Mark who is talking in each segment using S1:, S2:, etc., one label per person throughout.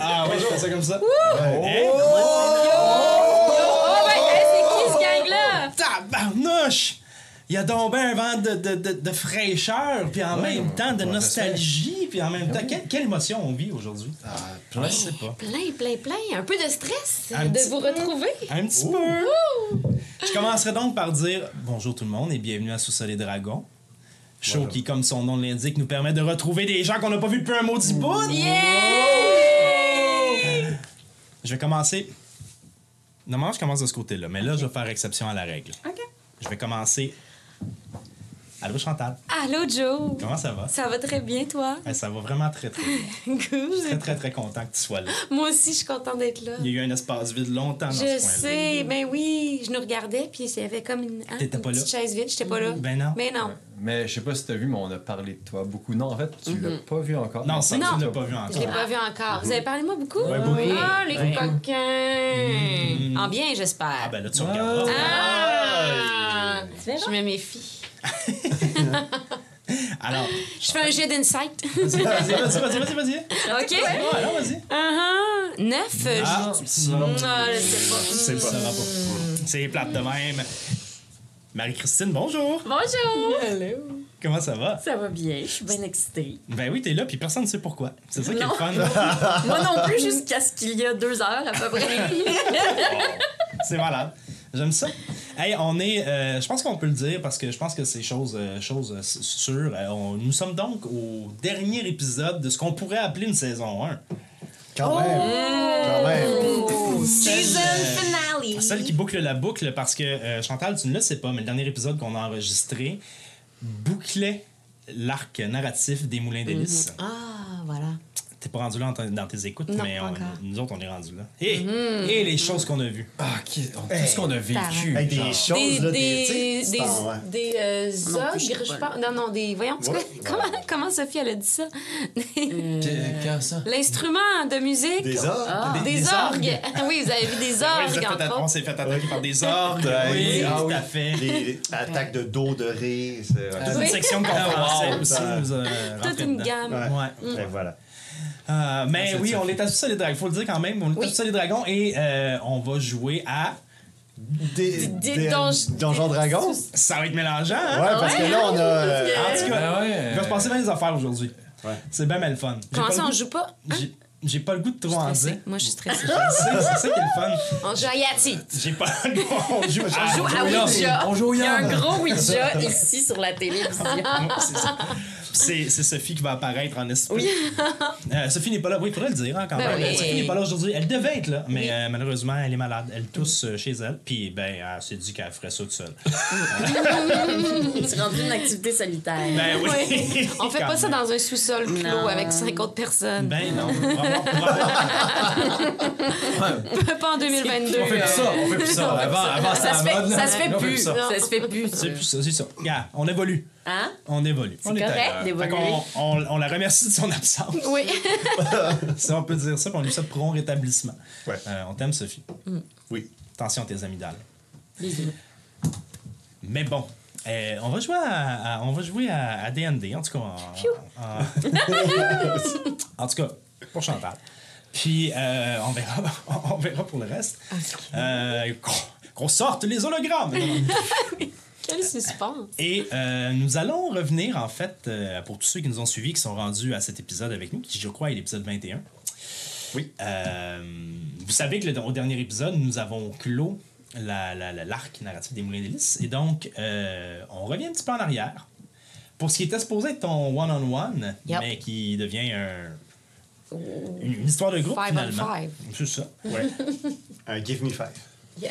S1: Ah ouais, je fais ça comme ça. Hey,
S2: hey, c'est qui ce gang-là?
S1: tabarnouche! Il y a donc ben un vent de, de, de, de fraîcheur, puis en même temps de
S3: ouais,
S1: nostalgie, puis en même temps, quelle, quelle émotion on vit aujourd'hui?
S3: plein.
S1: Je sais pas.
S2: Plein, plein, plein. Un peu de stress
S1: Un
S2: de vous
S1: peu.
S2: retrouver.
S1: Un petit peu. Je commencerai donc par dire bonjour tout le monde et bienvenue à Sous-Sol et Dragons. Show qui, comme son nom l'indique, nous permet de retrouver des gens qu'on n'a pas vus depuis un maudit bout.
S2: Yeah!
S1: Je vais commencer. Normalement, je commence de ce côté-là, mais là, je vais faire exception à la règle.
S2: OK.
S1: Je vais commencer. Allô, Chantal.
S2: Allô, Joe.
S1: Comment ça va?
S2: Ça va très bien, toi?
S1: Eh, ça va vraiment très, très bien. Je suis très, très, très content que tu sois là.
S2: Moi aussi, je suis contente d'être là.
S1: Il y a eu un espace vide longtemps dans ce
S2: Je
S1: coin-là.
S2: sais, ben oui, je nous regardais, puis il y avait comme une, hein,
S1: T'étais
S2: une
S1: pas là?
S2: petite chaise vide, j'étais pas là.
S1: Ben non.
S2: Mais non,
S3: Mais je sais pas si t'as vu, mais on a parlé de toi beaucoup. Non, en fait, tu l'as pas vu encore.
S1: Non, ça,
S2: Non.
S1: tu l'as pas vu
S2: je l'ai
S1: encore.
S2: pas vu encore. Vous avez parlé de moi beaucoup?
S1: Ouais, beaucoup.
S2: Ah, les
S4: Oui.
S2: coquins!
S1: Mm.
S2: En bien, j'espère.
S1: Ah, ben là, tu regarderas.
S2: Ah!
S4: Tu verras.
S2: Je me méfie.
S1: Alors,
S2: Je fais un jet d'insight.
S1: vas-y, vas-y, vas-y, vas-y.
S2: OK?
S1: Ouais, alors, vas-y.
S2: Uh-huh. Neuf.
S1: Ah,
S2: je...
S1: ça,
S2: Ah, je sais pas.
S1: c'est pas. ça va pas. C'est plate de même. Marie-Christine, bonjour.
S2: Bonjour!
S4: Hello.
S1: Comment ça va?
S4: Ça va bien, je suis bien excitée.
S1: Ben oui, t'es là, puis personne ne sait pourquoi. C'est ça qui est le fun.
S4: Moi non plus, jusqu'à ce qu'il y a deux heures à peu près.
S1: C'est malade. J'aime ça. Hey, on est. euh, je pense qu'on peut le dire parce que je pense que c'est chose, euh, chose euh, sûre. Euh, on- nous sommes donc au dernier épisode de ce qu'on pourrait appeler une saison 1.
S5: Quand même. Quand même.
S2: Season
S1: euh,
S2: finale!
S1: Celle qui boucle la boucle parce que euh, Chantal, tu ne le sais pas, mais le dernier épisode qu'on a enregistré bouclait l'arc narratif des Moulins d'Hélice.
S2: Ah, voilà.
S1: T'es pas rendu là dans tes écoutes,
S2: Non,
S1: mais on- nous autres, on est rendu là. Et, et les choses qu'on a vues.
S3: Ah, qui- tout ce qu'on a vécu.
S5: Hey, des
S3: genre.
S5: choses,
S2: Des,
S5: là,
S2: des, des,
S5: ouais.
S2: des euh,
S4: je
S2: ogres. Non, non, des. Voyons,
S5: Ouais.
S2: quoi? comment, comment Sophie, elle a dit ça?
S3: Quand ça?
S2: L'instrument de musique.
S5: Des orgues.
S4: Ah.
S2: Des,
S1: Des
S2: orgues. oui, vous avez vu des
S1: vous
S2: orgues, entre
S1: on s'est fait attaquer par des orgues.
S5: Ouais,
S1: oui,
S5: ah
S1: tout à fait.
S5: Les attaques de dos, de ouais.
S1: Toute une section de
S3: Ah,
S1: aussi. A
S2: Toute une gamme.
S5: Ouais.
S1: Ouais.
S5: Et voilà.
S1: Euh, mais
S3: Ah,
S1: oui, on
S3: ça.
S1: est à Sous les Dragons. Il faut le dire quand même. On est à
S2: Oui.
S1: Sous les Dragons et euh, on va jouer à.
S5: Des,
S2: Des-
S5: des-
S2: donj-
S5: Donjons Dragons?
S1: Ça va être mélangeant, hein?
S5: Ouais, parce que là, on a. euh,
S1: En tout cas,
S3: Ben ouais.
S1: il va se passer bien des affaires aujourd'hui.
S5: Ouais.
S1: C'est bien, bien le fun.
S2: Comment ça, on joue pas? Hein?
S1: j'ai- pas le goût de trop en dire.
S2: Moi, je suis stressée.
S1: C'est ça qui est le fun.
S2: On joue à Yati.
S1: J'ai pas le goût. On joue à
S4: On joue à
S3: Ouija.
S4: Ouija.
S3: On joue
S4: Il y a un gros Ouija ici sur la télévision.
S1: C'est ça. C'est c'est Sophie qui va apparaître en esprit. Euh, Sophie n'est pas là. Oui, il faudrait le dire hein, quand
S2: Ben
S1: même.
S2: oui.
S1: Sophie n'est pas là aujourd'hui. Elle devait être là, mais euh, malheureusement, elle est malade. Elle tousse euh, chez elle. Puis, ben, elle s'est dit qu'elle ferait ça toute seule.
S4: C'est rendu une activité solitaire.
S1: Ben oui.
S2: Oui. On fait pas ça dans un sous-sol clos
S4: Non.
S2: avec cinq autres personnes.
S1: Ben non. Vraiment, vraiment.
S2: pas en 2022.
S3: On fait plus ça, on fait plus ça. Avant, avant
S4: Ça
S3: c'était
S4: se
S3: la
S4: fait,
S3: mode.
S4: ça se fait plus.
S3: ça.
S4: Ça se fait plus.
S1: C'est plus ça, c'est ça. Regarde, on évolue.
S4: Hein?
S1: On évolue.
S4: C'est
S1: On est
S4: correct d'évoluer.
S1: On, on la remercie de son absence.
S2: Oui.
S1: si on peut dire ça, puis on lui souhaite prompt rétablissement.
S5: Ouais.
S1: Euh, on t'aime, Sophie.
S5: Oui.
S1: Attention à tes amygdales.
S4: Bisous.
S1: Mais bon, euh, on va jouer à, à- on va jouer à, à D&D, en tout cas. En, en- en tout cas, pour Chantal. Puis, euh, on, verra, on verra pour le reste. Euh, qu'on, qu'on sorte les hologrammes!
S2: Quel suspense.
S1: Et euh, nous allons revenir, en fait, euh, pour tous ceux qui nous ont suivis, qui sont rendus à cet épisode avec nous, qui, je crois, est l'épisode 21.
S5: Oui.
S1: Euh, vous savez que le, au dernier épisode, nous avons clos la- la- la- l'arc narratif des Moulins d'Hélice. Et donc, euh, on revient un petit peu en arrière. Pour ce qui était supposé être ton one-on-one,
S2: Yep.
S1: mais qui devient un- une, histoire de groupe,
S2: Five
S1: finalement.
S2: five.
S1: C'est ça.
S5: Ouais. Un Give Me Five.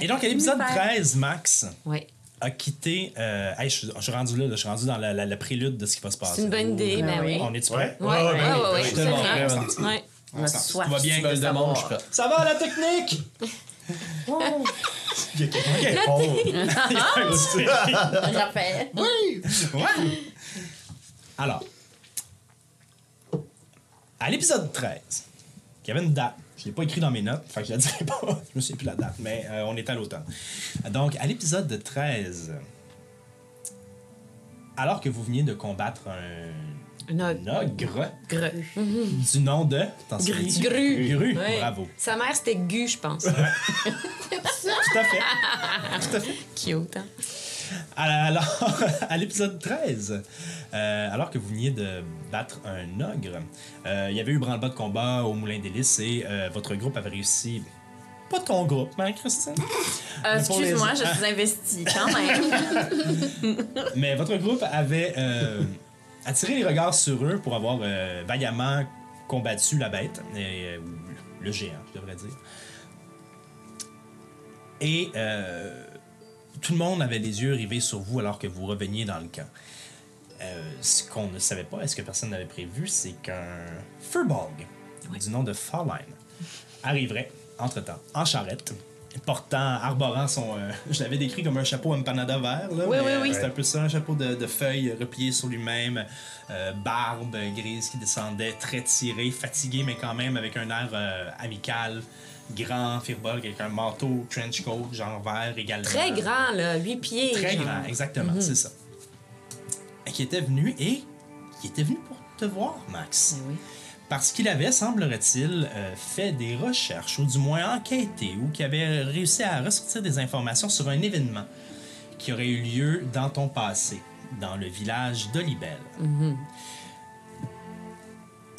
S1: Et donc, à l'épisode 13, Max
S2: Oui.
S1: A quitté... euh, hey, je, suis- je suis rendu là, là, je suis rendu dans la, la- la prélude de ce qui va se passer.
S2: C'est une bonne idée,
S4: Ah
S2: mais
S4: oui.
S2: oui.
S1: On est-tu prêts?
S2: Ouais, ouais, ouais, ouais,
S1: oui, oui.
S4: soif.
S1: tout va bien
S3: demandes, je.
S1: Ça va la technique?
S5: Il y a quelqu'un qui répond.
S4: Raphaël.
S5: Oui!
S1: Ouais. Alors, à l'épisode 13, il y avait une date. Je ne l'ai pas écrit dans mes notes, fait que je ne la dirai pas. Je me souviens plus la date, mais euh, on est à l'automne. Donc, à l'épisode 13, alors que vous veniez de combattre un
S2: Un ogre.
S1: Un ogre.
S2: Gre.
S1: Du nom de.
S2: Gru. Gru.
S1: Bravo.
S2: Sa mère, c'était Gu, je pense.
S1: Tout à fait. Tout à fait.
S2: Cute, hein?
S1: Alors, à l'épisode 13, euh, alors que vous veniez de battre un ogre, euh, il y avait eu branle-bas de combat au Moulin des Lys et euh, votre groupe avait réussi. Pas ton groupe, hein, Christine? Les-
S4: Excuse-moi, je suis investie quand même.
S1: Mais votre groupe avait attiré les regards sur eux pour avoir vaillamment combattu la bête, et, ou le géant, je devrais dire. Et euh, tout le monde avait les yeux rivés sur vous alors que vous reveniez dans le camp. Euh, ce qu'on ne savait pas, et ce que personne n'avait prévu, c'est qu'un Furbolg, du nom de Farline, arriverait entre-temps en charrette, portant, arborant son. euh, je l'avais décrit comme un chapeau empanada vert, là.
S2: Oui,
S1: mais,
S2: oui,
S1: euh,
S2: oui.
S1: C'est un peu ça, un chapeau de, de feuilles replié sur lui-même, euh, barbe grise qui descendait, très tirée, fatigué, mais quand même avec un air euh, amical. Grand Firbolg avec un manteau, trench coat, genre vert également.
S2: Très grand, là. 8 pieds.
S1: Très
S2: genre.
S1: grand, exactement, c'est ça. Et qui était venu et qui était venu pour te voir, Max.
S2: Ben oui.
S1: Parce qu'il avait, semblerait-il, euh, fait des recherches, ou du moins enquêté, ou qui avait réussi à ressortir des informations sur un événement qui aurait eu lieu dans ton passé, dans le village d'Olibel.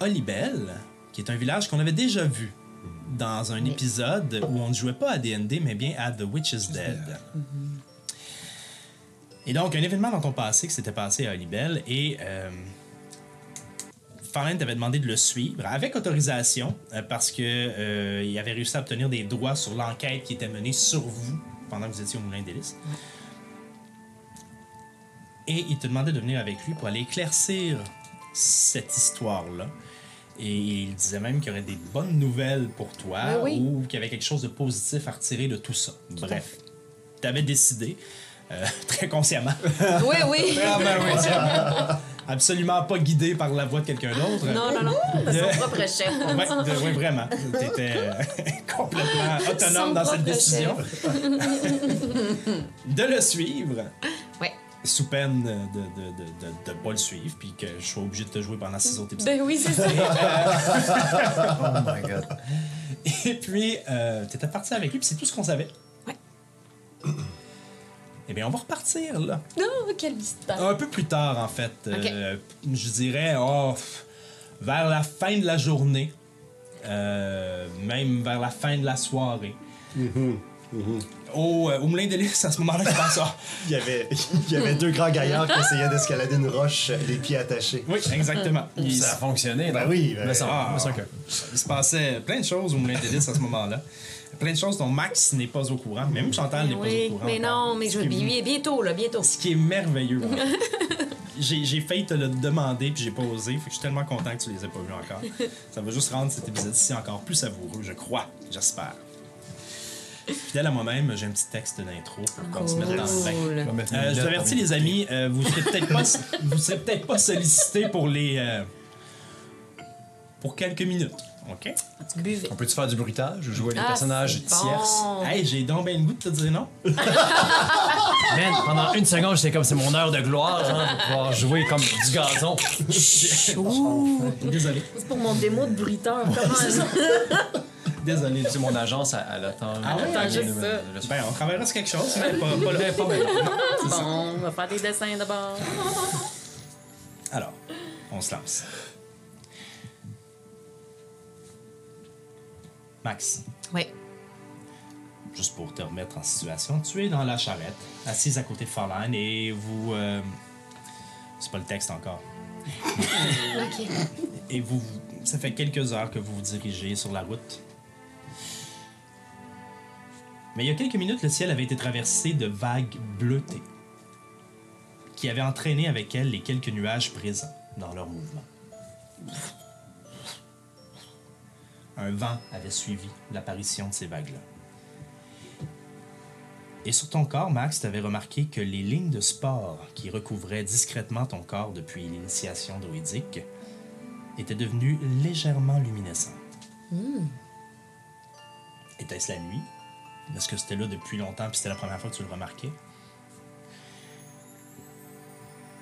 S1: Olibel, qui est un village qu'on avait déjà vu dans un épisode où on ne jouait pas à D&D, mais bien à The Witch is Dead. Et donc, un événement dans ton passé qui s'était passé à Olibel et euh, Farland t'avait demandé de le suivre avec autorisation euh, parce que euh, il avait réussi à obtenir des droits sur l'enquête qui était menée sur vous pendant que vous étiez au Moulin d'Hélice. Et il te demandait de venir avec lui pour aller éclaircir cette histoire-là. Et il disait même qu'il y aurait des bonnes nouvelles pour toi
S2: Oui, oui.
S1: ou qu'il y avait quelque chose de positif à retirer de tout ça. Bref, tu avais décidé, euh, très consciemment,
S2: Oui, oui.
S1: absolument pas guidé par la voix de quelqu'un d'autre.
S2: Non, non, non.
S1: De-
S4: Son propre chef.
S1: Ouais, de- ouais, vraiment. Tu étais complètement autonome
S2: Son
S1: dans cette décision. de le suivre. Sous peine de ne de, de, de pas le suivre, puis que je sois obligé de te jouer pendant six autres épisodes.
S2: Ben oui, c'est ça.
S3: Oh my god.
S1: Et puis, euh, tu étais parti avec lui, puis c'est tout ce qu'on savait.
S2: Ouais.
S1: Eh bien, on va repartir, là.
S2: Non, quel mystère.
S1: Un peu plus tard, en fait. Euh, je dirais, oh, vers la fin de la journée, euh, même vers la fin de la soirée. Au, euh, au Moulin de Lys, à ce moment-là, je pense, ah,
S5: Il y avait, il y avait deux grands gaillards qui essayaient d'escalader une roche, les pieds attachés.
S1: oui, exactement. Il,
S3: Ça a fonctionné.
S5: Ben oui, ben-
S3: Me semble-
S1: Ah.
S3: que-
S1: il se passait plein de choses au Moulin de Lys à ce moment-là. Plein de choses dont Max n'est pas au courant. Même Chantal n'est pas
S2: Oui,
S1: au courant.
S2: mais
S1: encore.
S2: non, mais je
S1: qui est-
S2: bi- bientôt, là, bientôt.
S1: Ce qui est merveilleux. j'ai failli te le demander puis j'ai pas osé. Fait que je suis tellement content que tu les aies pas vus encore. Ça va juste rendre cet épisode-ci encore plus savoureux, je crois, j'espère. Fidèle à moi-même, j'ai un petit texte d'intro pour qu'on se mette dans le bain.
S3: Je
S1: Euh, vous avertis les amis, euh, vous serez peut-être pas, vous serez peut-être pas sollicités pour les, euh, pour quelques minutes, ok?
S2: Buvez.
S3: On peut-tu faire du bruitage ou jouer les
S2: Ah,
S3: personnages
S2: c'est bon.
S3: tierces?
S1: Hey, j'ai donc bien le goût de te dire non.
S3: Man, pendant une seconde, j'étais comme c'est mon heure de gloire, genre, pour pouvoir jouer comme du gazon.
S1: Désolé,
S4: C'est pour mon démo de bruiteur. Comment
S1: désolé.
S3: C'est mon agence à, à l'attend.
S1: Ah ouais?
S4: Attends, juste ça.
S1: Ben, on travaillera sur quelque chose, mais pas, pas là.
S3: pas bien.
S4: Bon, on va faire des dessins d'abord.
S1: Alors, on se lance. Max,
S2: Oui.
S1: juste pour te remettre en situation, tu es dans la charrette, assise à côté de Farline et vous. euh, c'est pas le texte encore.
S2: OK.
S1: Et vous. Ça fait quelques heures que vous vous dirigez sur la route. Mais il y a quelques minutes, le ciel avait été traversé de vagues bleutées qui avaient entraîné avec elles les quelques nuages présents dans leur mouvement. Un vent avait suivi l'apparition de ces vagues-là. Et sur ton corps, Max, tu avais remarqué que les lignes de sport qui recouvraient discrètement ton corps depuis l'initiation druidique étaient devenues légèrement luminescentes. Était-ce la nuit? Est-ce que c'était là depuis longtemps puis c'était la première fois que tu le remarquais?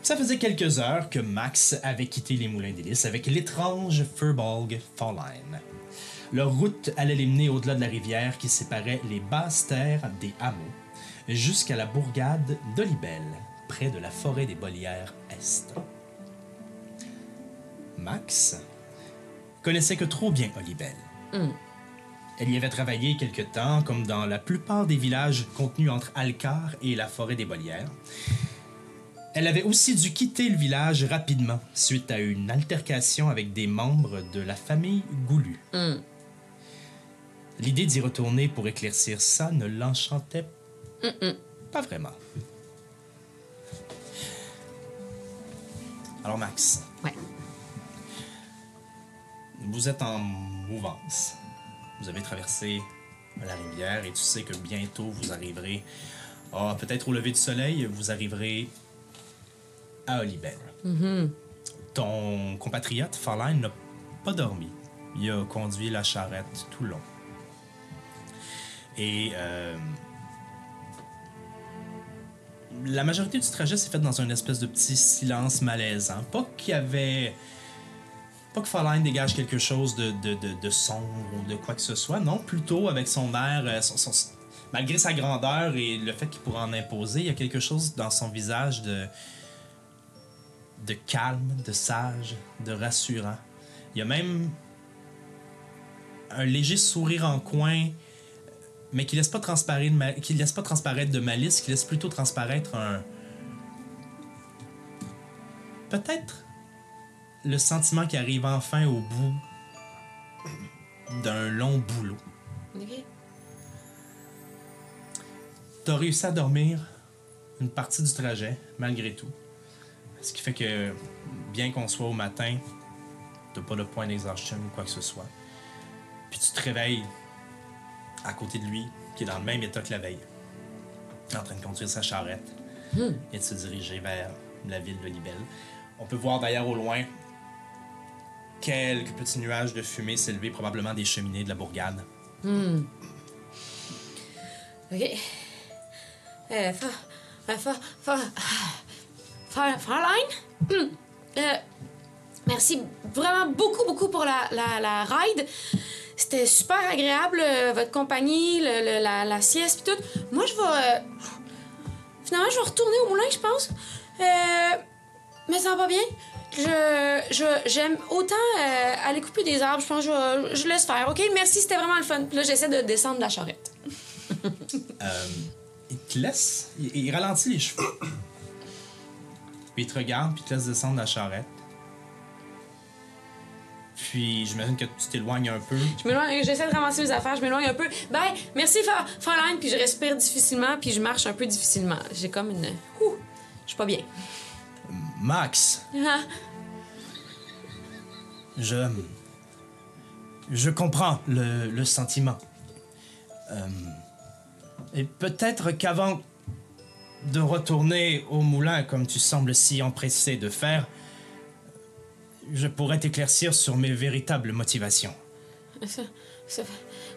S1: Ça faisait quelques heures que Max avait quitté les Moulins d'Hélice avec l'étrange Furbolg Falline. Leur route allait les mener au-delà de la rivière qui séparait les basses terres des hameaux jusqu'à la bourgade d'Olibel, près de la forêt des Bolières Est. Max connaissait que trop bien Olibel. Elle y avait travaillé quelque temps, comme dans la plupart des villages contenus entre Alcar et la forêt des Bolières. Elle avait aussi dû quitter le village rapidement suite à une altercation avec des membres de la famille Goulu. L'idée d'y retourner pour éclaircir ça ne l'enchantait pas vraiment. Alors Max,
S2: Ouais.
S1: vous êtes en mouvance. Vous avez traversé la rivière et tu sais que bientôt vous arriverez, ah, peut-être au lever du soleil, vous arriverez à Olibel. Ton compatriote Farline n'a pas dormi. Il a conduit la charrette tout le long. Et euh, la majorité du trajet s'est faite dans un espèce de petit silence malaisant. Pas qu'il y avait pas que Farline dégage quelque chose de, de, de, sombre ou de quoi que ce soit, non, plutôt avec son air, euh, malgré sa grandeur et le fait qu'il pourrait en imposer, il y a quelque chose dans son visage de, calme, de sage, de rassurant. Il y a même un léger sourire en coin, mais qui laisse laisse pas transparaître de malice, qui laisse plutôt transparaître un peut-être le sentiment qui arrive enfin au bout d'un long boulot.
S2: OK.
S1: T'as réussi à dormir une partie du trajet, malgré tout. Ce qui fait que, bien qu'on soit au matin, t'as pas de point d'exhaustion ou quoi que ce soit. Puis tu te réveilles à côté de lui, qui est dans le même état que la veille, en train de conduire sa charrette et de se diriger vers la ville de Libelle. On peut voir d'ailleurs au loin quelques petits nuages de fumée s'élever, probablement des cheminées de la bourgade.
S2: OK. Euh, fa, fa, fa, fa, fa, Fraulein? Hum. Euh, merci vraiment beaucoup, beaucoup pour la, la, la ride. C'était super agréable, euh, votre compagnie, le, le- la, la sieste pis tout. Moi, je vais... euh, finalement, je vais retourner au moulin, je pense. Euh, mais ça va pas bien. Je, je, j'aime autant euh, aller couper des arbres. Je pense que je, laisse faire. OK, merci, c'était vraiment le fun. Puis là, j'essaie de descendre de la charrette.
S1: Euh, il te laisse. Il, il ralentit les chevaux. Puis il te regarde, puis il te laisse descendre la charrette. Puis j'imagine que tu t'éloignes un peu.
S2: Je m'éloigne, j'essaie de ramasser mes affaires, je m'éloigne un peu. Bye, merci Fraulein, puis je respire difficilement, puis je marche un peu difficilement. J'ai comme une. Ouh, je suis pas bien.
S1: Max,
S2: Ah,
S1: je. Je comprends le, le sentiment. Euh, et peut-être qu'avant de retourner au moulin, comme tu sembles si empressé de faire, je pourrais t'éclaircir sur mes véritables motivations.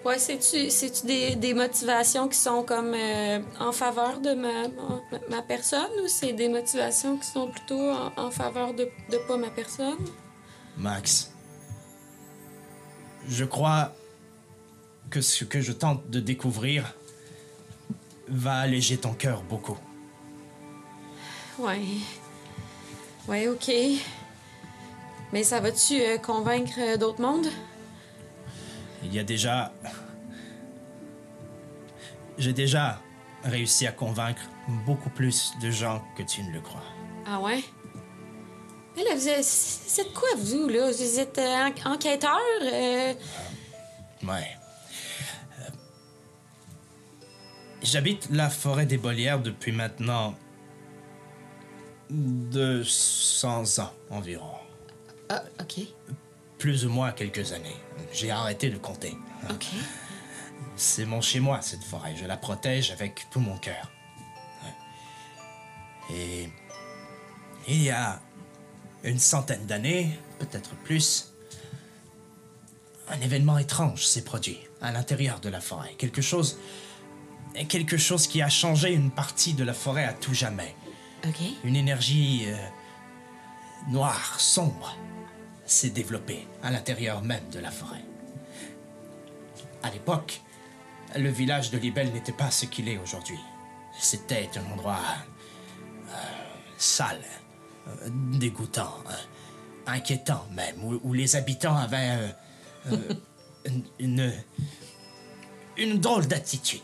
S2: Ouais, c'est-tu, c'est-tu des, des motivations qui sont comme euh, en faveur de ma, ma, ma personne ou c'est des motivations qui sont plutôt en, en faveur de, de pas ma personne?
S1: Max, je crois que ce que je tente de découvrir va alléger ton cœur beaucoup.
S2: Ouais. Ouais, ok. Mais ça va-tu euh, convaincre euh, d'autres mondes?
S1: Il y a déjà... J'ai déjà réussi à convaincre beaucoup plus de gens que tu ne le crois.
S2: Ah ouais? C'est de quoi, vous, là? Vous êtes euh, en- enquêteur? euh,
S1: Ouais. Euh, J'habite la forêt des Bolières depuis maintenant 200 ans environ.
S2: Ah, OK.
S1: Plus ou moins quelques années. J'ai arrêté de compter.
S2: OK.
S1: C'est mon chez-moi, cette forêt. Je la protège avec tout mon cœur. Et il y a une centaine d'années, peut-être plus, un événement étrange s'est produit à l'intérieur de la forêt. Quelque chose, quelque chose qui a changé une partie de la forêt à tout jamais. Une énergie euh, noir, sombre, s'est développé à l'intérieur même de la forêt. À l'époque, le village de Libelle n'était pas ce qu'il est aujourd'hui. C'était un endroit euh, sale, dégoûtant, euh, inquiétant même, où, où les habitants avaient euh, euh, une, une, une drôle d'attitude.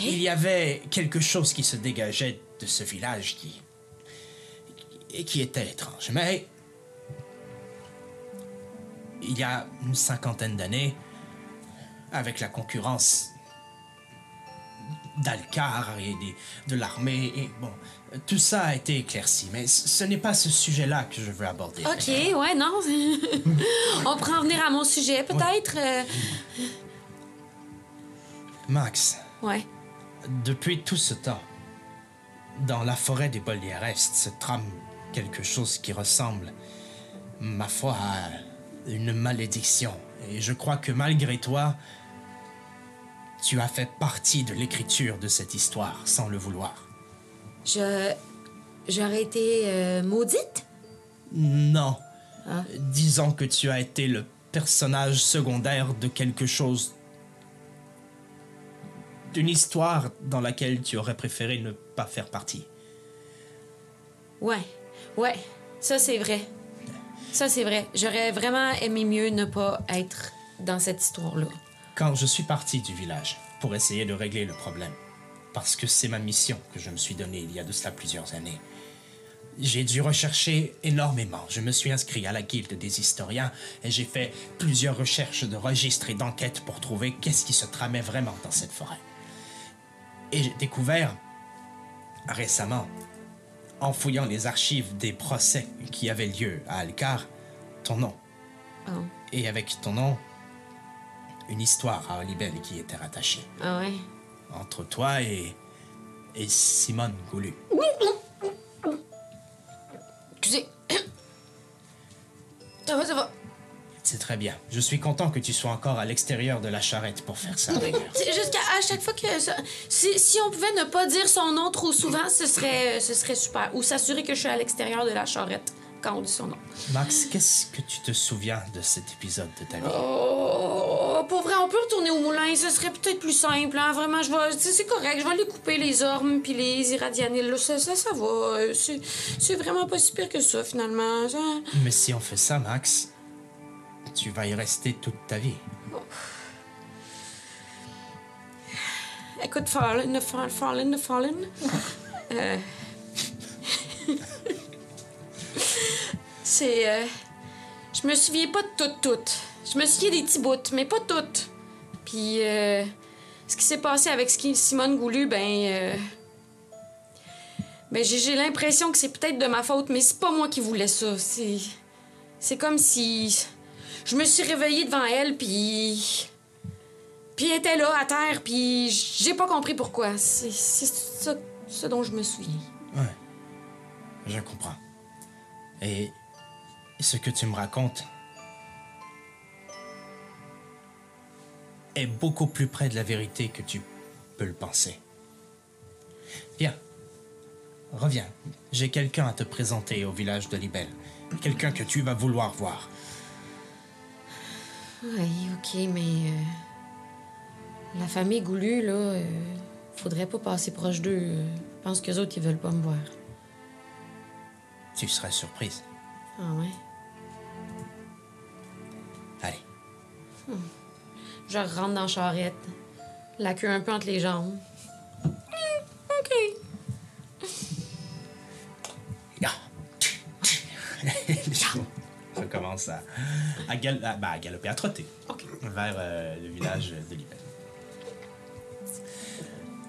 S1: Il y avait quelque chose qui se dégageait de ce village qui. et qui était étrange. Mais. Il y a une cinquantaine d'années, avec la concurrence d'Alcar et des- de l'armée, et bon, tout ça a été éclairci. Mais ce n'est pas ce sujet-là que je veux aborder.
S2: OK, ouais, non. On pourrait en venir à mon sujet, peut-être. euh,
S1: Max,
S2: Ouais.
S1: Depuis tout ce temps, dans la forêt des Boldiarestes se trame quelque chose qui ressemble, ma foi, à une malédiction. Et je crois que malgré toi, tu as fait partie de l'écriture de cette histoire sans le vouloir.
S2: Je. J'aurais été euh, maudite?
S1: Non.
S2: Ah.
S1: Disons que tu as été le personnage secondaire de quelque chose. d'une histoire dans laquelle tu aurais préféré ne pas faire partie.
S2: Ouais. Ouais. Ça, c'est vrai. Ça, c'est vrai. J'aurais vraiment aimé mieux ne pas être dans cette histoire-là.
S1: Quand je suis parti du village pour essayer de régler le problème, parce que c'est ma mission que je me suis donnée il y a de cela plusieurs années, j'ai dû rechercher énormément. Je me suis inscrit à la guilde des historiens et j'ai fait plusieurs recherches de registres et d'enquêtes pour trouver qu'est-ce qui se tramait vraiment dans cette forêt. Et j'ai découvert récemment, en fouillant les archives des procès qui avaient lieu à Alcar, ton nom.
S2: Oh.
S1: Et avec ton nom, une histoire à Olibel qui était rattachée
S2: Ah ouais.
S1: entre toi et, et Simone Goulu.
S2: Excusez. ça va, ça va.
S1: C'est très bien. Je suis content que tu sois encore à l'extérieur de la charrette pour faire ça. d'ailleurs.
S2: C'est juste qu'à à chaque fois que ça- si, si on pouvait ne pas dire son nom trop souvent, ce serait, ce serait super. Ou s'assurer que je suis à l'extérieur de la charrette quand on dit son nom.
S1: Max, qu'est-ce que tu te souviens de cet épisode de ta vie?
S2: Oh, pour vrai, on peut retourner au moulin. Ce serait peut-être plus simple. Hein? Vraiment, je vais. C'est correct. Je vais les couper, les ormes puis les irradianiles. Ça, ça, ça va. C'est vraiment pas si pire que ça, finalement. Ça-
S1: Mais si on fait ça, Max, tu vas y rester toute ta vie.
S2: Écoute, Fallen, Fallen, Fallen, Fallen. Euh... C'est. euh, Je me souviens pas de toutes, toutes. Je me souviens des petits bouts, mais pas toutes. Puis, euh, ce qui s'est passé avec Simone Goulu, ben. euh, Ben, j'ai l'impression que c'est peut-être de ma faute, mais c'est pas moi qui voulais ça. C'est. C'est comme si. Je me suis réveillée devant elle, puis. Puis elle était là, à terre, puis j'ai pas compris pourquoi. C'est ça ce dont je me souviens.
S1: Ouais. Je comprends. Et ce que tu me racontes est beaucoup plus près de la vérité que tu peux le penser. Viens. Reviens. J'ai quelqu'un à te présenter au village de Libelle. Quelqu'un que tu vas vouloir voir.
S2: Oui, ok, mais. euh, la famille Goulu, là, euh, faudrait pas passer proche d'eux. euh, Je pense qu'eux autres, ils veulent pas me voir.
S1: Tu serais surprise.
S2: Ah ouais?
S1: Allez.
S2: Je rentre dans la charrette, la queue un peu entre les jambes. Hmm, ok.
S1: Ah. Ça commence à, à, gal- à- ben, à galoper, à trotter vers euh, le village de Libelle.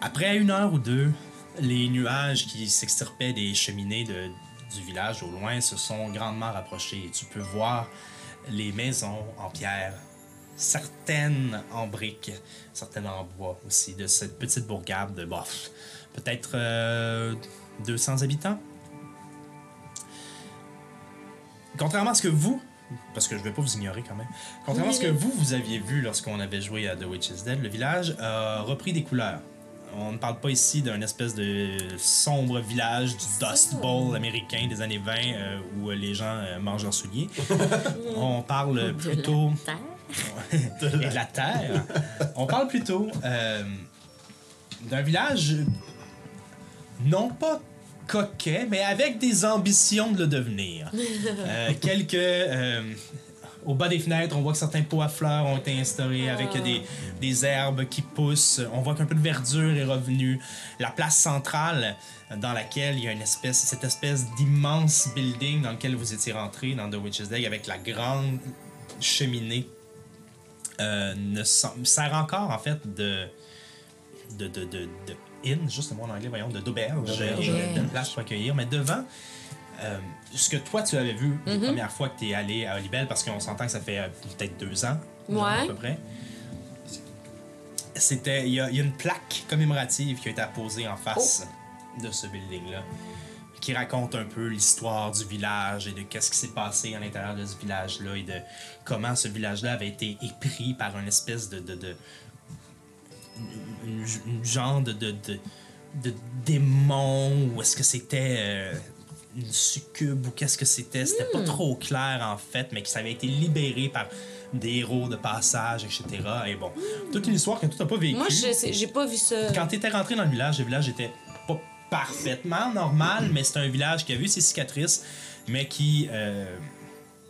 S1: Après une heure ou deux, les nuages qui s'extirpaient des cheminées de- du village au loin se sont grandement rapprochés et tu peux voir les maisons en pierre, certaines en briques, certaines en bois aussi, de cette petite bourgade de bof, peut-être euh, 200 habitants. Contrairement à ce que vous, parce que je vais pas vous ignorer quand même, contrairement à ce que vous, vous aviez vu lorsqu'on avait joué à The Witch is Dead, le village a repris des couleurs. On ne parle pas ici d'un espèce de sombre village du Dust Bowl américain des années 20 euh, où les gens euh, mangent leurs souliers. On parle plutôt et de la terre. On parle plutôt euh, d'un village non pas coquet, mais avec des ambitions de le devenir. Quelques au bas des fenêtres, on voit que certains pots à fleurs ont été instaurés avec des, des herbes qui poussent. On voit qu'un peu de verdure est revenue. La place centrale dans laquelle il y a une espèce, cette espèce d'immense building dans lequel vous étiez rentré dans The Witch's Day avec la grande cheminée euh, ne sert encore en fait de de, de, de, de inn, juste le mot en anglais, voyons, de d'auberge, euh, de place pour accueillir. Mais devant, euh, ce que toi tu avais vu la première fois que tu es allé à Olibel, parce qu'on s'entend que ça fait euh, peut-être deux ans, genre, à peu près. C'était, il y, a il y a une plaque commémorative qui a été apposée en face de ce building-là, qui raconte un peu l'histoire du village et de qu'est-ce qui s'est passé à l'intérieur de ce village-là et de comment ce village-là avait été épris par une espèce de, de, de une, une genre de, de, de, de démon ou est-ce que c'était euh, une succube ou qu'est-ce que c'était c'était pas trop clair en fait mais que ça avait été libéré par des héros de passage etc et bon toute une histoire que tu n'as pas vécue
S2: Moi, j'ai pas vu ça.
S1: quand tu étais rentré dans le village, le village était pas parfaitement normal, mais c'était un village qui a vu ses cicatrices, mais qui euh,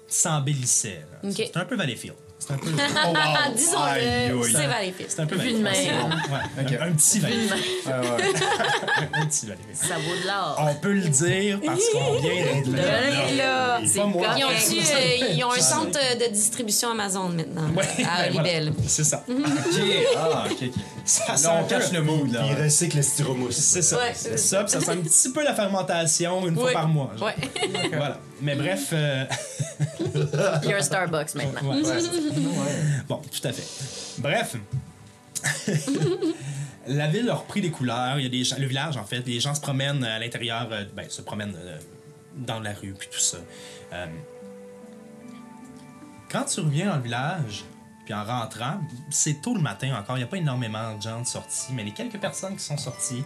S1: s'embellissait. C'était un peu Valleyfield. C'était un peu.
S2: Ah, Disons-le, c'est.
S1: C'était un peu
S4: Vu de.
S1: Ouais, un, un petit.
S3: Ah ouais.
S1: un petit Valleyfield.
S4: Ça vaut de l'or.
S1: On peut le dire parce qu'on vient d'être
S2: Là,
S1: là.
S2: là.
S1: Pas moi.
S2: Ils ont, euh, ils ont un centre de distribution Amazon maintenant,
S1: Ouais,
S2: à
S1: ben voilà.
S2: Olibel.
S1: C'est ça.
S3: Ok, ah, ok, ok.
S1: Ça sent
S3: on cache le mood, là.
S5: Il recycle le styromousse.
S1: C'est ça.
S2: Ouais.
S1: C'est ça, puis ça sent un petit peu la fermentation une fois par mois. genre.
S2: Ouais.
S1: Voilà. Mais bref. euh,
S4: Il y a Starbucks maintenant.
S1: Ouais. Bon, tout à fait. Bref. La ville a repris des couleurs. Il y a des gens, le village, en fait, les gens se promènent à l'intérieur, euh, ben, se promènent euh, dans la rue, puis tout ça. Euh, quand tu reviens dans le village, puis en rentrant, c'est tôt le matin encore, il n'y a pas énormément de gens de sortie, mais les quelques personnes qui sont sorties,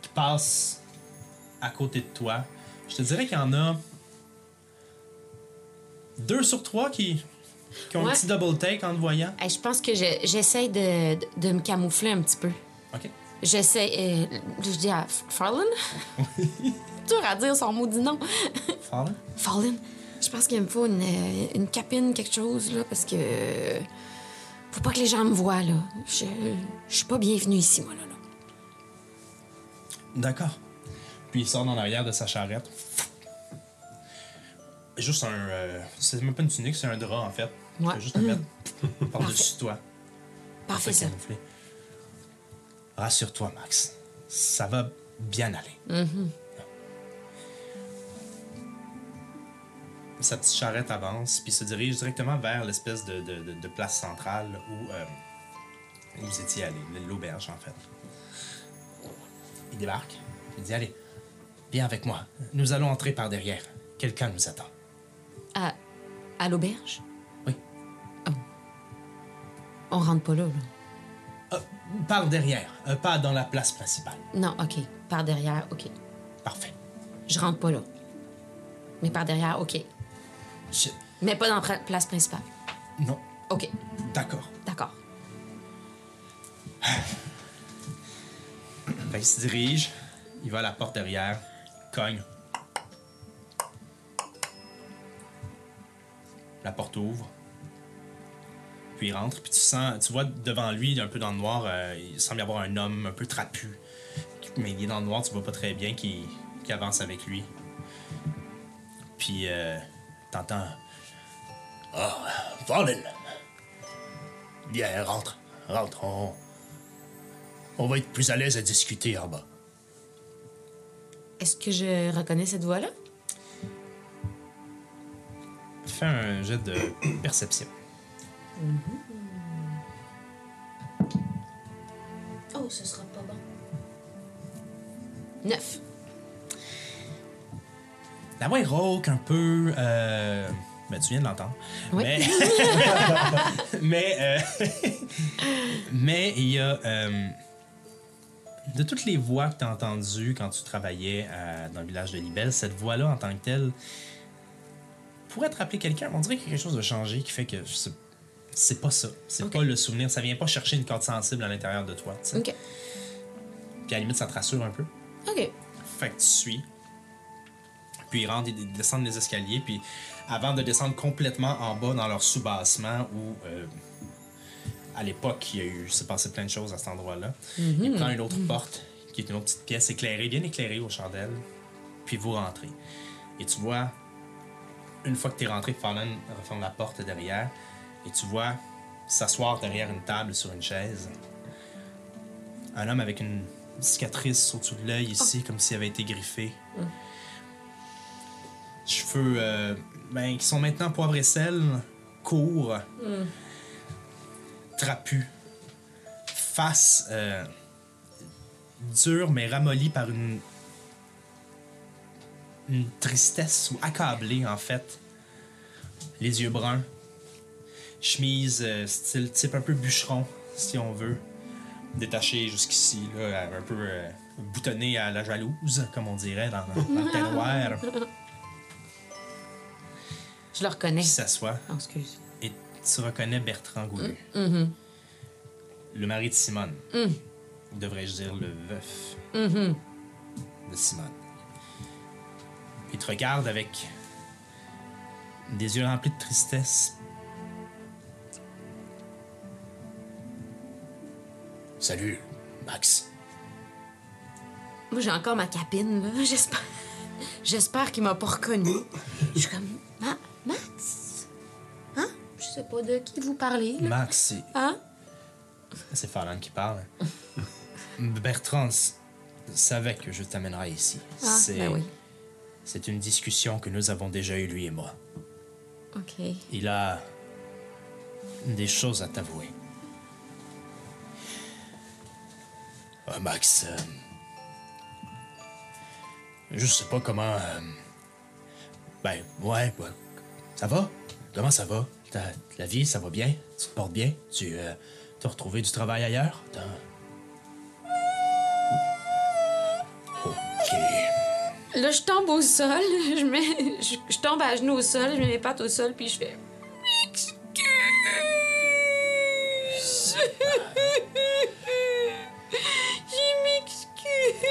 S1: qui passent à côté de toi, je te dirais qu'il y en a deux sur trois qui, qui ont
S2: Ouais.
S1: un petit double take en te voyant.
S2: Hey, je pense que je- j'essaie de, de, de me camoufler un petit peu.
S1: OK.
S2: J'essaie. euh, je dis à F- Farland? dur à dire son maudit nom.
S1: Fallen?
S2: Farland, je pense qu'il me faut une, euh, une capine, quelque chose, là, parce que. euh, Faut pas que les gens me voient, là. Je, je suis pas bienvenue ici, moi, là. là.
S1: D'accord. Puis il sort dans l'arrière de sa charrette. Juste un. euh, c'est même pas une tunique, c'est un drap en fait. Tu
S2: Ouais.
S1: peux juste le mettre par-dessus toi.
S2: Parfait, ça.
S1: Rassure-toi, Max. Ça va bien aller. Sa petite charrette avance, puis se dirige directement vers l'espèce de, de- de- de place centrale où, euh, où vous étiez allé, l'auberge en fait. Il débarque, il dit Allez, viens avec moi. Nous allons entrer par derrière. Quelqu'un nous attend.
S2: À, à l'auberge?
S1: Oui.
S2: On rentre pas là, là.
S1: Euh, par derrière, euh, pas dans la place principale.
S2: Non, OK. Par derrière, OK.
S1: Parfait.
S2: Je rentre pas là. Mais par derrière, OK.
S1: Je-
S2: Mais pas dans la place principale.
S1: Non,
S2: OK.
S1: d'accord.
S2: D'accord.
S1: Fait il se dirige, il va à la porte derrière, cogne. La porte ouvre. Puis il rentre, puis tu sens, tu vois devant lui, un peu dans le noir, euh, il semble y avoir un homme un peu trapu. Mais il est dans le noir, tu vois pas très bien qui, qui avance avec lui. Puis euh, t'entends? Ah, Fallen! Viens, rentre, rentre, on, on va être plus à l'aise à discuter en bas.
S2: Est-ce que je reconnais cette voix-là?
S1: Fais un jet de perception.
S2: Oh, ce sera pas bon. Neuf.
S1: La voix est rauque un peu. Euh... Ben, tu viens de l'entendre.
S2: Oui.
S1: Mais. mais. euh, mais il y a. euh, de toutes les voix que tu as entendues quand tu travaillais euh, dans le village de Libelle, cette voix-là en tant que telle pourrait te rappeler quelqu'un? On dirait que quelque chose a changé qui fait que c'est- pas ça. C'est
S2: Ok.
S1: pas le souvenir. Ça vient pas chercher une corde sensible à l'intérieur de toi. tu sais.
S2: Ok.
S1: Puis à la limite, ça te rassure un peu.
S2: Ok.
S1: Fait que tu suis. Puis ils rentrent descendent les escaliers. Puis avant de descendre complètement en bas dans leur soubassement où, euh, à l'époque, il y a eu, s'est passé plein de choses à cet endroit-là, il prend une autre porte qui est une autre petite pièce éclairée, bien éclairée aux chandelles. Puis vous rentrez. Et tu vois, une fois que tu es rentré, Fallen referme la porte derrière. Et tu vois s'asseoir derrière une table sur une chaise. Un homme avec une cicatrice au-dessus de l'œil ici, comme s'il avait été griffé. Cheveux euh, ben, qui sont maintenant poivre et sel, courts, trapus. Face euh, dure mais ramollie par une, une tristesse ou accablée en fait. Les yeux bruns. Chemise euh, style type un peu bûcheron, si on veut. Détaché jusqu'ici, un peu boutonné à la jalouse, comme on dirait dans, dans le terroir.
S2: Je le reconnais.
S1: Puis s'assoit
S2: Oh, excuse.
S1: et tu reconnais Bertrand Goulu.
S2: Mhm.
S1: Le mari de Simone.
S2: Mm.
S1: Devrais-je dire le veuf
S2: Mhm.
S1: de Simone. Il te regarde avec des yeux remplis de tristesse. Salut, Max.
S2: Moi, j'ai encore ma capine, là. J'espère. J'espère qu'il m'a pas reconnu. Je suis comme. Sais pas de qui vous parlez, là.
S1: Max, c'est-
S2: Hein?
S1: c'est Farland qui parle. Bertrand s- savait que je t'amènerais ici.
S2: Ah,
S1: c'est
S2: ben oui.
S1: c'est une discussion que nous avons déjà eue, lui et moi.
S2: OK.
S1: Il a des choses à t'avouer. Ah, Max, euh, je sais pas comment. euh, ben, ouais, ouais. Ça va? Comment ça va? La vie, ça va bien? Tu te portes bien? Tu euh, as retrouvé du travail ailleurs? T'as- Ok.
S2: Là, je tombe au sol. Je, mets... je, je tombe à genoux au sol. Je mets mes pattes au sol, puis je fais. M'excuse. Je m'excuse.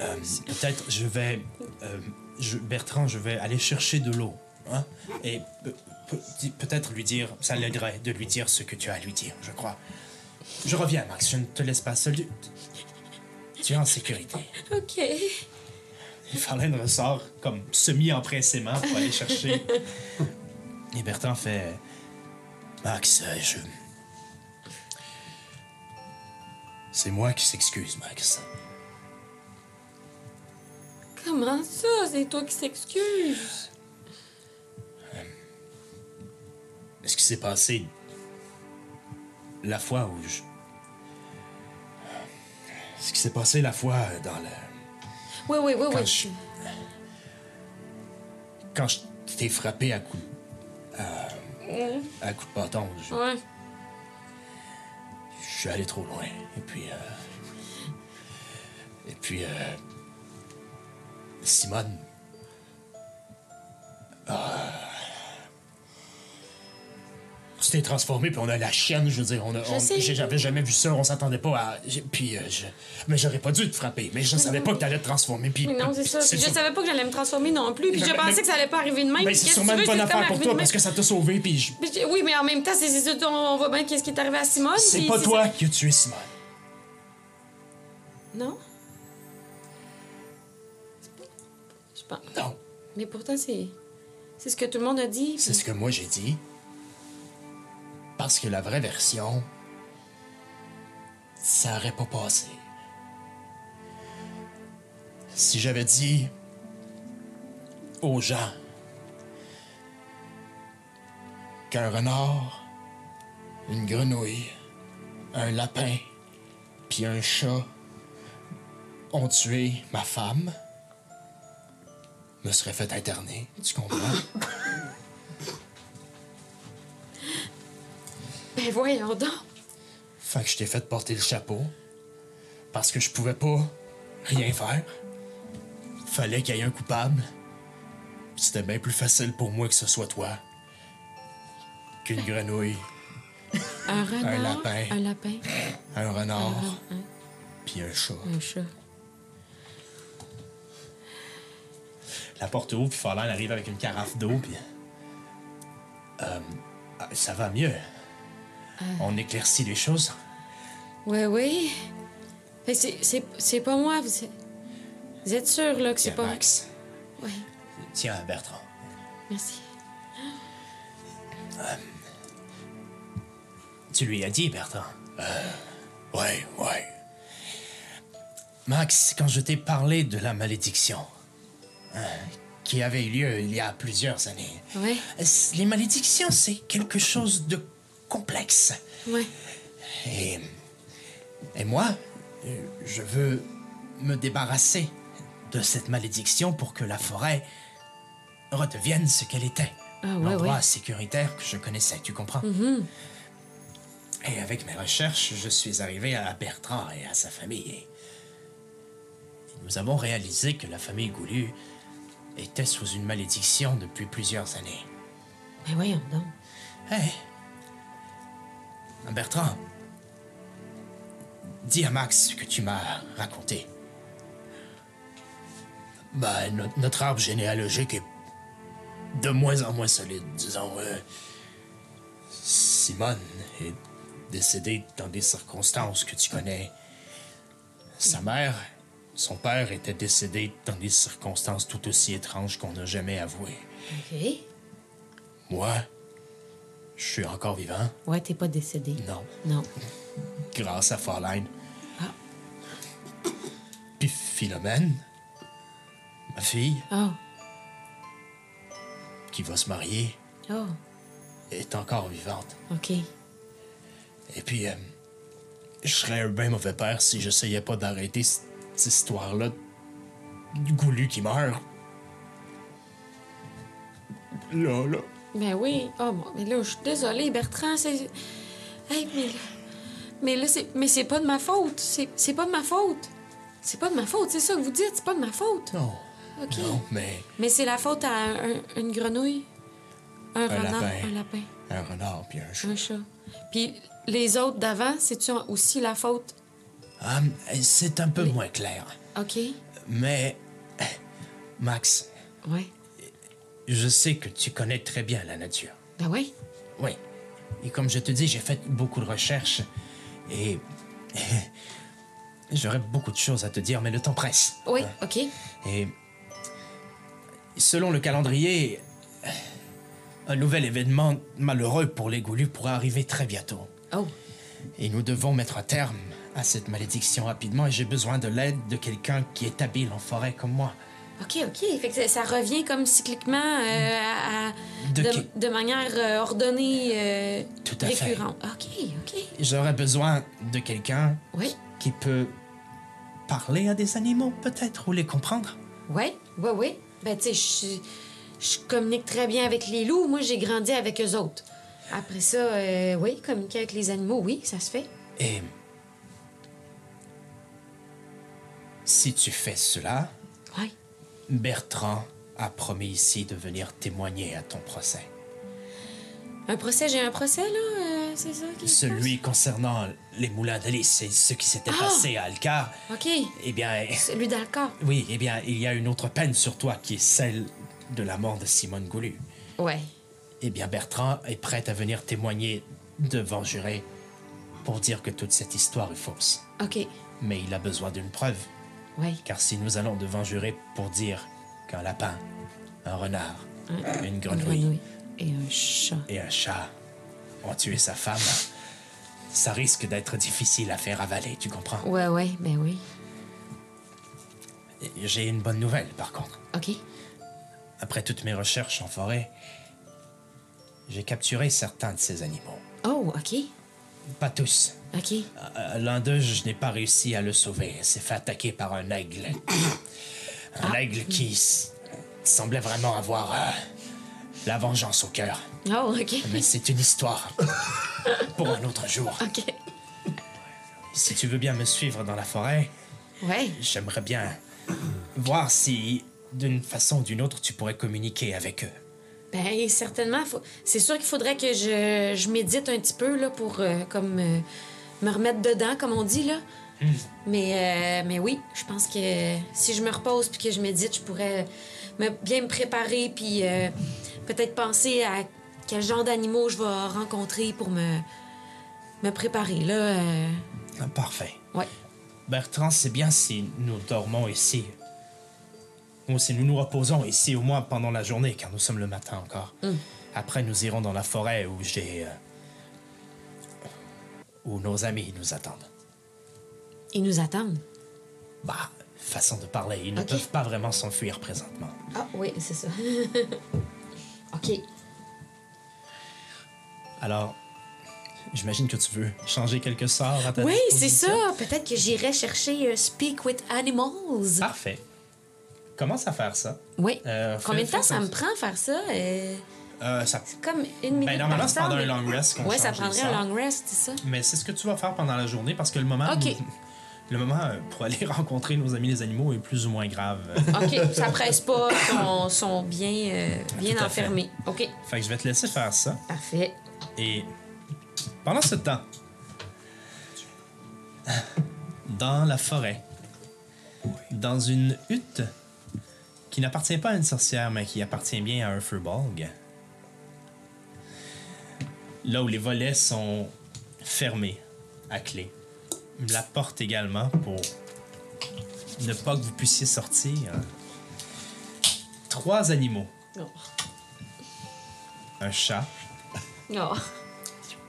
S1: Euh, Peut-être je vais. euh, je- Bertrand, je vais aller chercher de l'eau. Hein? Et pe- pe- peut-être lui dire. Ça l'aiderait de lui dire ce que tu as à lui dire, je crois. Je reviens, Max. Je ne te laisse pas seul. Tu- Tu es en sécurité.
S2: OK.
S1: Et Farlène ressort comme semi-empressément pour aller chercher. Et Bertrand fait. Max, je. C'est moi qui s'excuse, Max.
S2: Comment ça? C'est toi qui s'excuse.
S1: Ce qui s'est passé la fois où je. Ce qui s'est passé la fois dans le.
S2: Oui, oui, oui,
S1: Quand
S2: oui.
S1: je. Quand je t'ai frappé à coup. à, à coup de bâton, je,
S2: Ouais.
S1: je suis allé trop loin. Et puis. euh, et puis. euh, Simone. Tu t'es transformé, puis on a la chienne, je veux dire. On a, on- J'avais jamais vu ça, on s'attendait pas à. Puis, euh, je, mais j'aurais pas dû te frapper, mais je savais pas que t'allais te transformer. Puis,
S2: Mais non, c'est ça. Puis je
S1: sûr-
S2: savais pas que j'allais me transformer non plus. Puis
S1: Mais-
S2: je
S1: mais-
S2: pensais que ça allait pas arriver de même.
S1: Ben,
S2: Puis
S1: c'est sûrement une bonne affaire pour toi parce que ça t'a sauvé, puis je-
S2: Oui, mais en même temps, c'est on voit bien qu'est-ce qui est arrivé à Simone.
S1: c'est pas toi qui as tué Simone.
S2: Non? Je pense.
S1: Non,
S2: Mais pourtant, c'est. C'est ce que tout le monde a dit.
S1: c'est ce que moi j'ai dit. Parce que la vraie version, ça aurait pas passé. Si j'avais dit aux gens qu'un renard, une grenouille, un lapin, puis un chat ont tué ma femme, me serais fait interner, tu comprends?
S2: Ben voyons donc.
S1: Fait que je t'ai fait porter le chapeau. Parce que je pouvais pas rien faire. Fallait qu'il y ait un coupable. C'était bien plus facile pour moi que ce soit toi. Qu'une grenouille,
S2: Un renard.
S1: lapin.
S2: Un lapin.
S1: un renard,
S2: Un,
S1: puis un chat.
S2: un chat.
S1: La porte ouvre, puis Farland arrive avec une carafe d'eau, puis. Euh, ah, ça va mieux. On éclaircit les choses.
S2: Ouais, oui. Que c'est- c'est c'est pas moi. Vous êtes, vous êtes sûr, là, que c'est pas.
S1: Max.
S2: Ouais,
S1: Tiens, Bertrand.
S2: merci.
S1: Tu lui as dit, Bertrand? Euh, ouais, ouais. Max, quand je t'ai parlé de la malédiction, hein, qui avait eu lieu il y a plusieurs années,
S2: Ouais,
S1: c- les malédictions, c'est quelque chose de complexe.
S2: ouais.
S1: Et, et moi, euh, je veux me débarrasser de cette malédiction pour que la forêt redevienne ce qu'elle était.
S2: Ah, ouais,
S1: L'endroit
S2: ouais.
S1: sécuritaire que je connaissais, tu comprends? Et avec mes recherches, je suis arrivé à Bertrand et à sa famille. Et nous avons réalisé que la famille Goulu était sous une malédiction depuis plusieurs années.
S2: Mais voyons donc.
S1: Hey! Bertrand, dis à Max ce que tu m'as raconté. Ben, no- notre arbre généalogique est de moins en moins solide, disons. euh. Simone est décédée dans des circonstances que tu connais. Sa mère, son père était décédé dans des circonstances tout aussi étranges qu'on n'a jamais avouées.
S2: OK.
S1: Moi, je suis encore vivant.
S2: Ouais, t'es pas décédé.
S1: Non.
S2: Non.
S1: grâce à Farline.
S2: Ah.
S1: Puis Philomène, ma fille,
S2: Oh.
S1: qui va se marier,
S2: Oh.
S1: est encore vivante.
S2: OK.
S1: Et puis, euh, je serais un bien mauvais père si j'essayais pas d'arrêter cette histoire-là du goulu qui meurt. Là, là.
S2: Ben oui. Oh, bon, mais là, je suis désolée, Bertrand. C'est. Hey, mais là. Mais là, c'est. Mais c'est pas de ma faute. C'est c'est pas de ma faute. C'est pas de ma faute, c'est ça que vous dites. C'est pas de ma faute.
S1: Non.
S2: OK.
S1: Non, mais
S2: Mais c'est la faute à un- une grenouille, un, renard,
S1: lapin.
S2: un lapin,
S1: un renard puis un chat.
S2: un chat. Puis les autres d'avant, c'est-tu aussi la faute?
S1: Ah, c'est un peu moins clair.
S2: OK.
S1: Mais, Max,
S2: Ouais.
S1: Je sais que tu connais très bien la nature.
S2: Ben oui?
S1: Oui. Et comme je te dis, j'ai fait beaucoup de recherches et. J'aurais beaucoup de choses à te dire, mais le temps presse.
S2: Oui, OK.
S1: Et. Selon le calendrier, un nouvel événement malheureux pour les Goulus pourrait arriver très bientôt.
S2: Oh.
S1: Et nous devons mettre un terme à cette malédiction rapidement et j'ai besoin de l'aide de quelqu'un qui est habile en forêt comme moi.
S2: OK, OK. Fait que ça, revient comme cycliquement euh, à, à-
S1: De
S2: de, de manière euh, ordonnée, euh,
S1: Tout à fait.
S2: récurrente. OK, OK.
S1: J'aurais besoin de quelqu'un
S2: Oui,
S1: qui peut parler à des animaux, peut-être, ou les comprendre.
S2: oui, oui, oui. Ben, tu sais, je, communique très bien avec les loups. Moi, j'ai grandi avec eux autres. Après ça, euh, oui, communiquer avec les animaux, oui, ça se fait.
S1: Et si tu fais cela. Bertrand a promis ici de venir témoigner à ton procès.
S2: Un procès, j'ai un procès, là, euh, c'est ça? qui
S1: Celui concernant les moulins d'Alice et ce qui s'était
S2: Ah!
S1: passé à Alcar?
S2: OK.
S1: eh bien,
S2: Celui d'Alcor.
S1: oui, eh bien, il y a une autre peine sur toi qui est celle de la mort de Simone Goulu.
S2: Ouais.
S1: Eh bien, Bertrand est prêt à venir témoigner devant juré pour dire que toute cette histoire est fausse.
S2: OK.
S1: Mais il a besoin d'une preuve,
S2: Oui.
S1: car si nous allons devant juré pour dire qu'un lapin, un renard, une
S2: Une
S1: grenouille.
S2: Et un chat.
S1: et un chat ont tué sa femme, ça risque d'être difficile à faire avaler, tu comprends?
S2: Ouais, ouais, ben oui.
S1: J'ai une bonne nouvelle, par contre.
S2: OK.
S1: Après toutes mes recherches en forêt, j'ai capturé certains de ces animaux.
S2: Oh, OK.
S1: Pas tous.
S2: OK.
S1: Euh, L'un d'eux, je n'ai pas réussi à le sauver. Il s'est fait attaquer par un aigle. Un aigle qui semblait vraiment avoir euh, la vengeance au cœur.
S2: Oh, OK.
S1: Mais c'est une histoire pour un autre jour.
S2: OK.
S1: si tu veux bien me suivre dans la forêt,
S2: Ouais.
S1: j'aimerais bien voir si, d'une façon ou d'une autre, tu pourrais communiquer avec eux.
S2: Ben, certainement. faut- C'est sûr qu'il faudrait que je, je médite un petit peu, là, pour, euh, comme, euh, me remettre dedans, comme on dit, là. Mais, euh, mais oui, je pense que si je me repose puis que je médite, je pourrais me, bien me préparer puis euh, peut-être penser à quel genre d'animaux je vais rencontrer pour me, me préparer, là.
S1: Ah, Parfait.
S2: ouais.
S1: Bertrand, c'est bien si nous dormons ici. Ou si nous nous reposons ici, au moins pendant la journée, car nous sommes le matin encore. Après, nous irons dans la forêt où j'ai. euh, où nos amis nous attendent.
S2: Ils nous attendent?
S1: Bah, façon de parler, ils ne peuvent pas vraiment s'enfuir présentement.
S2: Ah, oui, c'est ça. OK.
S1: Alors, j'imagine que tu veux changer quelques sorts à ta
S2: Oui, c'est ça. Peut-être que j'irai chercher euh, Speak with Animals.
S1: Parfait. Commence à faire ça.
S2: Oui.
S1: Euh,
S2: Combien de temps ça me prend faire ça? Euh,
S1: Euh, ça-
S2: c'est comme une minute.
S1: Ben, normalement,
S2: par
S1: c'est pendant un long rest qu'on
S2: Ouais, ça prendrait un long rest, c'est ça?
S1: Mais c'est ce que tu vas faire pendant la journée parce que le moment,
S2: Ok.
S1: le moment pour aller rencontrer nos amis les animaux est plus ou moins grave.
S2: OK, ça presse pas, sont, sont bien, bien enfermés. OK,
S1: fait que je vais te laisser faire ça.
S2: parfait.
S1: Et pendant ce temps, dans la forêt, dans une hutte qui n'appartient pas à une sorcière, mais qui appartient bien à un furbolg, là où les volets sont fermés à clé, la porte également pour ne pas que vous puissiez sortir. Trois animaux.
S2: Oh.
S1: Un chat,
S2: Oh.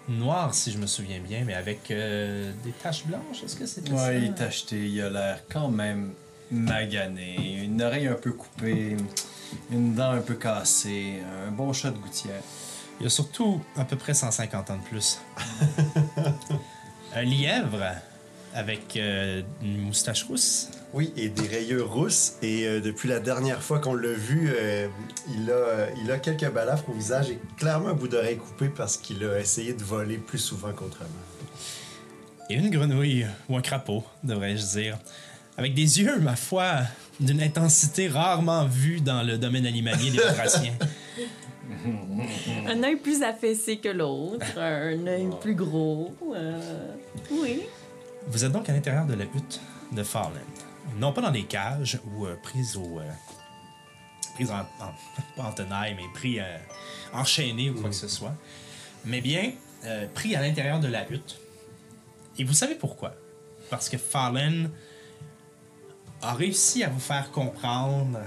S1: noir si je me souviens bien, mais avec euh, des taches blanches. Est-ce que c'était ça?
S3: Ouais, il est acheté, il a l'air quand même magané, une oreille un peu coupée, une dent un peu cassée, un bon chat de gouttière.
S1: Il y a surtout à peu près 150 ans de plus. Un lièvre avec euh, une moustache rousse.
S5: Oui, et des rayures rousses. Et euh, depuis la dernière fois qu'on l'a vu, euh, il, a, euh, il a quelques balafres au visage et clairement un bout d'oreille coupé parce qu'il a essayé de voler plus souvent qu'autrement.
S1: Et une grenouille, ou un crapaud, devrais-je dire. Avec des yeux, ma foi, d'une intensité rarement vue dans le domaine animalier des batraciens.
S4: Un œil plus affaissé que l'autre, un œil plus gros. euh, Oui.
S1: Vous êtes donc à l'intérieur de la hutte de Fallen. Non pas dans des cages ou euh, prises au. euh, prises en, en- pas en tenaille, mais pris euh, enchaînés ou quoi que ce soit. Mais bien euh, pris à l'intérieur de la hutte. Et vous savez pourquoi? Parce que Fallen a réussi à vous faire comprendre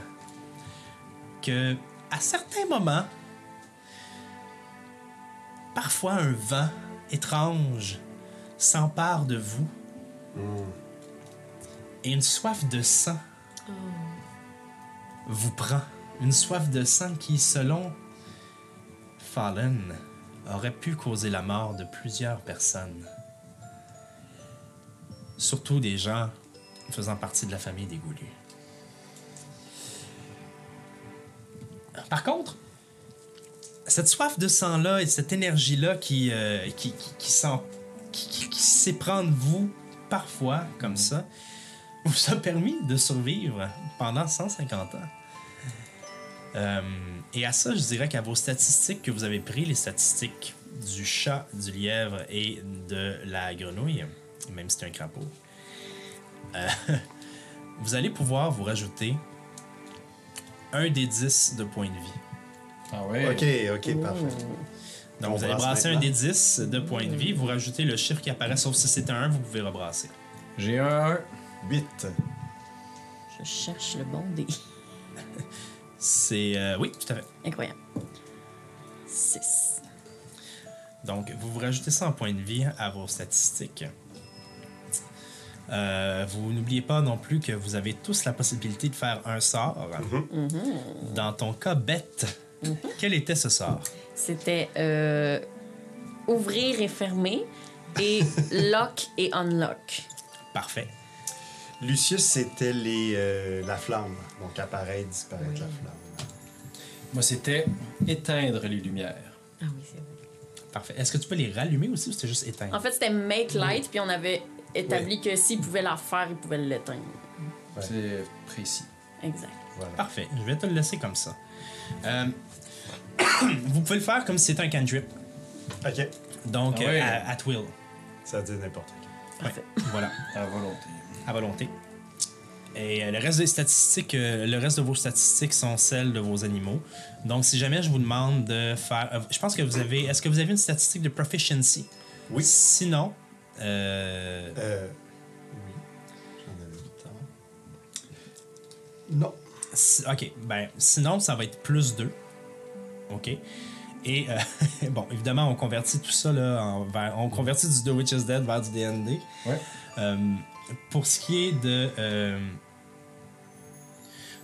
S1: que à certains moments, parfois un vent étrange s'empare de vous et une soif de sang vous prend. Une soif de sang qui, selon Fallen, aurait pu causer la mort de plusieurs personnes. Surtout des gens faisant partie de la famille des Goulus. Par contre, cette soif de sang-là et cette énergie-là qui, euh, qui, qui, qui, qui s'éprend de vous parfois comme ça, vous a permis de survivre pendant 150 ans. Euh, et à ça, je dirais qu'à vos statistiques que vous avez pris, les statistiques du chat, du lièvre et de la grenouille, même si c'est un crapaud, euh, vous allez pouvoir vous rajouter un des 10 de points de vie.
S3: Ah ouais?
S5: Ok, ok, parfait.
S1: Donc,
S5: On
S1: vous allez
S5: brasse
S1: brasser un
S5: maintenant.
S1: des 10 de points de vie, vous rajoutez le chiffre qui apparaît, sauf si c'est un 1, vous pouvez rebrasser.
S3: J'ai un 1.
S5: 8.
S4: Je cherche le bon dé.
S1: C'est. euh, oui, tout à fait.
S4: Incroyable. 6.
S1: Donc, vous vous rajoutez ça en points de vie à vos statistiques. Euh, vous n'oubliez pas non plus que vous avez tous la possibilité de faire un sort. Dans ton cas, bête, quel était ce sort?
S4: C'était euh, ouvrir et fermer et lock et unlock.
S1: Parfait.
S5: Lucius, c'était les, euh, la flamme. Donc, apparaître, disparaître la flamme.
S3: Moi, c'était éteindre les lumières.
S4: Ah oui, c'est vrai.
S1: Parfait. Est-ce que tu peux les rallumer aussi ou c'était juste éteindre?
S4: En fait, c'était make light, puis on avait établi que s'il pouvait la faire, il pouvait l'éteindre.
S3: C'est précis.
S4: Exact.
S5: Voilà.
S1: Parfait, je vais te le laisser comme ça. Euh, vous pouvez le faire comme si c'était un cantrip.
S5: Ok.
S1: Donc,
S3: Ah
S1: euh, à, at will.
S5: Ça dit n'importe quoi.
S4: Parfait.
S1: Voilà,
S3: À volonté.
S1: à volonté. Et euh, le reste des statistiques, euh, le reste de vos statistiques sont celles de vos animaux. Donc, si jamais je vous demande de faire, euh, je pense que vous avez, est-ce que vous avez une statistique de proficiency?
S5: Oui.
S1: Sinon, euh,
S5: Euh. Oui. J'en avais autant. Non.
S1: si- ok, ben sinon ça va être plus 2. Ok. Et euh, bon, évidemment, on convertit tout ça là, en- vers- on convertit du The Witch is Dead vers du D&D.
S3: Ouais.
S1: Euh, pour ce qui est de euh,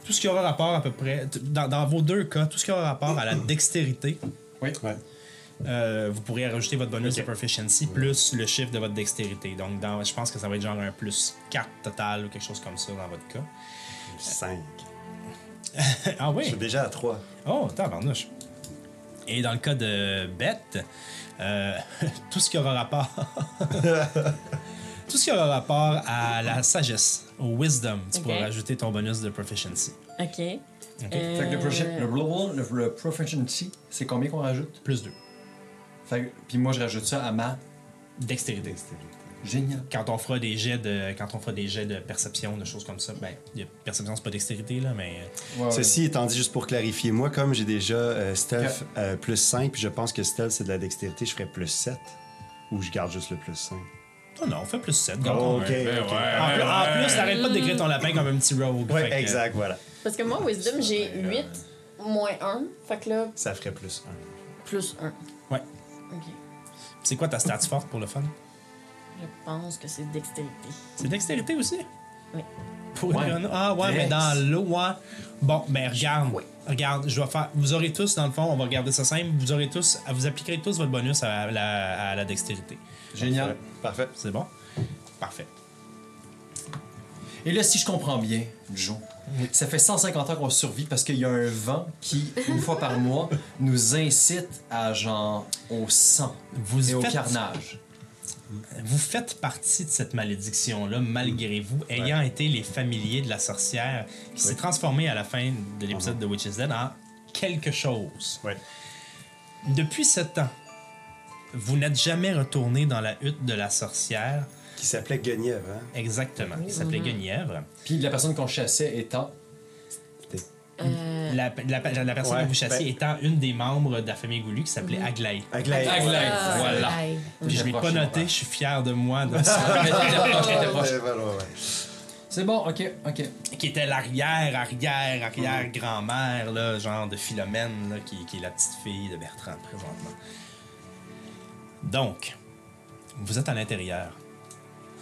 S1: tout ce qui aura rapport à peu près, dans, dans vos deux cas, tout ce qui aura rapport à la dextérité,
S3: Oui.
S5: Ouais.
S1: Euh, vous pourrez rajouter votre bonus de proficiency plus le chiffre de votre dextérité. Donc, dans, je pense que ça va être genre un plus 4 total ou quelque chose comme ça dans votre cas.
S5: 5.
S1: ah
S5: Je
S1: oui?
S5: suis déjà à 3.
S1: Oh, tabarnouche. Et dans le cas de Beth, euh, tout ce qui aura rapport. tout ce qui aura rapport à la sagesse, au wisdom, tu
S4: Ok.
S1: pourras rajouter ton bonus de proficiency.
S4: OK.
S1: Ok?
S4: Euh,
S3: Fait que le, le proficiency, c'est combien qu'on rajoute?
S1: Plus 2.
S3: Fait que- puis moi, je rajoute ça à ma.
S1: Dextérité.
S3: Génial.
S1: Quand on fera des jets de, quand on fera des jets de perception, de choses comme ça, ben, y a- perception, c'est pas dextérité, là, mais. euh,
S3: Ouais, ouais.
S5: Ceci étant dit, juste pour clarifier, moi, comme j'ai déjà euh, stealth euh, plus 5, puis je pense que stealth c'est de la dextérité, je ferais plus 7. Ou je garde juste le plus 5.
S1: Oh non, on fait plus 7.
S5: ok, ok.
S1: En, plus- en plus, t'arrêtes pas de décrire ton lapin comme un petit rogue.
S5: Ouais,
S1: fait que-
S5: exact, voilà.
S4: Parce que moi, Wisdom, j'ai 8 moins 1. Fait que là,
S5: Ça ferait plus 1.
S4: plus 1. OK.
S1: C'est quoi ta stat forte pour le fun?
S4: Je pense que c'est dextérité.
S1: C'est dextérité aussi?
S4: Oui.
S1: Pour
S3: Ouais.
S1: Ah ouais,
S3: Dex.
S1: mais dans l'eau, ouais. Bon, ben regarde. Regarde, je vais faire. Vous aurez tous, dans le fond, on va regarder ça simple. Vous aurez tous. Vous appliquerez tous votre bonus à la, à la dextérité.
S3: Génial.
S5: Parfait.
S1: C'est bon? Parfait.
S3: Et là, si je comprends bien, Joe, ça fait 150 ans qu'on survit parce qu'il y a un vent qui, une fois par mois, nous incite à genre au sang
S1: Vous
S3: et au
S1: faites-
S3: carnage.
S1: Vous faites partie de cette malédiction-là, malgré vous, ayant été les familiers de la sorcière qui s'est transformée à la fin de l'épisode de Witch's Dead en quelque chose.
S5: Ouais.
S1: Depuis ce temps, vous n'êtes jamais retourné dans la hutte de la sorcière.
S5: Qui s'appelait Guenièvre, hein?
S1: Exactement. Qui s'appelait Guenièvre.
S3: Puis la personne qu'on chassait étant.
S4: Euh,
S1: La, la- la personne
S5: Ouais,
S1: que vous chassiez
S5: ben-
S1: étant une des membres de la famille Goulu qui s'appelait Aglaé.
S5: Aglaé.
S3: Aglaé.
S4: ah,
S1: voilà. Puis je l'ai pas noté, je suis fier de moi de.
S3: C'est bon, ok, ok.
S1: qui était l'arrière, arrière, arrière grand-mère, là, genre de Philomène, là, qui, qui est la petite fille de Bertrand présentement. Donc, vous êtes à l'intérieur.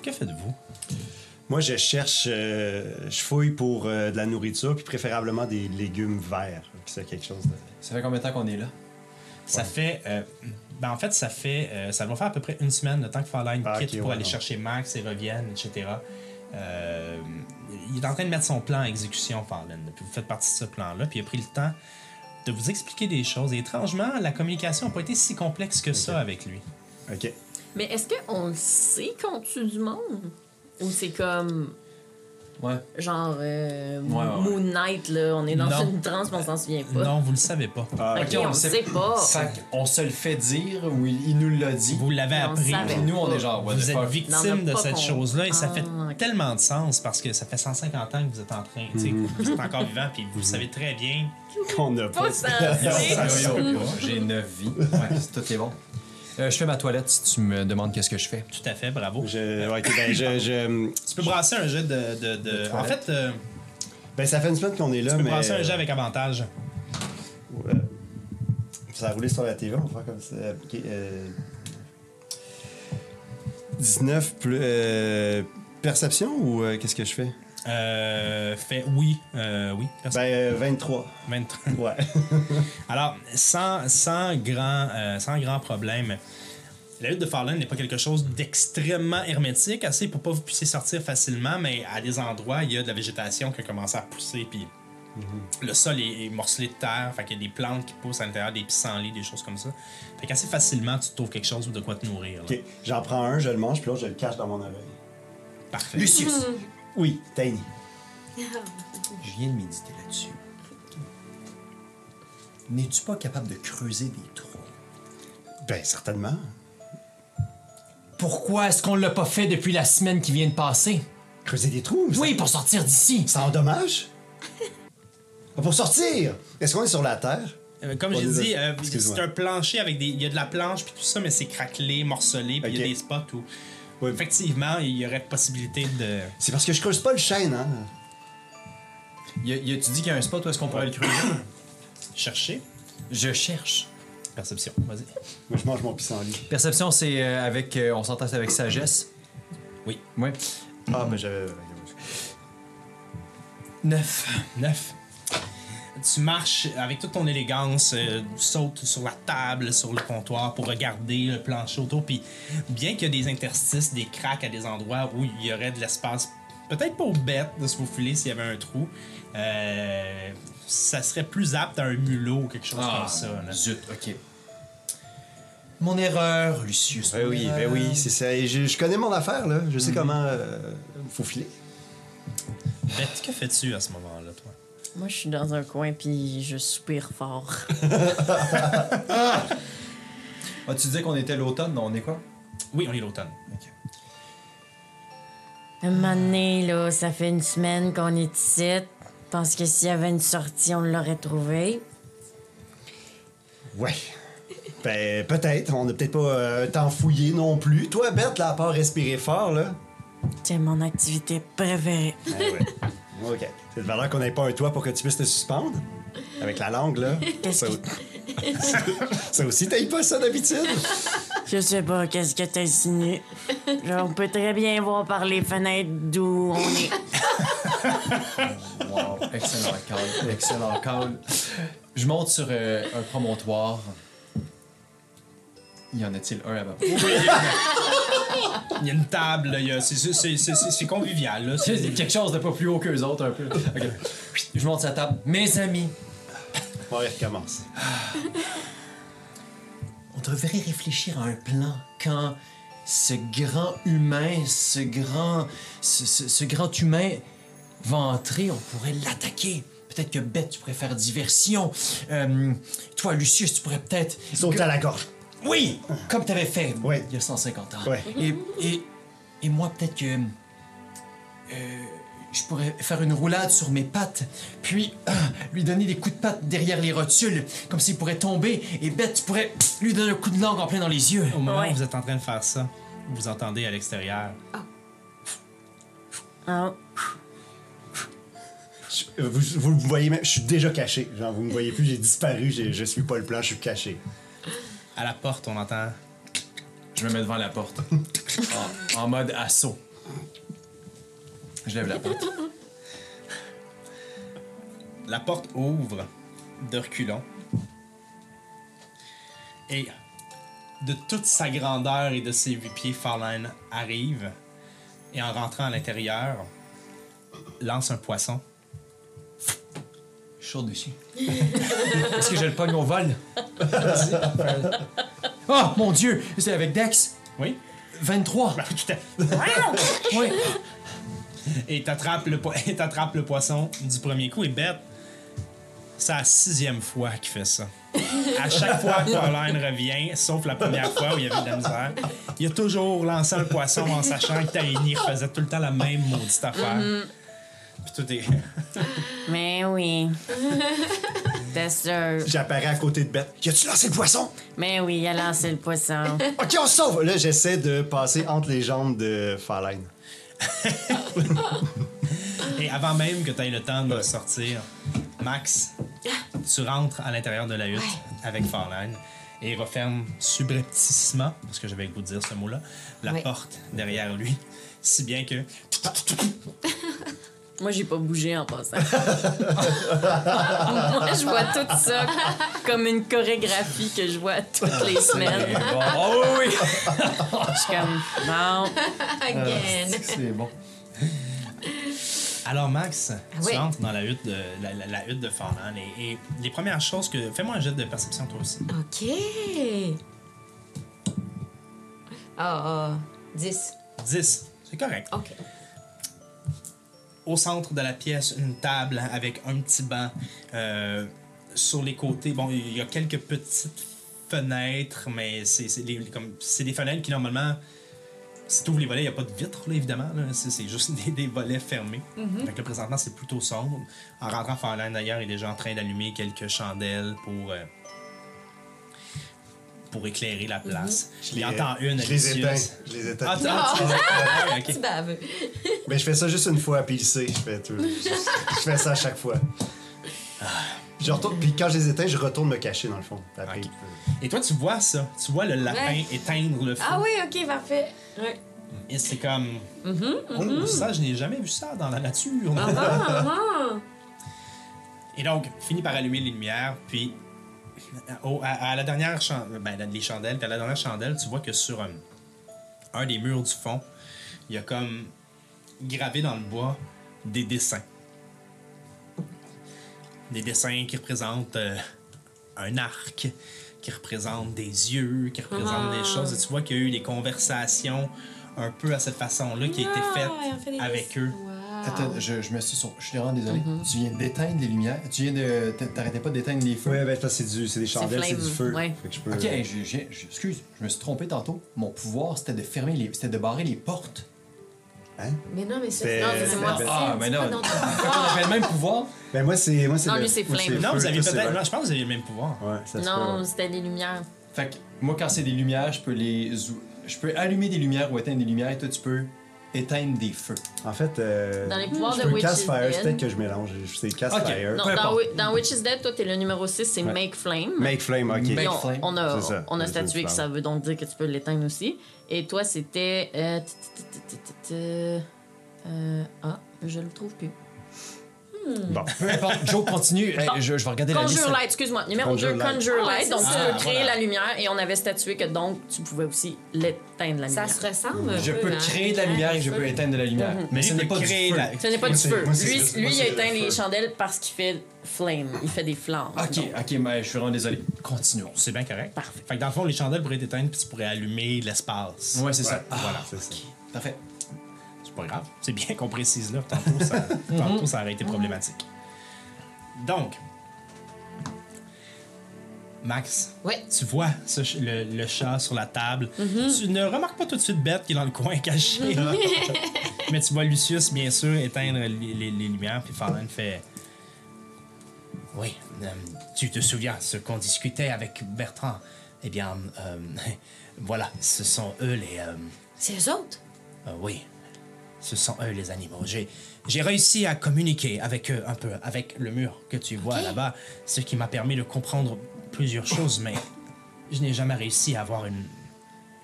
S1: Que faites-vous?
S5: Moi, je cherche, euh, je fouille pour euh, de la nourriture, puis préférablement des légumes verts. C'est quelque chose de.
S3: Ça fait combien de temps qu'on est là?
S1: Ça fait. euh, ben en fait, ça fait. euh, ça va faire à peu près une semaine, le temps que Farline
S5: Ah,
S1: quitte
S5: ok,
S1: pour
S5: ouais,
S1: aller
S5: non.
S1: chercher Max et revienne, etc. Euh, il est en train de mettre son plan en exécution, Farline. Puis vous faites partie de ce plan-là. Puis il a pris le temps de vous expliquer des choses. Et étrangement, la communication n'a pas été si complexe que ça avec lui.
S5: Ok.
S4: Mais est-ce qu'on le sait qu'on tue du monde? Ou c'est comme,
S3: Ouais.
S4: genre, euh,
S3: Ouais, ouais, ouais.
S4: Moon Knight, là, on est dans
S1: Non.
S4: une transe, mais on s'en souvient pas.
S1: Non, vous le savez pas.
S5: Ah,
S4: Ok, on le sait pas.
S3: Fait qu'on se le fait dire ou il, il nous l'a dit.
S1: Vous l'avez
S4: on
S1: appris.
S3: nous, on est genre, what
S1: Vous êtes
S4: on
S1: victime de cette chose-là et ça
S4: Ah,
S1: fait tellement de sens parce que ça fait 150 ans que vous êtes en train, tu sais, vous êtes encore vivant puis vous savez très bien.
S5: Qu'on n'a pas.
S3: J'ai 9 vies. Tout est bon. Euh, je fais ma toilette si tu me demandes qu'est-ce que je fais.
S1: Tout à fait, bravo.
S5: Je, ouais, ben, je, je-
S1: Tu peux brasser un jet de. de, de-
S5: De
S1: en fait, euh,
S5: ben, ça fait une semaine qu'on est là,
S1: tu peux
S5: mais.
S1: brasser un jet avec avantage.
S5: euh, ça a roulé sur la TV, on va faire comme ça. Ok, euh, 19 plus. euh, perception ou euh, qu'est-ce que je fais?
S1: Euh, fait oui, euh, oui.
S5: Ben,
S1: personne-
S5: euh, 23.
S1: 23.
S5: Ouais.
S1: Alors, sans, sans, grand, euh, sans grand problème, la hutte de Farland n'est pas quelque chose d'extrêmement hermétique, assez pour pas vous puissiez sortir facilement, mais à des endroits, il y a de la végétation qui a commencé à pousser, puis le sol est, est morcelé de terre, fait qu'il y a des plantes qui poussent à l'intérieur, des pissenlits, des choses comme ça. Fait qu'assez facilement, tu trouves quelque chose de quoi te nourrir. là.
S5: Ok, j'en prends un, je le mange, puis l'autre, je le cache dans mon oreille.
S1: Parfait.
S3: Lucius,
S5: Oui, Tiny.
S3: je viens de méditer là-dessus. N'es-tu pas capable de creuser des trous?
S5: Ben, certainement.
S6: Pourquoi est-ce qu'on l'a pas fait depuis la semaine qui vient de passer?
S5: Creuser des trous?
S6: Oui, pour sortir d'ici.
S5: Ça endommage? Pour sortir! Est-ce qu'on est sur la Terre?
S1: Euh, Comme j'ai dit, euh, c'est un plancher avec des. Il y a de la planche puis tout ça, mais c'est craquelé, morcelé, puis il y a des spots où.
S5: Oui.
S1: Effectivement, il y aurait possibilité de.
S5: C'est parce que je creuse pas le chêne, hein?
S3: Y a- y a- tu dis qu'il y a un spot où est-ce qu'on pourrait le creuser?
S1: Chercher.
S3: Je cherche.
S1: Perception, vas-y.
S5: Moi, je mange mon pissenlit.
S3: Perception, c'est euh, avec. euh, on s'entend c'est avec sagesse.
S1: Oui.
S3: Ouais.
S5: Ah, mais j'avais.
S3: Neuf.
S1: 9. Tu marches avec toute ton élégance, euh, tu sautes sur la table, sur le comptoir pour regarder le plancher autour. Puis, bien qu'il y ait des interstices, des craques à des endroits où il y aurait de l'espace, peut-être pour bête de se faufiler s'il y avait un trou, euh, ça serait plus apte à un mulot ou quelque chose
S3: Ah,
S1: comme ça. là.
S3: zut, ok. Mon erreur, Lucius.
S5: Ben oui, ben oui, c'est ça. Et Je, je connais mon affaire, là. Je sais comment euh, faut filer.
S1: Bête, que fais-tu à ce moment-là, toi?
S4: Moi, je suis dans un coin puis je soupire fort.
S3: Ah, tu disais qu'on était l'automne, non, on est quoi?
S1: Oui, on est l'automne.
S4: Un moment donné, là, ça fait une semaine qu'on est ici. Je pense que s'il y avait une sortie, on l'aurait trouvé.
S5: Ouais. Ben, peut-être. On n'a peut-être pas euh, tant fouillé non plus. Toi, Bette, là, à part respirer fort, là?
S4: C'est mon activité préférée.
S5: Ah ouais. OK. C'est de valeur qu'on n'ait pas un toit pour que tu puisses te suspendre? Avec la langue, là. Ça, ça aussi, t'ailles pas ça d'habitude?
S4: Je sais pas qu'est-ce que t'insinues? Genre, On peut très bien voir par les fenêtres d'où on est.
S3: Wow, excellent call, excellent call. Je monte sur euh, un promontoire. Y en a-t-il un là-bas?
S1: Il y a une table, là, il y a- c'est- c'est- c'est c'est- c'est convivial. Là.
S3: C'est quelque chose de pas plus haut qu'eux autres, un peu. Ok. Je monte sa table. Mes amis,
S5: Ouais, recommence.
S3: on devrait réfléchir à un plan quand ce grand humain, ce grand, ce, ce- ce grand humain va entrer, on pourrait l'attaquer. Peut-être que Beth, tu pourrais faire diversion. Euh, toi, Lucius, tu pourrais peut-être.
S5: Saute à la gorge.
S3: Oui, comme tu avais fait
S5: Ouais.
S3: il y a 150 ans.
S5: Ouais.
S3: Et, et, et moi, peut-être que euh, je pourrais faire une roulade sur mes pattes, puis ah, lui donner des coups de patte derrière les rotules, comme s'il pourrait tomber, et Beth, tu pourrais lui donner un coup de langue en plein dans les yeux.
S1: Au moment
S4: Ouais.
S1: où vous êtes en train de faire ça, vous entendez à l'extérieur.
S4: Ah,
S5: Je- euh, vous, voyez même, je suis déjà caché. Genre, vous me voyez plus, j'ai disparu, je suis pas le plan, je suis caché.
S1: À la porte, on entend.
S3: Je me mets devant la porte, en, en mode assaut. Je lève la porte.
S1: La porte ouvre de reculons. Et de toute sa grandeur et de ses huit pieds, Farline arrive. Et en rentrant à l'intérieur, lance un poisson.
S3: Je saute dessus. Est-ce que je le pogne au vol? oh mon dieu! C'est avec Dex?
S1: Oui?
S3: 23!
S1: Ben, tout à-
S3: Oui!
S1: Et t'attrapes le, po- et t'attrapes le poisson du premier coup. Et bête, c'est la sixième fois qu'il fait ça. À chaque fois que Farline revient, sauf la première fois où il y avait de la misère, il a toujours lancé un poisson en sachant que Tarini faisait tout le temps la même maudite affaire. Puis tout est.
S4: mais oui. T'es sûr.
S5: J'apparais à côté de Bette. Y a-tu lancé le poisson?
S4: Mais oui, il a lancé le poisson.
S5: Ok, on se sauve! Là, j'essaie de passer entre les jambes de Farline.
S1: Et avant même que tu aies le temps de sortir, Max, tu rentres à l'intérieur de la hutte avec Farline et referme subrepticement, parce que j'avais le goût de dire ce mot-là, la
S2: Ouais.
S1: porte derrière lui. Si bien que
S4: Moi, j'ai pas bougé en passant. Moi, je vois tout ça comme une chorégraphie que je vois toutes les semaines.
S3: Oh oui, oui!
S4: Je suis comme, bon,
S2: Again.
S3: C'est bon.
S1: Alors Max, tu
S2: oui.
S1: entres dans la hutte de la, la- la hutte de Farland et, et les premières choses que fais-moi un jet de perception toi aussi.
S2: OK. Ah, ah, 10.
S1: 10, c'est correct.
S2: OK.
S1: Au centre de la pièce, une table avec un petit banc. Euh, sur les côtés, bon, il y a quelques petites fenêtres, mais c'est des fenêtres qui, normalement, si tu ouvres les volets, il n'y a pas de vitre, là, évidemment. là. C'est juste des, des volets fermés. Fait que là, présentement, c'est plutôt sombre. En rentrant, Farland, d'ailleurs, est déjà en train d'allumer quelques chandelles pour... euh, pour éclairer la place.
S5: Je
S1: Il
S5: les-
S1: entend une
S5: Je les éteins. Je les éteins.
S1: Ah, tu- ah, tu- ah, ouais,
S2: baves.
S5: Mais je fais ça juste une fois, puis il sait. Je fais, tout. je fais ça à chaque fois. Je retourne, puis quand je les éteins, je retourne me cacher dans le fond. Après,
S1: Ok.
S5: il peut-
S1: Et toi, tu vois ça? Tu vois le lapin
S2: Ouais.
S1: éteindre le feu?
S2: Ah oui, ok, parfait. Ouais.
S1: Et c'est comme. Oh, ça, je n'ai jamais vu ça dans la nature.
S2: Ah, ah, ah.
S1: Et donc, finit par allumer les lumières, puis au- à, à la dernière chan- ben, les chandelles, à la dernière chandelle, tu vois que sur un, un des murs du fond, il y a comme gravé dans le bois des dessins. Des dessins qui représentent euh, un arc, qui représentent des yeux, qui représentent
S2: Ah.
S1: des choses. Et tu vois qu'il y a eu des conversations un peu à cette façon-là qui a été
S2: Ah,
S1: faites
S2: ils ont fait des
S1: avec eux.
S2: Wow.
S3: Attends, je, je me suis sur. Je suis vraiment désolé. Tu viens d'éteindre les lumières. Tu viens de. t'a- T'arrêtais pas d'éteindre les feux?
S5: Ouais, ben, c'est du- c'est des chandelles, c'est du feu.
S4: ouais.
S5: Fait que je peux.
S3: Ok, excuse, je me suis trompé tantôt. Mon pouvoir, c'était de fermer les. C'était de barrer les portes.
S5: Hein?
S2: Mais non, mais
S5: C'est-.
S2: Non, c'est moi.
S3: Ah, mais non.
S2: C'est pas dans ton
S3: On
S2: pouvoir.
S3: avait le même pouvoir.
S5: Ben, moi, c'est. Moi, c'est
S4: Non, lui, c'est flame.
S1: Non, vous aviez peut-être. Non, je pense que vous aviez le même pouvoir.
S5: Ouais, ça se
S4: Non, c'était les lumières.
S3: Fait que moi, quand c'est des lumières, je peux les. Je peux allumer des lumières ou éteindre des lumières et toi, tu peux éteindre des feux.
S5: En fait, euh,
S4: Dans les pouvoirs
S5: je
S4: de
S5: peux
S4: Witch
S5: cast
S4: is
S5: fire,
S4: Dead.
S5: c'est peut-être que je mélange. C'est cast
S3: Ok.
S5: fire.
S4: Non,
S3: Peu
S4: dans,
S3: importe.
S4: Wi- dans Witch is Dead, toi, t'es le numéro 6, c'est
S5: Ouais.
S4: Make Flame.
S5: Make flame, ok.
S3: Make-
S4: Puis on,
S3: Flame.
S4: on a,
S5: C'est ça.
S4: on a
S5: C'est
S4: statué
S5: une
S4: que
S5: flamme.
S4: ça veut donc dire que tu peux l'éteindre aussi. Et toi, c'était. Euh, t- t- t- t- t- t- euh, ah, je le trouve plus.
S5: Bon.
S3: Peu importe, Joe continue. Hey, je, je vais regarder la liste.
S4: Conjure Light, excuse-moi. Numéro
S5: Conjure
S4: 2,
S5: Light.
S4: Conjure
S2: Ah,
S4: Light.
S2: c'est
S4: Donc, tu
S2: ça.
S4: peux créer
S1: voilà.
S4: la lumière et on avait statué que donc, tu pouvais aussi l'éteindre la
S2: Ça
S4: lumière.
S2: se ressemble. un
S3: Je
S2: peu,
S3: peux
S2: hein.
S3: créer de la lumière et je peux éteindre de la lumière.
S4: Mhm.
S3: Mais ce
S1: lui
S3: n'est pas du
S1: créer
S3: feu.
S1: la-
S4: Ce n'est pas
S5: Moi,
S4: du feu.
S5: moi,
S4: Lui, il
S5: le
S4: éteint les chandelles parce qu'il fait flame. Il fait des flammes.
S3: Ok,
S4: Donc,
S3: ok, mais je suis vraiment désolé. Continuons.
S1: C'est bien correct.
S4: Parfait.
S1: Fait que dans le fond, les chandelles pourraient être éteintes, puis tu pourrais allumer l'espace.
S3: Ouais, c'est ça. Ah,
S1: voilà.
S5: c'est ça.
S3: Parfait.
S1: C'est pas grave. C'est bien qu'on précise là. Tantôt, ça, tantôt, ça aurait été problématique. Donc, Max, tu vois ce le, le chat sur la table. Tu ne remarques pas tout de suite Bête qui est dans le coin caché. Mais tu vois Lucius, bien sûr, éteindre les, les- les lumières, puis Farland fait. Oui, euh, tu te souviens ce qu'on discutait avec Bertrand Eh bien, euh, voilà, ce sont eux les. euh,
S2: C'est eux autres?
S1: euh, oui, ce sont eux les animaux. J'ai, réussi à communiquer avec eux un peu, avec le mur que tu vois là-bas, ce qui m'a permis de comprendre plusieurs choses, mais je n'ai jamais réussi à avoir une,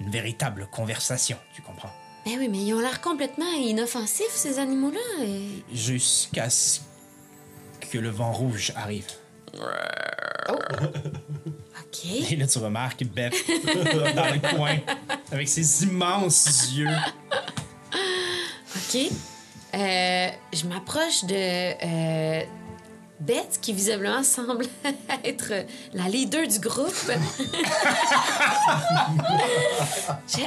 S1: une véritable conversation, tu comprends?
S2: Ben oui, mais ils ont l'air complètement inoffensifs, ces animaux-là. et-
S1: Jusqu'à ce que le vent rouge arrive.
S2: OK.
S1: Et là, tu remarques Beth dans le coin, avec ses immenses yeux.
S2: OK. Euh, je m'approche de euh, Beth, qui visiblement semble être la leader du groupe. Je-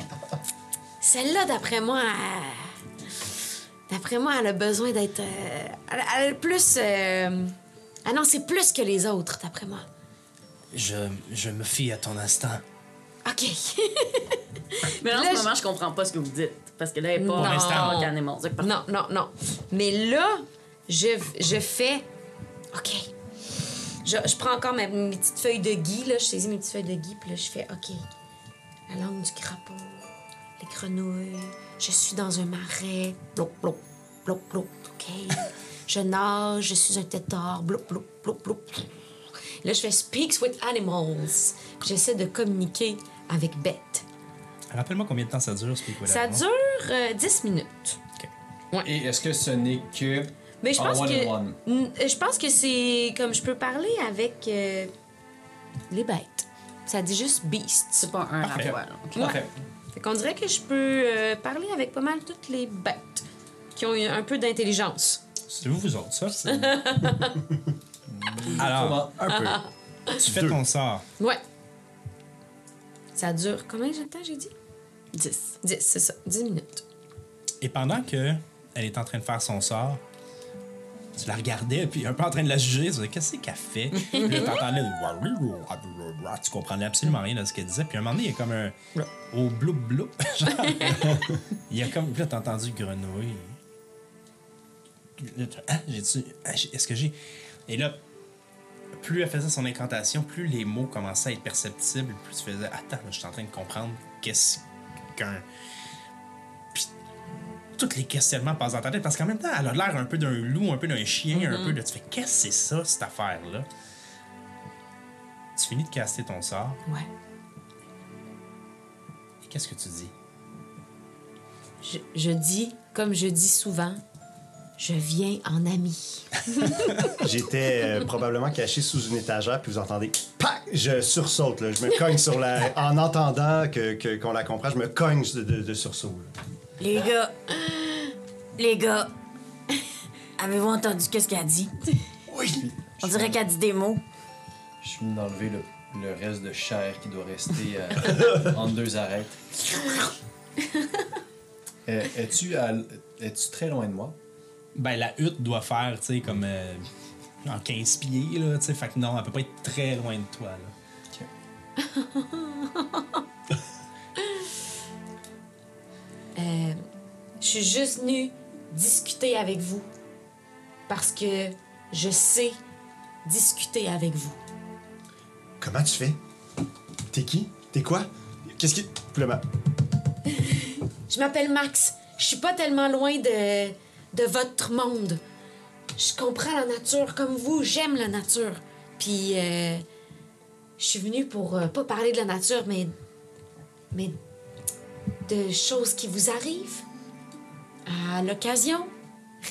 S2: Celle-là, d'après moi, elle- d'après moi, elle a besoin d'être. euh, Elle, elle a plus. euh, Ah non, c'est plus que les autres, d'après moi.
S1: Je, je me fie à ton instinct.
S2: OK.
S4: Mais en
S2: Là,
S4: ce
S2: je-
S4: moment, je comprends pas ce que vous dites. Parce que là, elle est pas
S2: Non.
S4: en parfait.
S2: Non, non, non. Mais là, je, je fais. OK. Je, je prends encore ma- mes petites feuilles de gui, là. Je saisis mes petites feuilles de gui, puis là, je fais OK. La langue du crapaud, les grenouilles. Je suis dans un marais. Bloup, bloup, bloup, bloup. OK. Je nage, je suis un tétard. Bloup, bloup, bloup, bloup. Là, je fais Speaks with Animals. J'essaie de communiquer avec Beth.
S1: Rappelle-moi combien de temps ça dure, Speak With
S2: Ça dure euh, 10 minutes.
S3: Et est-ce que ce n'est que.
S2: Mais je
S3: en
S2: pense
S3: one
S2: que
S3: one?
S2: Je pense que c'est comme je peux parler avec euh, les bêtes. Ça dit juste beasts.
S4: C'est pas un
S1: Parfait.
S4: rapport.
S2: Fait qu'on dirait que je peux euh, parler avec pas mal toutes les bêtes qui ont un peu d'intelligence.
S1: C'est vous, vous autres, ça? Alors?
S3: Un peu.
S1: tu fais ton sort.
S2: Ouais. Ça dure combien de temps j'ai dit?
S4: 10.
S2: 10, c'est ça, 10 minutes.
S1: Et pendant que elle est en train de faire son sort, tu la regardais, puis un peu en train de la juger, tu disais, qu'est-ce qu'elle fait? Puis là, t'entendais, tu comprenais absolument rien de ce qu'elle disait, puis à un moment donné, il y a comme un. Au bloup bloup. genre. il y a comme. Puis là, t'as entendu grenouille. Ah, j'ai-tu. ah, Est-ce que j'ai. Et là, plus elle faisait son incantation, plus les mots commençaient à être perceptibles, plus tu faisais Attends, là, je suis en train de comprendre qu'est-ce qu'un. Tous les questionnements passent dans ta tête parce qu'en même temps, elle a l'air un peu d'un loup, un peu d'un chien, un peu de. Tu fais Qu'est-ce que c'est ça, cette affaire-là? Tu finis de caster ton sort,
S2: Ouais.
S1: et qu'est-ce que tu dis?
S2: Je, je dis, comme je dis souvent, je viens en ami.
S5: J'étais euh, probablement caché sous une étagère, puis vous entendez PAC! Je sursaute, là. Je me cogne sur la. En entendant que, que- qu'on la comprend, je me cogne de, de, de sursaut. là.
S4: Les gars, les gars, avez-vous entendu qu'est-ce qu'elle a dit?
S5: Oui!
S4: On dirait qu'elle dit des mots.
S3: Je suis venu d'enlever le, le reste de chair qui doit rester euh, entre deux arêtes. Euh, es-tu, es-tu très loin de moi?
S1: Ben, la hutte doit faire, tu sais, comme. euh, en 15 pieds, là, tu sais. Fait que non, elle peut pas être très loin de toi, là.
S2: Euh, je suis juste venue discuter avec vous parce que je sais discuter avec vous.
S5: Comment tu fais? T'es qui? T'es quoi? Qu'est-ce qui.
S2: Je m'appelle Max. Je suis pas tellement loin de, de votre monde. Je comprends la nature comme vous. J'aime la nature. Puis, euh, je suis venue pour euh, pas parler de la nature, mais. mais de choses qui vous arrivent à l'occasion,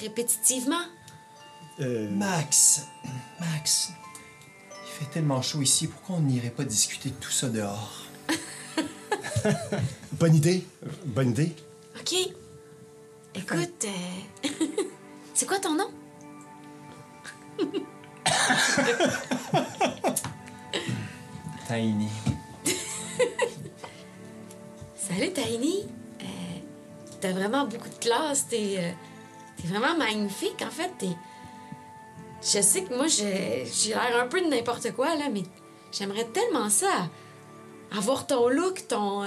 S2: répétitivement.
S5: Euh,
S3: Max, Max, il fait tellement chaud ici, pourquoi on n'irait pas discuter de tout ça dehors?
S5: bonne idée. Bonne idée.
S2: OK. Écoute, euh, c'est quoi ton nom?
S3: Tiny.
S2: Salut Tiny. Euh, t'as vraiment beaucoup de classe. T'es, euh, t'es vraiment magnifique. En fait, t'es. Je sais que moi, j'ai, j'ai l'air un peu de n'importe quoi, là, mais j'aimerais tellement ça. Avoir ton look, ton,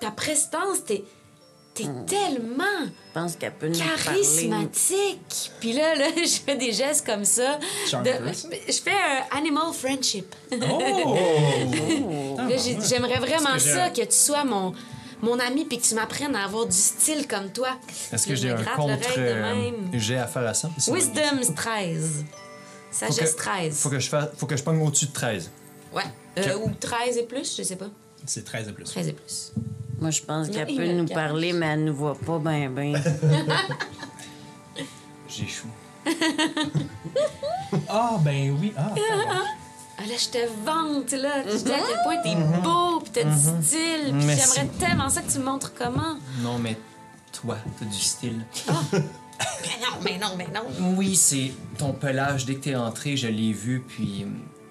S2: ta prestance. T'es, t'es tellement
S4: Je pense qu'elle peut nous parler.
S2: charismatique. Puis là, là, je fais des gestes comme ça. De- je fais un animal friendship.
S1: Oh!
S2: J'ai- J'aimerais vraiment
S1: que j'ai
S2: ça, que tu sois mon, mon ami puis que tu m'apprennes à avoir du style comme toi.
S3: Est-ce que j'ai un contre euh,
S2: même.
S3: jet à faire à ça?
S2: Wisdom 13.
S3: Faut
S2: Sagesse
S3: que-
S2: 13.
S3: Faut que je fasse, faut que je pogne au-dessus de 13.
S2: Ouais. Euh, ou 13 et plus, je sais pas.
S1: C'est 13 de plus.
S2: 13 et plus.
S4: Moi, je pense qu'elle peut nous
S2: cache.
S4: parler, mais elle nous voit pas ben ben.
S3: J'échoue.
S1: Ah, ben oui. Ah,
S2: Ah là, je te vante, là. Tu dis à quel point t'es beau pis t'as du style. Puis
S3: Merci.
S2: j'aimerais tellement ça que tu me montres comment.
S3: Non, mais toi, t'as du style.
S2: Mais non, mais non, mais non.
S3: Oui, c'est ton pelage. Dès que t'es entré, je l'ai vu, puis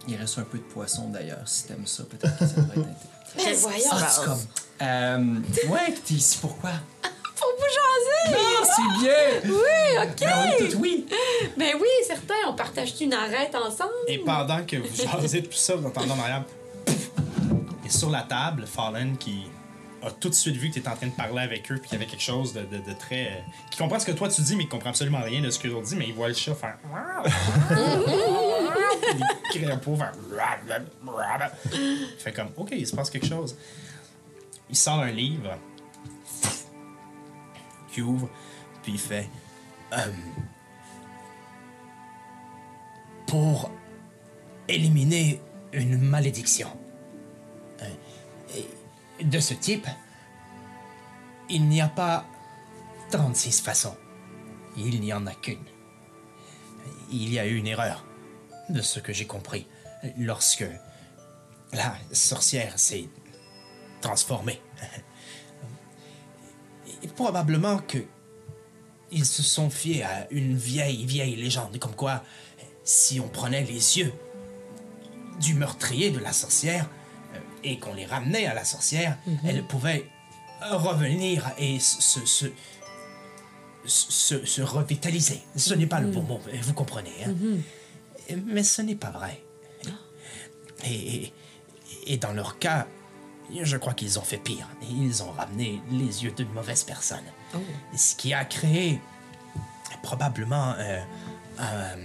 S3: il reste un peu de poisson d'ailleurs. Si t'aimes ça, peut-être que ça pourrait être intéressant.
S2: Mais voyons.
S3: Ah, c'est comme. Euh, ouais, t'es ici pourquoi?
S2: Pour vous jaser.
S3: Ah, c'est bien!
S2: Oui, OK.
S3: Ben oui, tout oui!
S2: Ben oui, certain. On partage une arête ensemble.
S1: Et pendant que vous jasez tout ça, vous entendez en arrière. Et sur la table, Fallen qui a tout de suite vu que tu étais en train de parler avec eux, puis qu'il y avait quelque chose de, très. euh, qui comprend ce que toi tu dis, mais qui comprend absolument rien de ce que l'autre dit, mais il voit le chat faire. les crapauds faire. Il fait comme, OK, il se passe quelque chose. Il sort un livre, qui ouvre, puis il fait. Euh, pour éliminer une malédiction de ce type, il n'y a pas 36 façons. Il n'y en a qu'une. Il y a eu une erreur, de ce que j'ai compris, lorsque la sorcière s'est transformée. Probablement que ils se sont fiés à une vieille, vieille légende, comme quoi, si on prenait les yeux du meurtrier de la sorcière et qu'on les ramenait à la sorcière, elle pouvait revenir et se, se- se, se revitaliser. Ce n'est pas le bon mot, vous comprenez. hein. Mais ce n'est pas vrai. Et, et, et dans leur cas, je crois qu'ils ont fait pire. Ils ont ramené les yeux d'une mauvaise personne. Ce qui a créé probablement euh, un-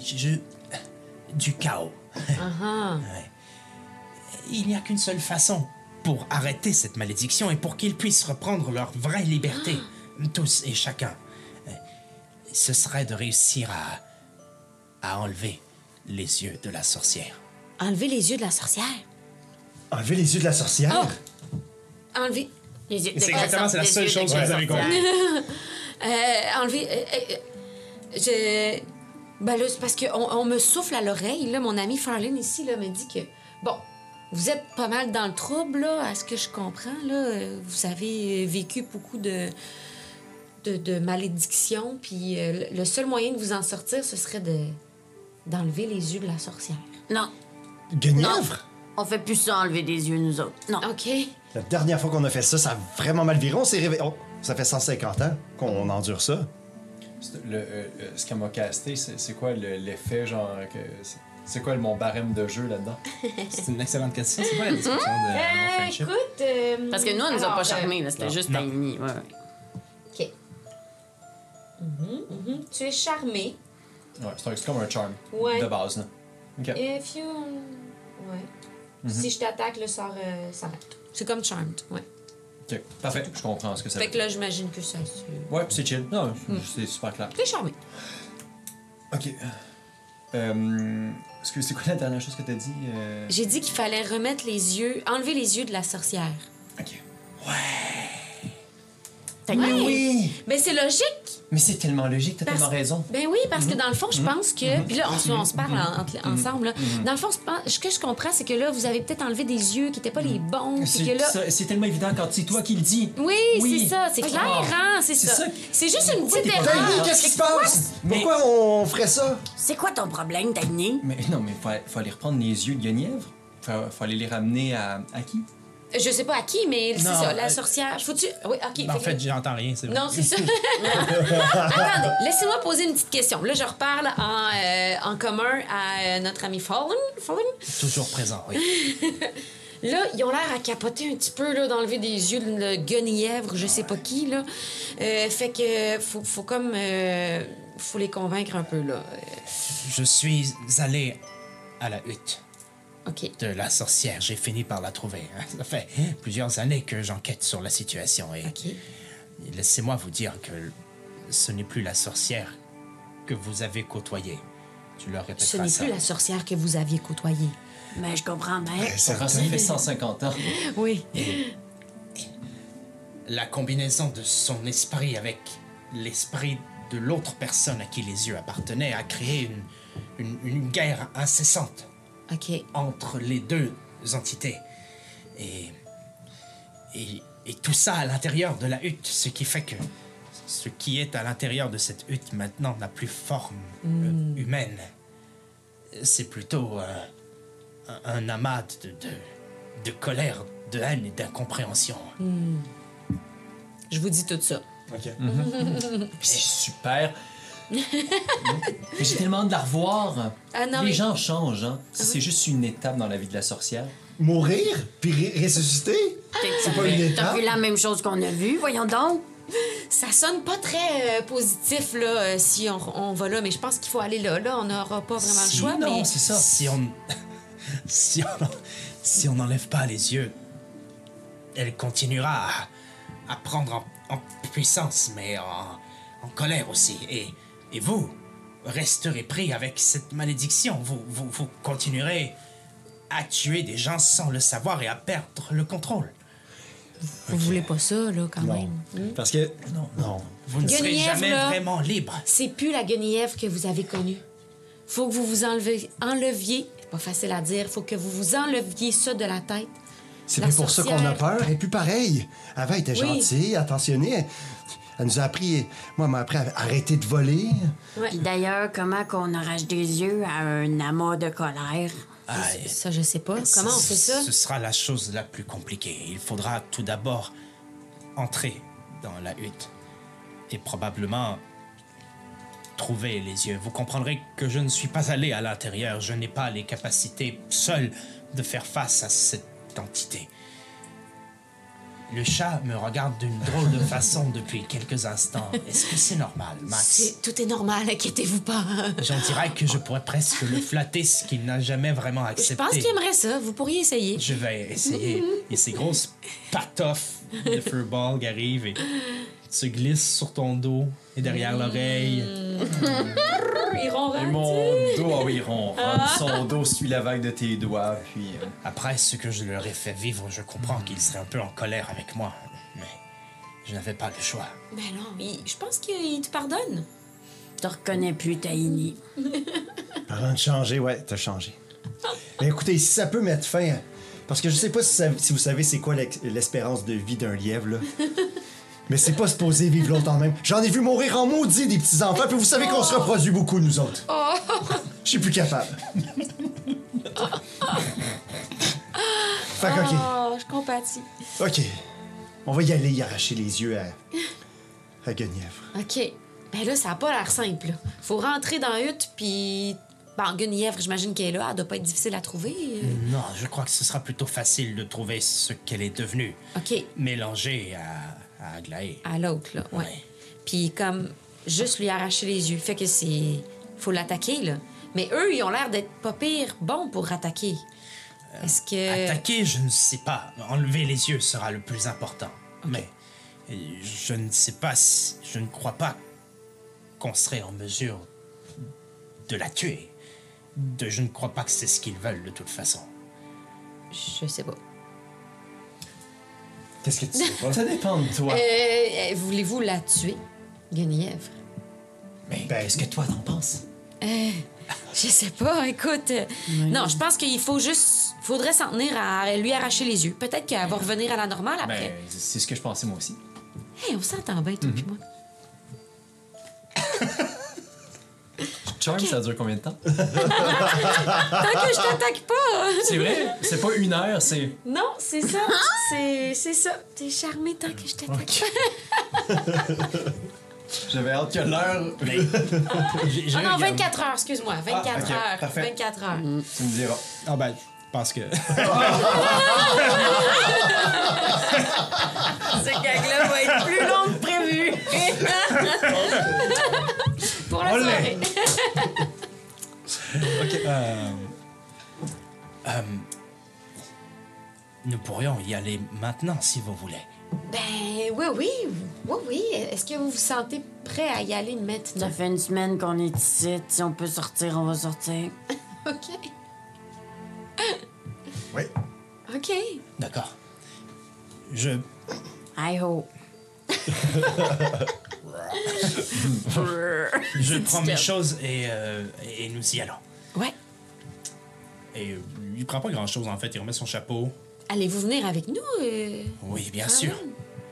S1: je- du chaos. Ouais. Il n'y a qu'une seule façon pour arrêter cette malédiction et pour qu'ils puissent reprendre leur vraie liberté, tous et chacun. Ce serait de réussir à, à enlever les yeux de la sorcière.
S2: Enlever les yeux de la sorcière?
S5: Enlever les yeux de la sorcière?
S2: Oh! Enlever.
S4: Les yeux- de
S1: C'est exactement, la seule chose que vous avez
S4: sorcière?
S2: Euh, enlever. euh, euh, je. Ben là, c'est parce qu'on on me souffle à l'oreille. Là, mon ami Farlene ici là, me dit que. Bon, vous êtes pas mal dans le trouble, là, à ce que je comprends. Là. Euh, Vous avez vécu beaucoup de. de, de malédictions. Puis euh, le- le seul moyen de vous en sortir, ce serait de. d'enlever les yeux de la sorcière.
S4: Non,
S5: Guenièvre?
S4: on fait plus ça enlever des yeux, nous autres. Non.
S2: OK?
S5: La dernière fois qu'on a fait ça, ça a vraiment mal viré. On s'est réveillé. oh, ça fait 150 ans qu'on endure ça.
S3: Le, euh, euh, ce qu'elle m'a casté, c'est c'est quoi le- l'effet, genre. que c'est- quoi le- mon barème de jeu là-dedans?
S1: C'est une excellente question. C'est quoi la description de mon friendship?
S2: écoute. euh,
S4: Parce que nous, on nous a pas
S2: euh,
S4: charmés, là. C'était juste. Amy. Ouais, ouais.
S2: OK. Mhm, mhm. Tu es charmé.
S3: Ouais, c'est comme un charm.
S2: Ouais.
S3: De base, là. Ok.
S2: If you. Ouais. Si je t'attaque, le sort euh, s'arrête. C'est comme Charmed, ouais.
S3: Ok, parfait. Je comprends ce que ça
S2: Fait
S3: veut
S2: que là, j'imagine que ça. se-.
S3: Ouais, c'est chill. Non, c'est super clair.
S2: T'es charmé.
S3: Ok. Euh, est-ce que c'est quoi la dernière chose que t'as dit? euh?
S2: J'ai dit qu'il fallait remettre les yeux, enlever les yeux de la sorcière.
S3: Ok.
S4: T'as
S2: Ouais.
S3: Oui!
S2: Ben, c'est logique.
S3: Mais c'est tellement logique, t'as
S2: Parce-
S3: tellement raison.
S2: Ben oui, parce que dans le fond, je pense que. Puis là, on, se- on se parle en- entre- ensemble. Là. Dans le fond, je pense- ce que je comprends, c'est que là, vous avez peut-être enlevé des yeux qui n'étaient pas les bons. Puis
S3: C'est
S2: que là.
S3: ça- c'est tellement évident quand c'est toi qui le dis.
S2: Oui,
S3: Oui.
S2: c'est ça. C'est
S3: Ah.
S2: clair, hein? C'est
S3: C'est
S2: ça.
S3: ça.
S2: C'est juste une petite erreur.
S3: d'accord?
S5: Qu'est-ce qui se passe? Pourquoi on ferait ça?
S4: C'est quoi ton problème, Dagny?
S3: Mais non, mais faut, faut aller reprendre les yeux de Guenièvre. Faut, faut aller les ramener à, à qui?
S2: Je sais pas à qui, mais c'est ça, la
S1: euh,
S2: sorcière. Faut-tu? Oui, OK.
S1: Ben, en
S2: que-
S1: fait, j'entends rien. c'est vrai.
S2: Non, c'est ça. Attendez, laissez-moi poser une petite question. Là, je reparle en, euh, en commun à euh, notre ami Fallen. Fallen.
S1: Toujours présent, oui.
S2: Là, ils ont l'air à capoter un petit peu, là, d'enlever des yeux de le guenièvre, je sais pas qui, là. Euh, fait que faut, faut comme... faut les convaincre un peu, là.
S1: Je suis allé à la hutte De la sorcière. J'ai fini par la trouver. hein. Ça fait plusieurs années que j'enquête sur la situation et laissez-moi vous dire que ce n'est plus la sorcière que vous avez côtoyée. Tu leur
S2: Ce
S1: répéteras
S2: n'est
S1: ça.
S2: plus la sorcière que vous aviez côtoyée.
S4: Mais je comprends bien.
S3: Ça fait 150 ans.
S2: Oui.
S1: La combinaison de son esprit avec l'esprit de l'autre personne à qui les yeux appartenaient a créé une, une- une guerre incessante Entre les deux entités. Et, et, et tout ça à l'intérieur de la hutte, ce qui fait que ce qui est à l'intérieur de cette hutte maintenant n'a plus forme euh, humaine. C'est plutôt euh, un, un amas de, de, de colère, de haine et d'incompréhension.
S2: Je vous dis tout ça.
S3: C'est super. Mais J'ai tellement hâte de la revoir.
S2: Ah non,
S3: les
S2: mais-
S3: gens changent, hein. Ça, C'est juste une étape dans la vie de la sorcière.
S5: Mourir? Puis ré- ressusciter? C'est pas une
S4: T'as
S5: étape?
S4: vu la même chose qu'on a vu, voyons donc.
S2: Ça sonne pas très euh, positif, là, euh, si on, on va là, mais je pense qu'il faut aller là. Là, on n'aura pas vraiment le
S1: Si-
S2: choix,
S3: non,
S2: mais...
S3: c'est ça.
S1: Si on si on si on n'enlève pas les yeux, elle continuera à, à prendre en, en puissance, mais en, en colère aussi. Et, et vous resterez pris avec cette malédiction. Vous, vous, vous continuerez à tuer des gens sans le savoir et à perdre le contrôle.
S2: Vous voulez pas ça, là, quand
S5: Non.
S2: même?
S5: Parce que. Non, non.
S1: Vous ne serez
S2: Guenièvre,
S1: jamais
S2: là.
S1: vraiment libre.
S2: C'est plus la guenièvre que vous avez connue. Faut que vous vous enlevez, enleviez, c'est pas facile à dire, faut que vous vous enleviez ça de la tête.
S5: C'est pour ça qu'on a peur. Elle est plus pareille. Avant, elle était
S2: Oui.
S5: gentille, attentionnée. Elle nous a appris. Moi, elle m'a appris à arrêter de voler.
S2: Ouais.
S4: Puis d'ailleurs, comment qu'on arrache des yeux à un amas de colère?
S1: Ah,
S2: Ça, je sais pas. Comment on fait ça?
S1: Ce sera la chose la plus compliquée. Il faudra tout d'abord entrer dans la hutte et probablement trouver les yeux. Vous comprendrez que je ne suis pas allé à l'intérieur. Je n'ai pas les capacités seul de faire face à cette entité. Le chat me regarde d'une drôle de façon depuis quelques instants. Est-ce que c'est normal, Max?
S2: C'est- Tout est normal, inquiétez-vous pas.
S1: J'en dirais que je pourrais presque le flatter, ce qu'il n'a jamais vraiment
S2: Je
S1: accepté.
S2: pense qu'il aimerait ça. Vous pourriez essayer.
S1: Je vais essayer. Et ces grosses patoffes de Furball arrivent et se glissent sur ton dos et derrière l'oreille.
S2: Il
S3: Et mon dos, ah oui, il ronronne. Son dos suit la vague de tes doigts, puis... euh,
S1: Après ce que je leur ai fait vivre, je comprends qu'ils seraient un peu en colère avec moi. Mais je n'avais pas le choix.
S2: Ben non, il- je pense qu'il te pardonne.
S4: Je te reconnais plus, Taini.
S5: Parlant de changer, ouais, t'as changé. Mais écoutez, si ça peut mettre fin. à- Parce que je sais pas si, ça- si vous savez c'est quoi l'ex- l'espérance de vie d'un lièvre, là. Mais c'est pas supposé vivre longtemps même. J'en ai vu mourir en maudit des petits-enfants, puis vous savez qu'on se reproduit beaucoup, nous autres. Je suis plus capable. fait que, ok.
S2: Oh, je compatis.
S5: Ok. On va y aller y arracher les yeux à. à Guenièvre.
S2: OK. Ben là, ça a pas l'air simple. là. Faut rentrer dans la hutte, puis... Ben, Guenièvre, j'imagine qu'elle est là. Elle doit pas être difficile à trouver. euh.
S1: Non, je crois que ce sera plutôt facile de trouver ce qu'elle est devenue.
S2: OK.
S1: Mélangée à, à Aglaé.
S2: À l'autre, là, ouais. Puis comme, juste lui arracher les yeux. Fait que c'est... Faut l'attaquer, là. Mais eux, ils ont l'air d'être pas pire bons pour attaquer. Est-ce que...
S1: Attaquer, je ne sais pas. Enlever les yeux sera le plus important. Mais euh, je ne sais pas si. Je ne crois pas qu'on serait en mesure de la tuer. De, je ne crois pas que c'est ce qu'ils veulent de toute façon.
S2: Je sais pas.
S5: Qu'est-ce que tu sais pas?
S3: Ça dépend de toi.
S2: Euh, euh, Voulez-vous la tuer, Guenièvre?
S5: Ben,
S3: Est-ce que toi, t'en penses?
S2: Euh, je sais pas, écoute. euh, Non, je pense qu'il faut juste. Faudrait s'en tenir à lui arracher les yeux. Peut-être qu'elle va revenir à la normale après.
S3: Ben, c'est ce que je pensais moi aussi.
S2: Hey, on s'entend bien, toi puis moi.
S3: Charm, ça dure combien de temps?
S2: Tant que je t'attaque pas!
S3: C'est vrai? C'est pas une heure, c'est...
S2: Non, c'est ça. C'est c'est ça. T'es charmé tant que je t'attaque
S3: J'avais hâte que l'heure...
S1: Mais. j'ai- j'ai
S2: Ah non,
S1: regardé-
S2: 24 heures, excuse-moi. 24
S3: Ah,
S2: heures.
S3: parfait.
S2: 24 heures.
S3: Tu me diras.
S1: Ah ben, parce que.
S2: Ce gag-là va être plus long que prévu.
S1: Olé.
S2: soirée.
S1: Euh, euh, nous pourrions y aller maintenant si vous voulez.
S2: Ben oui, oui. Oui, oui. Est-ce que vous vous sentez prêt à y aller maintenant?
S4: Ça fait une semaine qu'on est ici. Si on peut sortir, on va sortir.
S2: OK.
S5: Oui.
S2: OK.
S1: D'accord. Je.
S4: I hope.
S1: Je prends mes choses et, euh, et nous y allons.
S2: Ouais.
S1: Et euh, il prend pas grand chose en fait. Il remet son chapeau.
S2: Allez-vous venir avec nous? euh,
S1: Oui, bien
S2: quand
S1: sûr.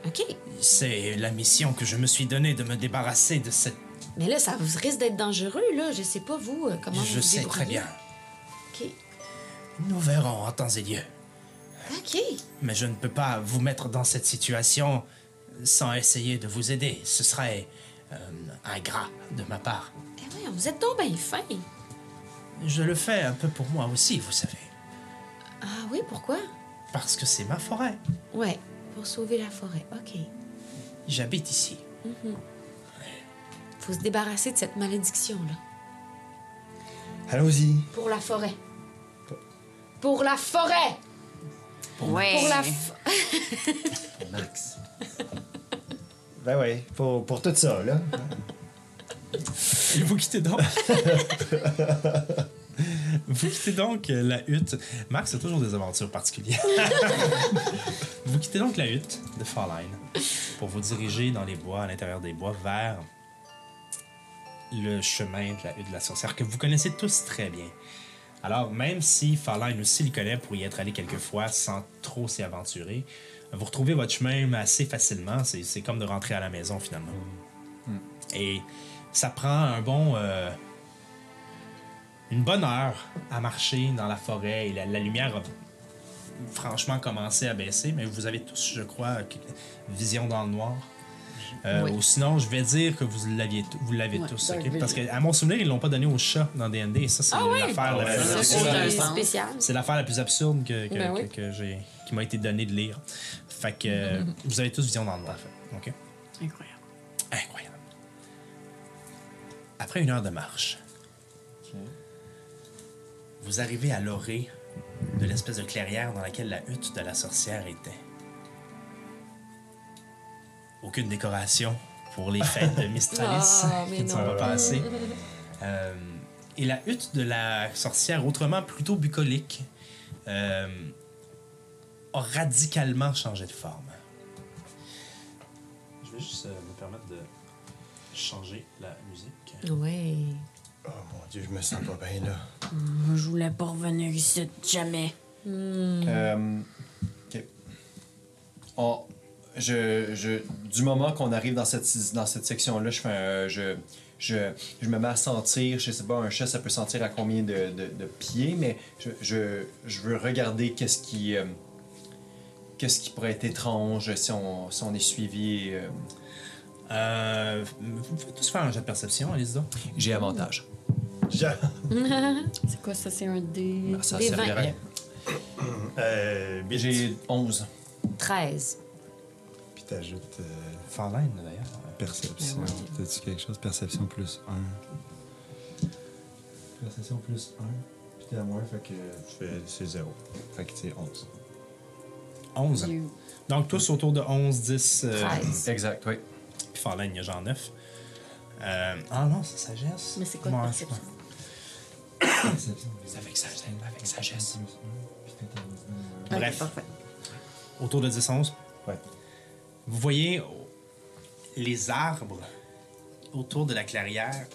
S2: OK.
S1: C'est la mission que je me suis donnée de me débarrasser de cette.
S2: Mais là, ça vous risque d'être dangereux, là. Je sais pas, vous, euh, comment vous
S1: Je
S2: vous
S1: sais très
S2: débrouillez.
S1: bien.
S2: OK.
S1: Nous verrons en temps et lieu.
S2: OK.
S1: Mais je ne peux pas vous mettre dans cette situation sans essayer de vous aider. Ce serait euh, ingrat de ma part.
S2: Eh oui, vous êtes donc bien fin.
S1: Je le fais un peu pour moi aussi, vous savez.
S2: Ah oui, pourquoi?
S1: Parce que c'est ma forêt.
S2: Ouais, pour sauver la forêt. OK.
S1: J'habite ici.
S2: Faut se débarrasser de cette malédiction-là.
S5: Allons-y.
S2: Pour la forêt. Pour la forêt!
S4: Ouais.
S2: Pour la
S3: Max.
S5: Ben ouais, pour, pour tout ça, là.
S1: Vous quittez donc. vous quittez donc euh, la hutte. Max a toujours des aventures particulières. vous quittez donc la hutte de Farline pour vous diriger dans les bois, à l'intérieur des bois, vers le chemin de la hutte de la sorcière que vous connaissez tous très bien. Alors, même si Farline aussi le connaît pour y être allé quelques fois sans trop s'y aventurer, vous retrouvez votre chemin assez facilement. C'est c'est comme de rentrer à la maison finalement. Et ça prend un bon. euh, une bonne heure à marcher dans la forêt et la, la lumière a franchement commencé à baisser, mais vous avez tous, je crois, que- vision dans le noir. Euh,
S4: Oui.
S1: Ou sinon, je vais dire que vous l'aviez t- vous l'avez
S7: Ouais,
S1: tous.
S7: Vision.
S1: Parce qu'à mon souvenir, ils l'ont pas donné au chat dans D&D. Ça, c'est
S2: Ah
S1: l'affaire la
S5: Ouais,
S1: plus
S5: Ça, c'est
S1: l'affaire la plus absurde que, que,
S2: Ben
S1: que-
S2: oui.
S1: que j'ai, qui m'a été donnée de lire. Fait que euh, vous avez tous vision dans le noir. fait. OK?
S7: Incroyable.
S1: Incroyable. Après une heure de marche, vous arrivez à l'orée de l'espèce de clairière dans laquelle la hutte de la sorcière était. Aucune décoration pour les fêtes de Mistralis
S2: Ah, mais
S1: qui ne sont
S2: non.
S1: pas passées. Euh, et la hutte de la sorcière, autrement plutôt bucolique, euh, a radicalement changé de forme. Je vais juste euh, me permettre de changer la musique.
S2: Ouais.
S5: Oh mon dieu, je me sens pas bien là.
S7: Moi, je voulais pas revenir ici, jamais.
S3: Euh, ok. On- je, je, du moment qu'on arrive dans cette, dans cette section-là, je fais un- je, je, je me mets à sentir, je sais pas, un chat, ça peut sentir à combien de, de, de pieds, mais je, je, je veux regarder qu'est-ce qui, euh, qu'est-ce qui pourrait être étrange si on, si on est suivi. euh.
S1: Euh, vous pouvez tous faire un jet de perception, allez-y donc.
S3: J'ai avantage.
S5: Ja-
S7: C'est quoi ça? C'est un dé.
S3: Ça
S2: Des
S3: servirait.
S5: Euh, huit.
S3: J'ai 11.
S2: 13.
S5: Puis t'ajoutes euh,
S1: Farline, d'ailleurs.
S5: perception.
S7: Ouais.
S5: T'as-tu quelque chose? Perception plus 1. Perception plus 1. Puis t'es à moins, fait que je fais- c'est 0. Fait que c'est 11.
S1: 11.
S7: J'ai-
S1: Donc, tous autour de 11, 10. euh,
S2: 13.
S3: Exact, oui.
S1: Puis Farline, il y a genre 9. Euh, ah non, c'est sagesse.
S7: Mais c'est quoi
S1: je
S7: perception?
S1: C'est avec sagesse. Avec sagesse. Bref.
S7: parfait.
S1: Autour de 10, 11.
S5: Ouais.
S1: Vous voyez les arbres autour de la clairière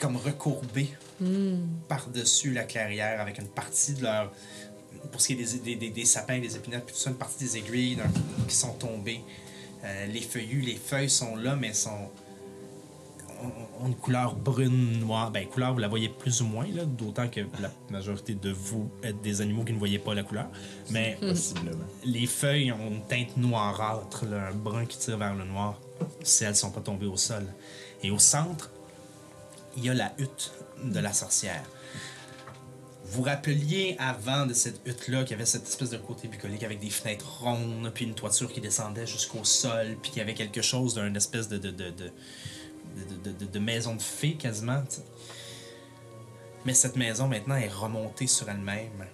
S1: comme recourbés par-dessus la clairière avec une partie de leur. Pour ce qui est des, des, des- des sapins, des épinettes, puis tout ça, une partie des aiguilles qui sont tombées. Euh, les feuillus, les feuilles sont là, mais sont. ont- une couleur brune, noire. Ben, couleur, vous la voyez plus ou moins, là, d'autant que la majorité de vous êtes des animaux qui ne voyaient pas la couleur. Mais
S5: Possiblement.
S1: les feuilles ont une teinte noirâtre, là, un brun qui tire vers le noir, si elles sont pas tombées au sol. Et au centre, il y a la hutte de la sorcière. Vous rappeliez avant de cette hutte-là qu'il y avait cette espèce de côté bucolique avec des fenêtres rondes, puis une toiture qui descendait jusqu'au sol, puis qu'il y avait quelque chose d'une espèce de, de, de, de, de- maison de fée quasiment. Mais cette maison maintenant est remontée sur elle-même.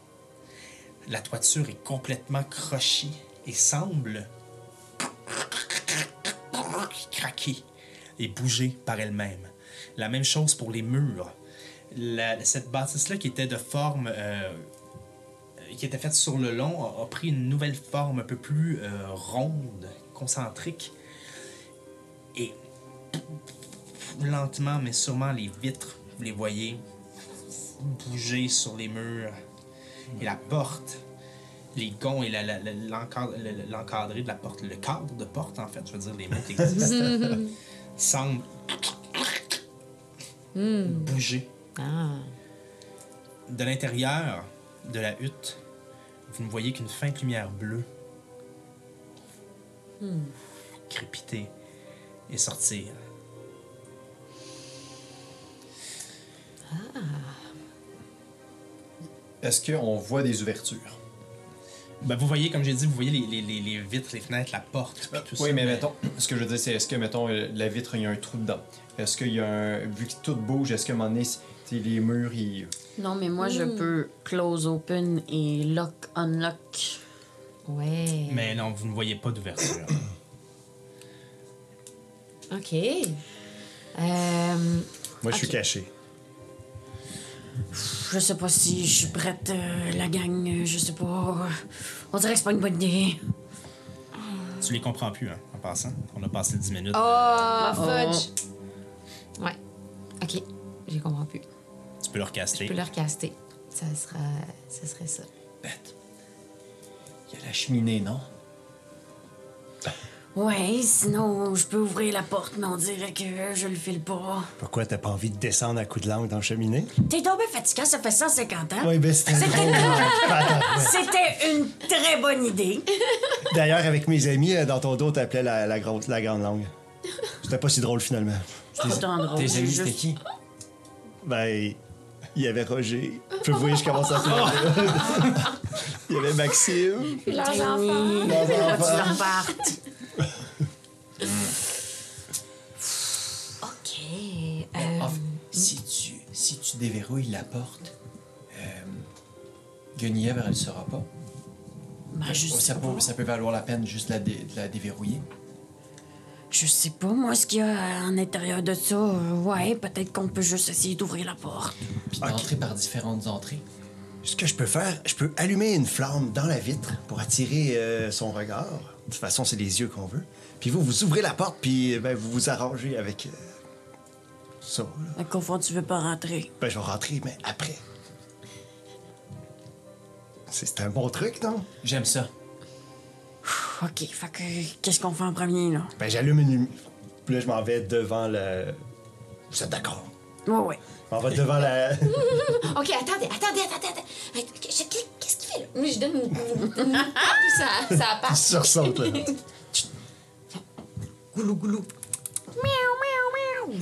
S1: La toiture est complètement crochée et semble craquer et bouger par elle-même. La même chose pour les murs. La- cette bâtisse-là qui était de forme... euh, qui était faite sur le long a, a pris une nouvelle forme un peu plus euh, ronde, concentrique. Et lentement mais sûrement les vitres, vous les voyez bouger sur les murs. Et la porte, les gonds et l'encadré de la porte, le cadre de porte en fait, je veux dire les mots qui existent, semble bouger.
S2: Ah.
S1: De l'intérieur de la hutte, vous ne voyez qu'une feinte lumière bleue crépiter et sortir.
S3: Est-ce qu'on voit des ouvertures?
S1: Ben, vous voyez, comme j'ai dit, vous voyez les, les- les- les vitres, les fenêtres, la porte. tout
S3: Oui,
S1: ça,
S3: mais mettons, ce que je veux dire, c'est est-ce que, mettons, euh, la vitre, il y a un trou dedans? Est-ce qu'il y a un. Vu que tout bouge, est-ce qu'à un moment donné, les murs, ils.
S7: Non, mais moi, je
S2: Hmm.
S7: peux close open et lock, unlock.
S2: Ouais.
S1: Mais non, vous ne voyez pas d'ouverture.
S2: OK. Euh,
S5: Moi, je suis caché.
S7: Je sais pas si je suis prête, euh, la gang, euh, je sais pas. On dirait que c'est pas une bonne idée.
S1: tu les comprends plus, hein, en passant. On a passé 10 minutes.
S2: Oh,
S7: Oh.
S2: fudge. Ouais. OK. J'ai compris plus.
S1: Tu peux le recaster.
S2: Je peux le recaster. Ça sera... Ça serait ça.
S3: Bête. Il y a la cheminée, non?
S7: Ouais, sinon, je peux ouvrir la porte, mais on dirait que je le file pas.
S5: Pourquoi t'as pas envie de descendre à coups de langue dans la cheminée?
S7: T'es tombé fatiguant, ça fait 150 ans.
S5: Oui, ben c'était
S7: C'était. C'était une très bonne idée.
S5: D'ailleurs, avec mes amis, euh, dans ton dos, t'appelais la, la, grosse- la grande langue. C'était pas si drôle finalement.
S7: Pourtant drôle.
S3: Tes amis,
S7: juste-
S3: c'était qui?
S5: Ben, il y avait Roger. Puis vous voyez, je commence à pleurer. Il y avait Maxime.
S2: Puis leurs enfants.
S5: leurs
S7: Là, tu
S5: enfants.
S2: OK. euh,
S3: En fait, si tu, si tu déverrouilles la porte, euh, Guenièvre, elle ne saura pas.
S7: Ben, je sais
S3: ça,
S7: pas.
S3: peut, ça peut valoir la peine juste la dé- de la déverrouiller.
S7: Je sais pas, moi, ce qu'il y a en intérieur de ça. euh, ouais, peut-être qu'on peut juste essayer d'ouvrir la porte.
S3: Puis d'entrer par différentes entrées.
S5: Ce que je peux faire, je peux allumer une flamme dans la vitre pour attirer euh, son regard. De toute façon, c'est les yeux qu'on veut. Puis vous, vous ouvrez la porte, puis ben, vous vous arrangez avec euh, ça. là.
S7: Fond, tu veux pas rentrer.
S5: Ben, je vais rentrer, mais après. C'est un bon truc, non?
S3: J'aime ça.
S7: Ok, fait que qu'est-ce qu'on fait en premier, là?
S5: Ben, j'allume une lumière. Puis là, je m'en vais devant le. Vous êtes d'accord?
S7: Ouais, ouais.
S5: Je m'en vais devant la.
S2: OK, attendez, attendez, attendez, attendez. Qu'est-ce qu'il fait, là? Moi, je donne une... une... une- ça, ça
S5: Il
S2: passe.
S5: sursaute, là.
S2: Goulou, goulou. Miaou, miaou, miaou.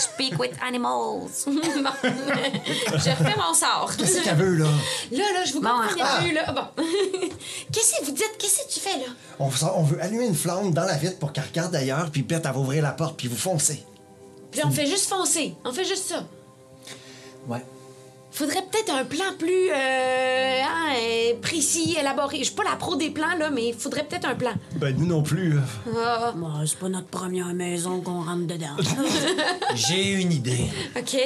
S2: Speak with animals. Bon. je refais mon sort.
S5: Qu'est-ce qu'elle veut, là?
S2: Là, là, je vous
S7: Bon,
S2: comprenais
S5: ah.
S2: plus, là. Bon. Qu'est-ce que vous dites? Qu'est-ce que tu fais, là?
S5: On, veut allumer une flamme dans la vitre pour qu'elle regarde ailleurs, puis elle va ouvrir la porte, puis vous foncez.
S2: Puis on fait juste foncer. On fait juste ça.
S3: Ouais.
S2: Faudrait peut-être un plan plus euh, hein, euh, précis, élaboré. Je suis pas la pro des plans, là, mais faudrait peut-être un plan.
S5: Ben, nous non plus.
S2: Ah,
S7: Bon, c'est pas notre première maison qu'on rentre dedans.
S3: J'ai une idée.
S2: OK.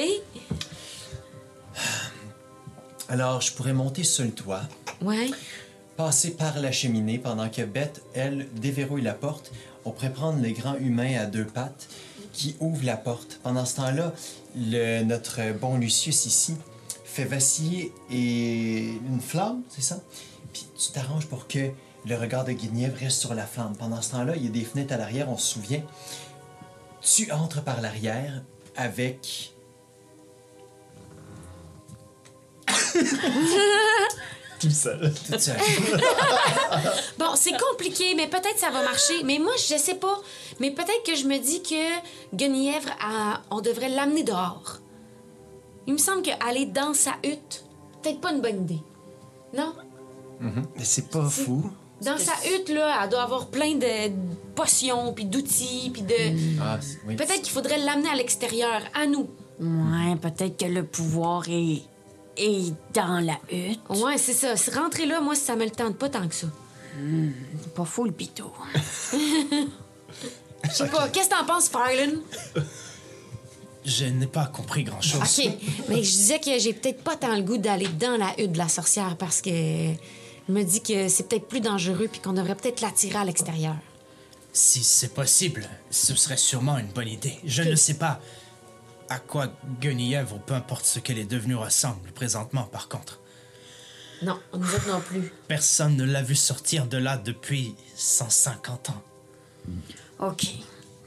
S3: Alors, je pourrais monter sur le toit,
S2: Ouais.
S3: passer par la cheminée pendant que Bette, elle, déverrouille la porte. On pourrait prendre le grand humain à deux pattes qui ouvre la porte. Pendant ce temps-là, le, notre bon Lucius ici fait vaciller et une flamme, c'est ça? Puis tu t'arranges pour que le regard de Guenièvre reste sur la flamme. Pendant ce temps-là, il y a des fenêtres à l'arrière, on se souvient. Tu entres par l'arrière avec
S5: Tout seul.
S2: Bon, c'est compliqué, mais peut-être ça va marcher. Mais moi, je sais pas. Mais peut-être que je me dis que Guenièvre, a- on devrait l'amener dehors. Il me semble qu'aller dans sa hutte, peut-être pas une bonne idée. Non?
S5: Mais c'est pas fou.
S2: Dans sa hutte, là, elle doit avoir plein de potions, puis d'outils, puis de...
S3: Ah, c'est- oui.
S2: Peut-être qu'il faudrait l'amener à l'extérieur, à nous.
S7: ouais, peut-être que le pouvoir est, est dans la hutte.
S2: Ouais, c'est ça. Se Rentrer là, moi, ça me le tente pas tant que ça.
S7: C'est pas fou, le pitot.
S2: Je sais pas. Qu'est-ce que t'en penses, Farland?
S1: Je n'ai pas compris grand-chose.
S2: OK. Mais je disais que j'ai peut-être pas tant le goût d'aller dans la hutte de la sorcière parce que me dis que c'est peut-être plus dangereux puis qu'on devrait peut-être l'attirer à l'extérieur.
S1: Si c'est possible, ce serait sûrement une bonne idée. Je ne sais pas à quoi Guenièvre ou peu importe ce qu'elle est devenue ressemble présentement, par contre.
S2: Non, nous autres non plus.
S1: Personne ne l'a vu sortir de là depuis 150 ans.
S7: OK.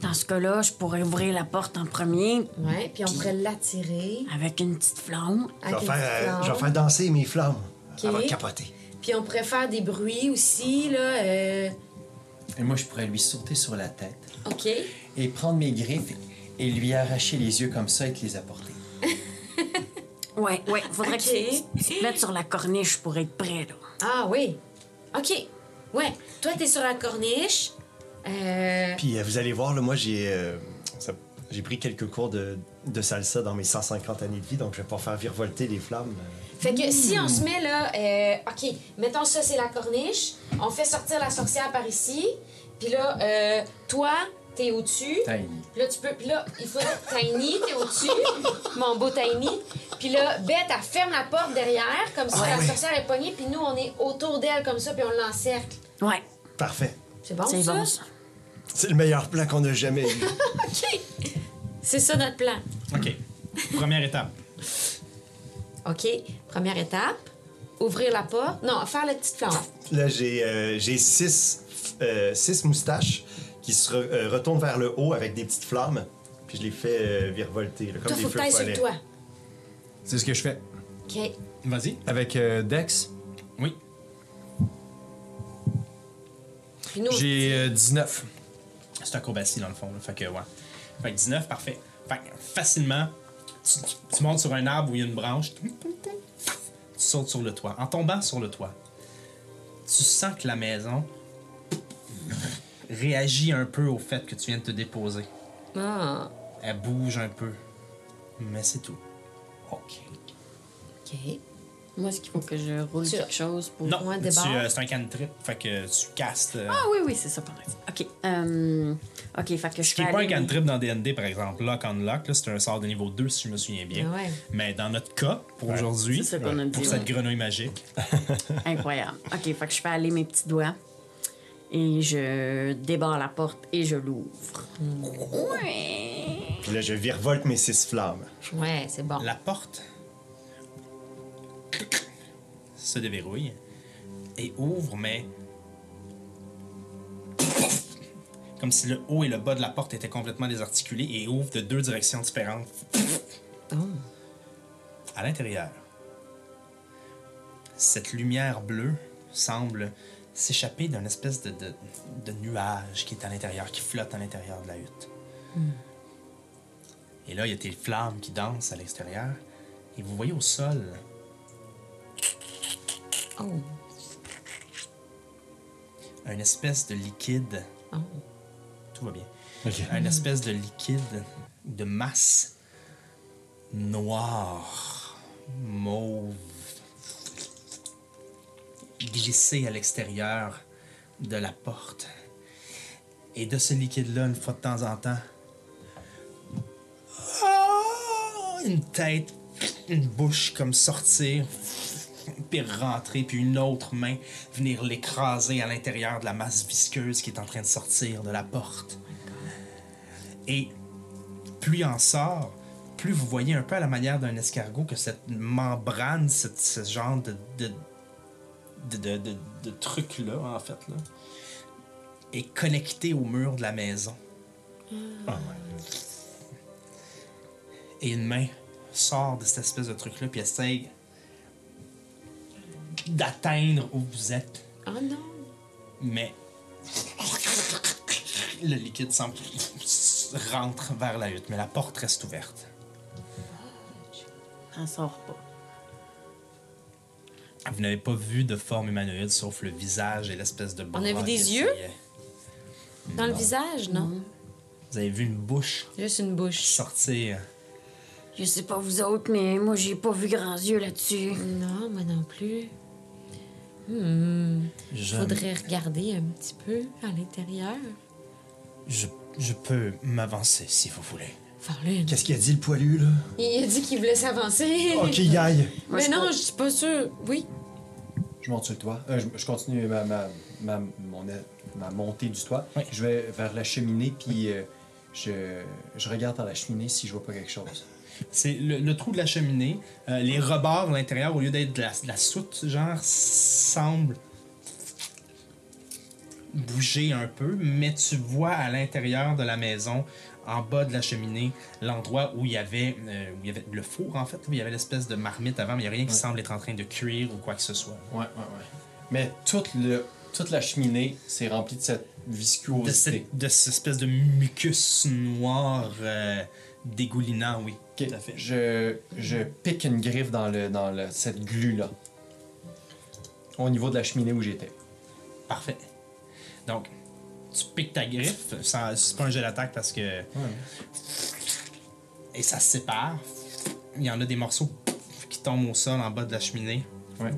S7: Dans ce cas-là, je pourrais ouvrir la porte en premier
S2: Ouais, puis on pourrait l'attirer.
S7: avec une petite flamme.
S5: Je vais, faire, euh, je vais faire danser mes flammes.
S2: Ok.
S5: Elle va capoter.
S2: Puis on pourrait faire des bruits aussi, là. euh,
S3: Et moi, je pourrais lui sauter sur la tête
S2: OK.
S3: et prendre mes griffes et lui arracher les yeux comme ça et te les apporter.
S7: Ouais, ouais. Faudrait que tu tu te mettes sur la corniche pour être prêt, là.
S2: Ah oui. OK. Ouais. Toi, t'es sur la corniche. Euh...
S5: Puis euh, vous allez voir, là, moi, j'ai euh, ça- j'ai pris quelques cours de, de salsa dans mes 150 années de vie, donc je vais pas faire virevolter les flammes.
S2: Fait que si on se met là, euh, OK, mettons ça, c'est la corniche. On fait sortir la sorcière par ici. Puis là, euh, toi, t'es au-dessus.
S3: Tiny.
S2: Puis là, tu peux. Puis là, il faudrait. Tiny, t'es au-dessus. mon beau Tiny. Puis là, Bette, elle ferme la porte derrière, comme si
S5: Ah
S2: la
S5: oui.
S2: sorcière est pognée. Puis nous, on est autour d'elle comme ça, puis on l'encercle.
S7: Ouais,
S5: Parfait.
S2: C'est bon,
S7: c'est
S2: ça?
S7: bon, ça.
S5: C'est le meilleur plan qu'on a jamais eu.
S2: OK. C'est ça notre plan.
S1: OK. Première étape.
S2: OK. Première étape. Ouvrir la porte. Non, faire la petite flamme.
S5: Là, j'ai euh, j'ai six euh, six moustaches qui se re- euh, retournent vers le haut avec des petites flammes. Puis je les fais euh, virevolter, là, comme
S2: Toi,
S5: des
S2: faut que
S5: feux
S2: t'ailles sur
S5: follets.
S2: toi.
S3: C'est ce que je fais.
S2: OK.
S1: Vas-y.
S3: Avec euh, Dex, J'ai euh, 19.
S1: C'est acrobatie dans le fond. là. Fait que, ouais. Fait que 19, parfait. Fait que facilement, tu, tu- tu montes sur un arbre où il y a une branche. Tu sautes sur le toit. En tombant sur le toit, tu sens que la maison réagit un peu au fait que tu viens de te déposer.
S2: Ah,
S1: Elle bouge un peu. Mais c'est tout.
S5: Ok.
S2: OK.
S4: Moi, est-ce qu'il faut que je roule
S2: Tu-
S4: quelque chose pour.
S1: Non,
S2: Ouais,
S1: tu,
S2: débarre.
S1: euh, c'est un cantrip. Fait que tu castes. euh,
S4: Ah oui, oui, c'est ça, pareil. Ok. Euh, ok, fait que je
S1: Ce qui n'est pas un cantrip dans DND, par exemple, Lock on Lock, là, c'est un sort de niveau 2 si je me souviens bien.
S2: Ouais.
S1: Mais dans notre cas, pour aujourd'hui, pour
S4: ouais.
S1: cette grenouille magique,
S4: Incroyable. Ok, fait que je fais aller mes petits doigts et je débarre la porte et je l'ouvre. Ouais.
S5: Puis là, je virevolte mes six flammes.
S2: Ouais, c'est bon.
S1: la porte? Se déverrouille et ouvre, mais comme si le haut et le bas de la porte étaient complètement désarticulés et ouvre de deux directions différentes.
S2: Oh.
S1: À l'intérieur, cette lumière bleue semble s'échapper d'un espèce de, de- de nuage qui est à l'intérieur, qui flotte à l'intérieur de la hutte. Et là, il y a des flammes qui dansent à l'extérieur. Et vous voyez au sol
S2: Oh.
S1: une espèce de liquide.
S2: Oh.
S1: Tout va bien. Une espèce de liquide, de masse noire, mauve, glissée à l'extérieur de la porte. Et de ce liquide-là, une fois de temps en temps, ah, une tête, une bouche comme sortir, puis rentrer, puis une autre main venir l'écraser à l'intérieur de la masse visqueuse qui est en train de sortir de la porte. Et plus il en sort, plus vous voyez un peu à la manière d'un escargot que cette membrane, cette- ce genre de, de, de, de, de- de truc-là, en fait, là, est connecté au mur de la maison.
S5: Ah ouais.
S1: Et une main sort de cette espèce de truc-là, puis essaye d'atteindre où vous êtes.
S2: Oh non.
S1: Mais le liquide semble rentre vers la hutte, mais la porte reste ouverte.
S4: Elle sort pas.
S1: Vous n'avez pas vu de forme humanoïde sauf le visage et l'espèce de bras
S2: a vu des yeux? Dans le visage, non?
S1: Vous avez vu une bouche
S2: Juste une bouche.
S1: sortir.
S7: Je sais pas vous autres, mais moi, j'ai pas vu grands yeux là-dessus.
S2: Non, moi non plus. Hmm.
S1: Je,
S2: Faudrait regarder un petit peu à l'intérieur.
S1: je, je peux m'avancer si vous voulez.
S5: Qu'est-ce qu'il a dit, le poilu, là?
S2: Il a dit qu'il voulait s'avancer.
S5: Ok, y aille.
S2: Mais
S3: je
S2: non, je suis pas sûre. Oui.
S3: Je monte sur le toit. Euh, je, je continue ma, ma, ma, mon- ma montée du toit.
S1: Oui.
S3: Je vais vers la cheminée, puis euh, je, je regarde dans la cheminée si je vois pas quelque chose.
S1: C'est le, le trou de la cheminée. euh, les rebords à l'intérieur, au lieu d'être de la, de la soute, genre, semblent bouger un peu, mais tu vois à l'intérieur de la maison, en bas de la cheminée, l'endroit où il y avait euh, où il y avait le four en fait, où il y avait l'espèce de marmite avant, mais il n'y a rien qui
S3: Ouais.
S1: semble être en train de cuire ou quoi que ce soit.
S3: Ouais, ouais, ouais. Mais toute, le, toute la cheminée, c'est rempli de cette
S1: De,
S3: viscosité.
S1: cette, de cette espèce de mucus noir euh, dégoulinant, oui.
S3: Ok,
S1: Tout à fait.
S3: Je, je pique une griffe dans, le, dans le, cette glu-là. Au niveau de la cheminée où j'étais.
S1: Parfait. Donc, tu piques ta griffe, ça- c'est pas un jet d'attaque parce que. Et ça se sépare. Il y en a des morceaux qui tombent au sol en bas de la cheminée.
S3: Ouais.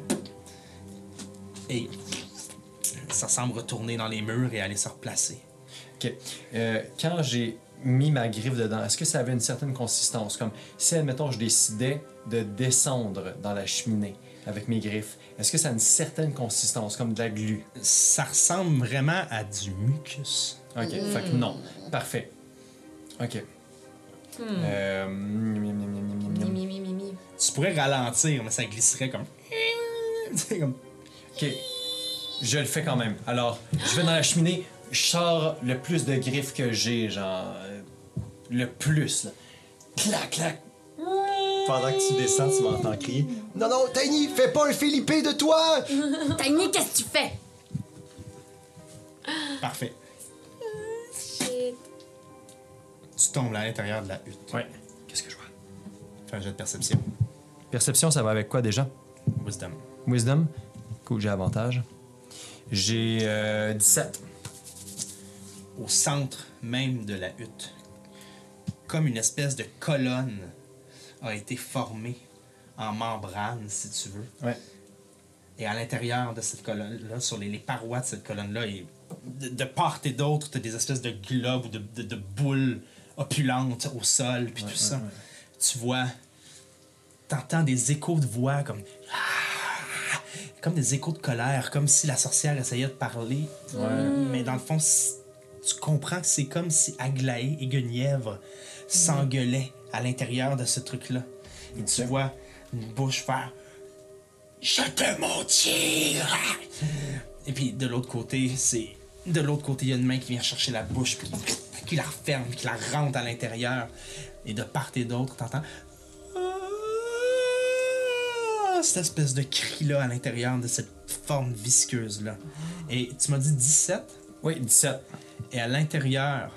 S1: Et ça semble retourner dans les murs et aller se replacer.
S3: Ok. Euh, quand j'ai mis ma griffe dedans, est-ce que ça avait une certaine consistance? Comme si, admettons, je décidais de descendre dans la cheminée avec mes griffes, est-ce que ça a une certaine consistance, comme de la glu?
S1: Ça ressemble vraiment à du mucus.
S3: Ok, fait que non. Parfait. Ok. Euh.
S1: Tu pourrais ralentir, mais ça glisserait comme.
S3: Ok. je le fais quand même. Alors, je vais dans la cheminée, je sors le plus de griffes que j'ai, genre. euh, le plus, là. Clac, clac.
S5: Pendant que tu descends, tu m'entends crier Non, non, Tiny, fais pas un Philippe de toi
S7: Tiny, qu'est-ce que tu fais?
S1: Parfait.
S2: Shit.
S1: Tu tombes à l'intérieur de la hutte.
S3: Ouais. Qu'est-ce que je vois?
S1: Fais un jet de perception.
S3: Perception, ça va avec quoi déjà?
S1: Wisdom.
S3: Wisdom. Cool, j'ai avantage. J'ai euh, 17.
S1: Au centre même de la hutte, comme une espèce de colonne a été formée en membrane, si tu veux.
S3: Ouais.
S1: Et à l'intérieur de cette colonne-là, sur les, les parois de cette colonne-là, et de, de part et d'autre, tu as des espèces de globes ou de, de- de boules opulentes au sol, puis tout ça. Tu vois, t'entends des échos de voix comme. Comme des échos de colère, comme si la sorcière essayait de parler. Mais dans le fond, tu comprends que c'est comme si Aglaé et Guenièvre s'engueulaient à l'intérieur de ce truc-là. Et tu vois une bouche faire je te mentir! Et puis de l'autre côté, c'est. De l'autre côté, il y a une main qui vient chercher la bouche, puis qui la referme, qui la rentre à l'intérieur. Et de part et d'autre, t'entends. Ah, Cette espèce de cri-là à l'intérieur de cette forme visqueuse-là. Et tu m'as dit 17?
S3: Oui, 17.
S1: Et à l'intérieur,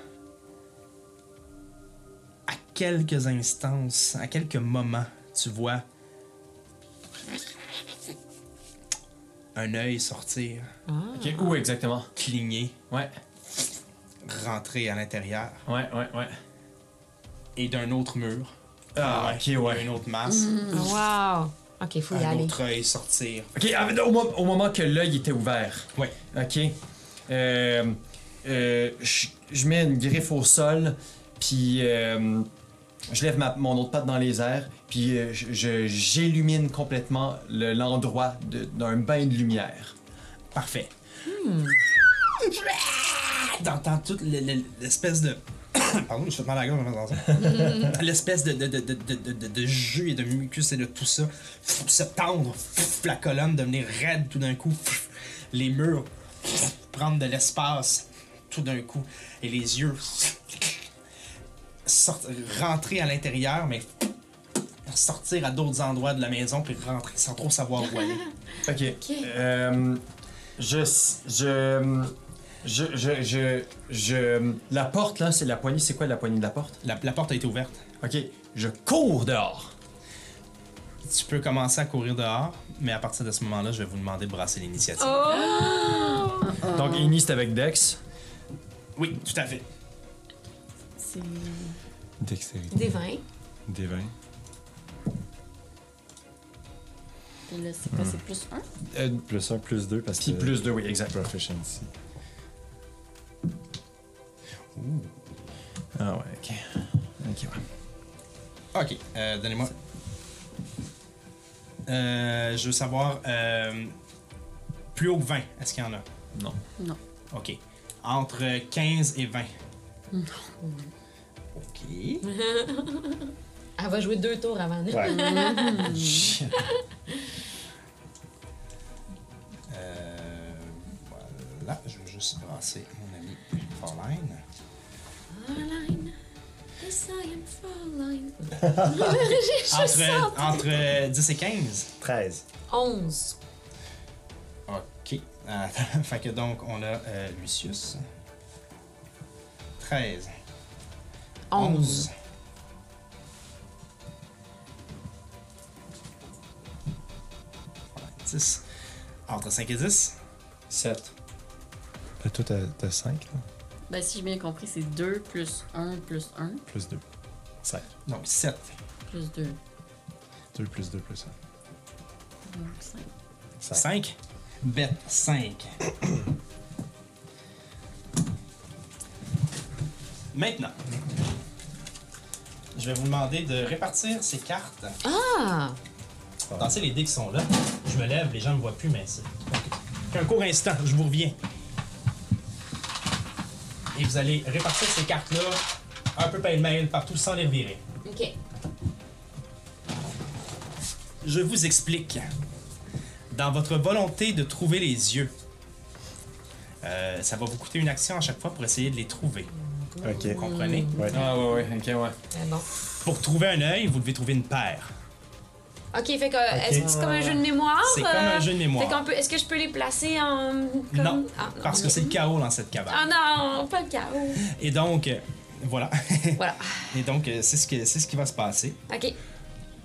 S1: à quelques instances, à quelques moments, tu vois un œil sortir,
S3: Ok, où exactement?
S1: cligner,
S3: Ouais.
S1: rentrer à l'intérieur,
S3: Ouais, ouais, ouais.
S1: et d'un autre mur.
S3: Ah, ok,
S1: il y a
S3: ouais.
S1: une autre masse,
S2: Wow. Ok, faut y
S1: un
S2: aller.
S1: autre œil sortir.
S3: Ok, ah, au moment que l'œil était ouvert.
S1: Ouais.
S3: Ok. Euh, euh, je je mets une griffe au sol, puis euh, je lève ma- mon autre patte dans les airs, puis euh, j'illumine complètement le- l'endroit d'un bain de lumière.
S1: Parfait. T'entends toute le- le- l'espèce de. Pardon, je fais mal à la gorge en ça. L'espèce de, de, de, de, de, de- de jus et de mucus et de tout ça se tendre, la colonne devenir raide tout d'un coup, les murs prendre de l'espace tout d'un coup, et les yeux sortent, rentrer à l'intérieur, mais sortir à d'autres endroits de la maison, puis rentrer sans trop savoir où aller.
S3: Ok. Euh, je, je, je, je, je, je- La porte, là, c'est la poignée. C'est quoi la poignée de la porte?
S1: La, la porte a été ouverte.
S3: Ok. Je cours dehors.
S1: Tu peux commencer à courir dehors, mais à partir de ce moment-là, je vais vous demander de brasser l'initiative.
S3: Donc, Ini, c'est avec Dex.
S1: Oui, tout à fait.
S4: C'est.
S5: Dextérité.
S2: Des vins.
S5: Des 20.
S4: Puis là, c'est quoi? C'est plus un?
S3: Euh,
S5: Plus 1, plus 2 parce
S3: Puis
S5: que.
S3: plus deux, oui, exact.
S5: Proficiency.
S3: Ah ouais, ok. Ok, ouais.
S1: Ok, euh, donnez-moi. Euh, je veux savoir. euh, plus haut que 20, est-ce qu'il y en a?
S3: Non.
S4: Non.
S1: Ok. Entre 15 et 20. Ok.
S2: Elle va jouer deux tours avant nous.
S5: Ouais.
S1: Euh, voilà, je vais juste brasser mon ami Pauline.
S2: Farline. Yes, I am juste
S1: Entre,
S2: ça.
S1: entre 10 et 15.
S5: 13.
S2: 11.
S1: Euh, fait que donc, on a euh, Lucius. 13.
S2: 11.
S1: 10. Entre 5 et 10.
S3: 7.
S5: Là, toi, t'as- t'as 5, là.
S4: Ben, si j'ai bien compris, c'est 2 plus 1 plus 1
S5: Plus 2. 5.
S1: Donc 7.
S4: plus 2.
S5: 2 plus 2 plus 1.
S4: Donc 5.
S5: 5.
S1: 5. Bête 5. Maintenant, je vais vous demander de répartir ces cartes.
S2: Ah!
S1: Les dés qui sont là. Je me lève, les gens ne me voient plus, mais c'est. Un court instant, je vous reviens. Et vous allez répartir ces cartes-là un peu pêle-mêle partout sans les revirer.
S2: Ok.
S1: Je vous explique. Dans votre volonté de trouver les yeux, Euh, ça va vous coûter une action à chaque fois pour essayer de les trouver.
S5: Ok.
S1: Vous comprenez?
S5: Ouais.
S3: Ah, ouais, ouais, ok, ouais.
S2: Ah bon.
S1: Pour trouver un œil, vous devez trouver une paire.
S2: Ok, fait que euh, est-ce que c'est comme un jeu de mémoire?
S1: C'est comme
S2: euh,
S1: un jeu de mémoire.
S2: Fait qu'on peut, est-ce que je peux les placer en. Comme...
S1: Non,
S2: Ah,
S1: parce que c'est le chaos dans cette cabane.
S2: Ah non, pas le chaos.
S1: Et donc, euh, voilà.
S2: Voilà.
S1: Et donc, euh, c'est ce, que- c'est ce qui va se passer.
S2: Ok.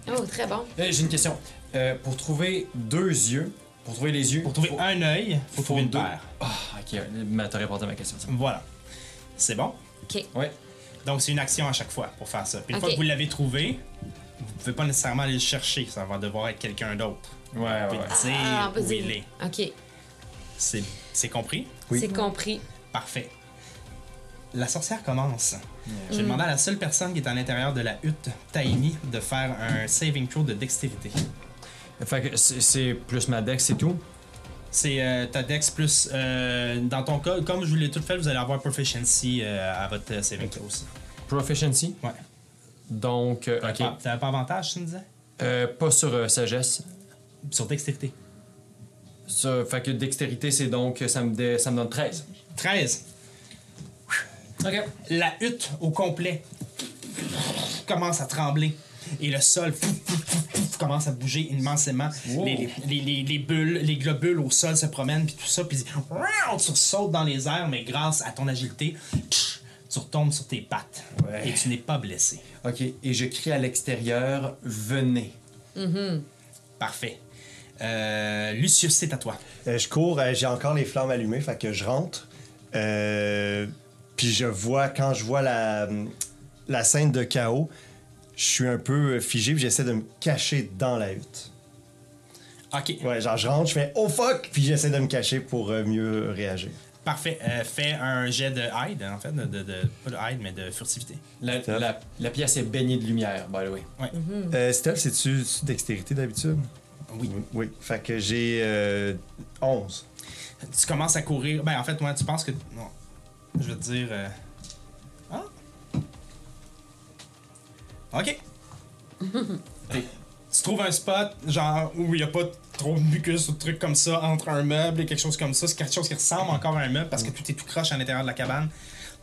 S2: Oh, très bon.
S3: Euh, J'ai une question. Euh, pour trouver deux yeux, pour trouver les yeux.
S1: Pour trouver
S3: faut-
S1: un œil, il faut
S3: faut
S1: trouver une
S3: deux.
S1: paire.
S3: Ah, ok, mais t'as répondu à ma question.
S1: Voilà. C'est bon?
S2: Ok.
S3: Ouais.
S1: Donc, c'est une action à chaque fois pour faire ça. Puis une fois que vous l'avez trouvé, vous pouvez pas nécessairement aller le chercher. Ça va devoir être quelqu'un d'autre.
S3: Ouais, ouais,
S1: Vous
S3: ouais.
S1: pouvez dire
S2: Ah,
S1: où
S2: dire.
S1: il est.
S2: Ok.
S1: C'est c'est compris?
S5: Oui.
S2: C'est compris.
S1: Parfait. La sorcière commence. Je vais demander à la seule personne qui est à l'intérieur de la hutte, Tiny, de faire un saving throw de dextérité.
S3: Fait que c'est plus ma dex, c'est tout.
S1: C'est euh, ta dex plus. euh, dans ton cas, comme je vous l'ai tout fait, vous allez avoir proficiency euh, à votre saving throw aussi.
S3: Proficiency?
S1: Ouais.
S3: Donc, ok.
S1: T'avais pas avantage, tu me disais?
S3: Euh, pas sur sagesse.
S1: Sur dextérité.
S3: Ça, fait que dextérité, c'est donc, ça me, dé- ça me donne 13.
S1: 13.
S3: Ok.
S1: La hutte au complet commence à trembler. Et le sol commence à bouger immensément.
S3: Wow.
S1: Les, les- les- les bulles, les globules au sol se promènent, puis tout ça, puis tu sautes dans les airs, mais grâce à ton agilité, tu retombes sur tes pattes.
S3: Ouais.
S1: Et tu n'es pas blessé.
S3: Ok, et je crie à l'extérieur, venez.
S1: Parfait. Euh, Lucius, c'est à toi.
S5: Euh, je cours, euh, j'ai encore les flammes allumées, fait que je rentre. Euh, puis je vois, quand je vois la, la scène de chaos, je suis un peu figé, puis j'essaie de me cacher dans la hutte.
S1: Ok,
S5: Ouais, genre je rentre, je fais oh fuck, puis j'essaie de me cacher pour euh, mieux réagir.
S1: parfait. Euh, fais un jet de hide, en fait, de, de- de- pas de hide, mais de furtivité.
S3: La, la- la pièce est baignée de lumière, by the way.
S5: Euh, Steph, c'est-tu c'est-tu dextérité d'habitude?
S1: Oui.
S5: Oui. Fait que j'ai euh, 11.
S1: tu commences à courir. Ben, en fait, moi, tu penses que. Non. Je vais te dire. euh, Ok. Tu trouves un spot, genre, où il n'y a pas trop de mucus ou de trucs comme ça, entre un meuble et quelque chose comme ça. C'est quelque chose qui ressemble encore à un meuble parce que tout est tout croche à l'intérieur de la cabane.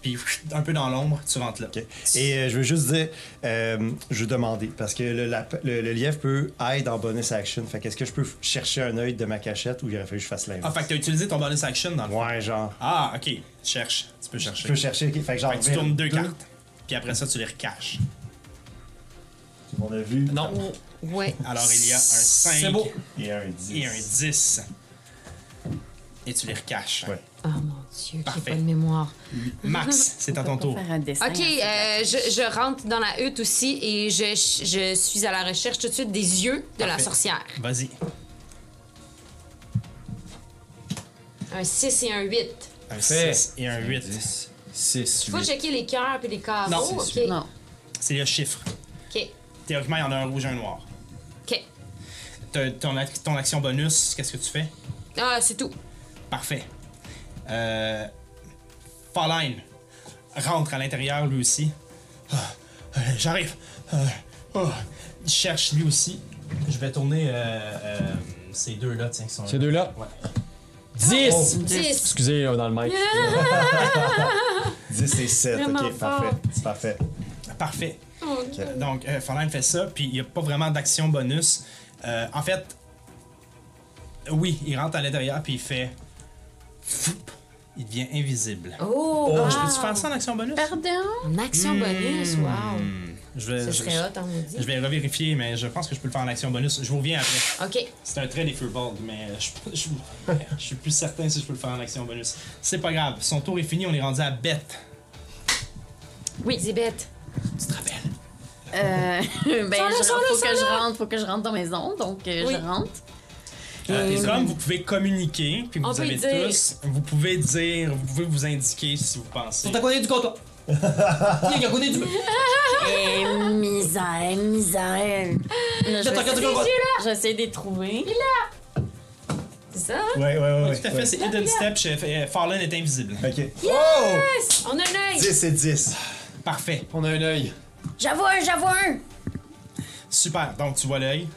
S1: Puis, un peu dans l'ombre, tu rentres là.
S5: OK. Et euh, je veux juste dire, euh, je veux demander, parce que le, le- le lièvre peut hide en bonus action. Fait qu'est-ce que je peux chercher un œil de ma cachette ou il aurait fallu que je fasse
S1: Ah,
S5: l'inverse?
S1: fait que t'as utilisé ton bonus action dans le fond.
S5: Ouais, genre.
S1: Ah, ok. Cherche. Tu peux chercher.
S5: Je peux chercher, ok. Fait que genre.
S1: Fait que tu tournes deux cartes. Puis après ça, tu les recaches.
S5: On a vu.
S3: Non.
S2: Ouais.
S1: Alors, il y a un 5.
S3: C'est beau.
S5: Et un 10.
S1: et un 10. Et tu les recaches.
S5: Ouais.
S2: Oh mon dieu, j'ai
S1: Parfait.
S2: pas de mémoire.
S1: Max, c'est à ton tour.
S7: Faire un dessin.
S2: Ok, euh, je, je rentre dans la hutte aussi et je, je suis à la recherche tout de suite des yeux de la
S1: Parfait.
S2: sorcière.
S1: Vas-y.
S2: Un 6 et un 8.
S1: Un
S3: Fait.
S1: 6 et un 8.
S3: 10, 6,
S2: Faut
S3: 8.
S2: checker les cœurs puis les carreaux.
S1: Non,
S2: ok.
S1: c'est
S7: Non.
S1: C'est le chiffre.
S2: Ok.
S1: Théoriquement, il y en a un rouge et un noir.
S2: Ok.
S1: Ton, ac- ton action bonus, qu'est-ce que tu fais?
S2: Ah, c'est tout.
S1: Parfait. Euh, Falline rentre à l'intérieur lui aussi. Ah, euh, J'arrive. Euh, oh. Il cherche lui aussi. Je vais tourner euh, euh, ces deux-là, tiens, qui sont
S3: Ces deux-là?
S1: Ouais.
S3: 10!
S2: 10.
S3: Excusez, euh, dans le mic.
S5: 10 et 7.
S2: Vraiment
S5: Ok,
S2: fort.
S5: parfait. C'est parfait.
S1: Parfait.
S2: Oh,
S1: Donc, euh, Fallen fait ça, puis il n'y a pas vraiment d'action bonus. Euh, en fait, oui, il rentre à l'intérieur, puis il fait. Il devient invisible.
S2: Oh,
S1: Je
S2: wow.
S1: peux-tu faire ça en action bonus?
S7: Pardon?
S2: En action bonus, wow.
S1: Hmm, Je vais, je,
S2: hot, me
S1: je vais revérifier, mais je pense que je peux le faire en action bonus. Je vous reviens après.
S2: Ok.
S1: C'est un trait des Furbolg, mais je, je, je suis plus certain si je peux le faire en action bonus. C'est pas grave, son tour est fini, on est rendu à Beth.
S2: Oui, c'est bête.
S1: Tu te rappelles?
S7: Euh, ben, je, faut que je rentre, faut que je rentre dans la maison, donc euh,
S2: Oui.
S7: je rentre.
S1: Euh,
S7: Et-
S1: comme vous pouvez communiquer, puis
S2: On
S1: vous
S2: peut
S1: avez
S2: dire-
S1: tous, vous pouvez dire, vous pouvez vous indiquer si vous pensez.
S3: T'as connu du comptoir. Il a connu du.
S7: Eh, misère, misère. Là, je
S3: du comptoir.
S7: J'essaie de les trouver.
S2: C'est ça? hein?
S5: Ouais, ouais, ouais.
S1: Ouais,
S5: ouais,
S1: tout à fait,
S5: ouais.
S1: c'est Hidden Step, chez- euh, Fallen est invisible.
S5: Ok.
S2: Yes! On a un œil!
S5: 10 et 10.
S1: Parfait,
S3: On a un œil.
S7: J'avoue un, j'avoue un.
S1: super. Donc tu vois l'œil.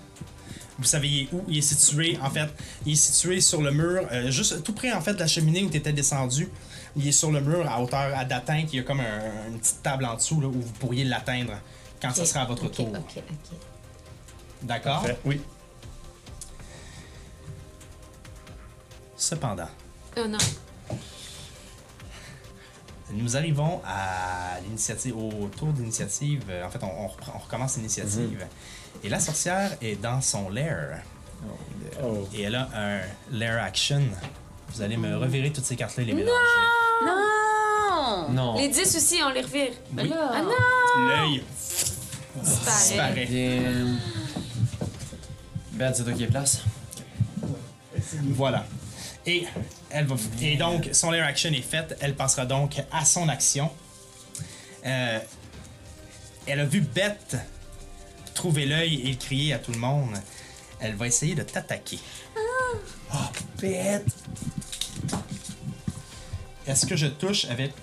S1: Vous savez où? Il est situé, en fait, il est situé sur le mur, euh, juste tout près, en fait, de la cheminée où tu étais descendu. Il est sur le mur à hauteur à d'atteinte. Il y a comme un- une petite table en dessous là, où vous pourriez l'atteindre quand ça
S2: Ok,
S1: sera à votre tour.
S2: Ok, ok.
S1: D'accord?
S5: Oui.
S1: Cependant,
S2: Oh non.
S1: Nous arrivons à l'initiative, au tour d'initiative. Euh, En fait, on, on reprend- on recommence l'initiative. Et la sorcière est dans son lair.
S5: Oh.
S1: Et elle a un lair action. Vous allez me revirer toutes ces cartes-là et les mélanger.
S4: Non!
S6: Non.
S2: Les 10 aussi, on les revire.
S1: Oui.
S4: là.
S2: Ah non!
S1: L'œil
S2: Disparaît.
S6: Bien. Ben, c'est toi qui es place.
S1: Voilà. Et, elle va, et donc, son lair action est faite. Elle passera donc à son action. Euh, elle a vu Beth trouver l'œil et crier à tout le monde. Elle va essayer de t'attaquer. Oh, Beth! Est-ce que je touche avec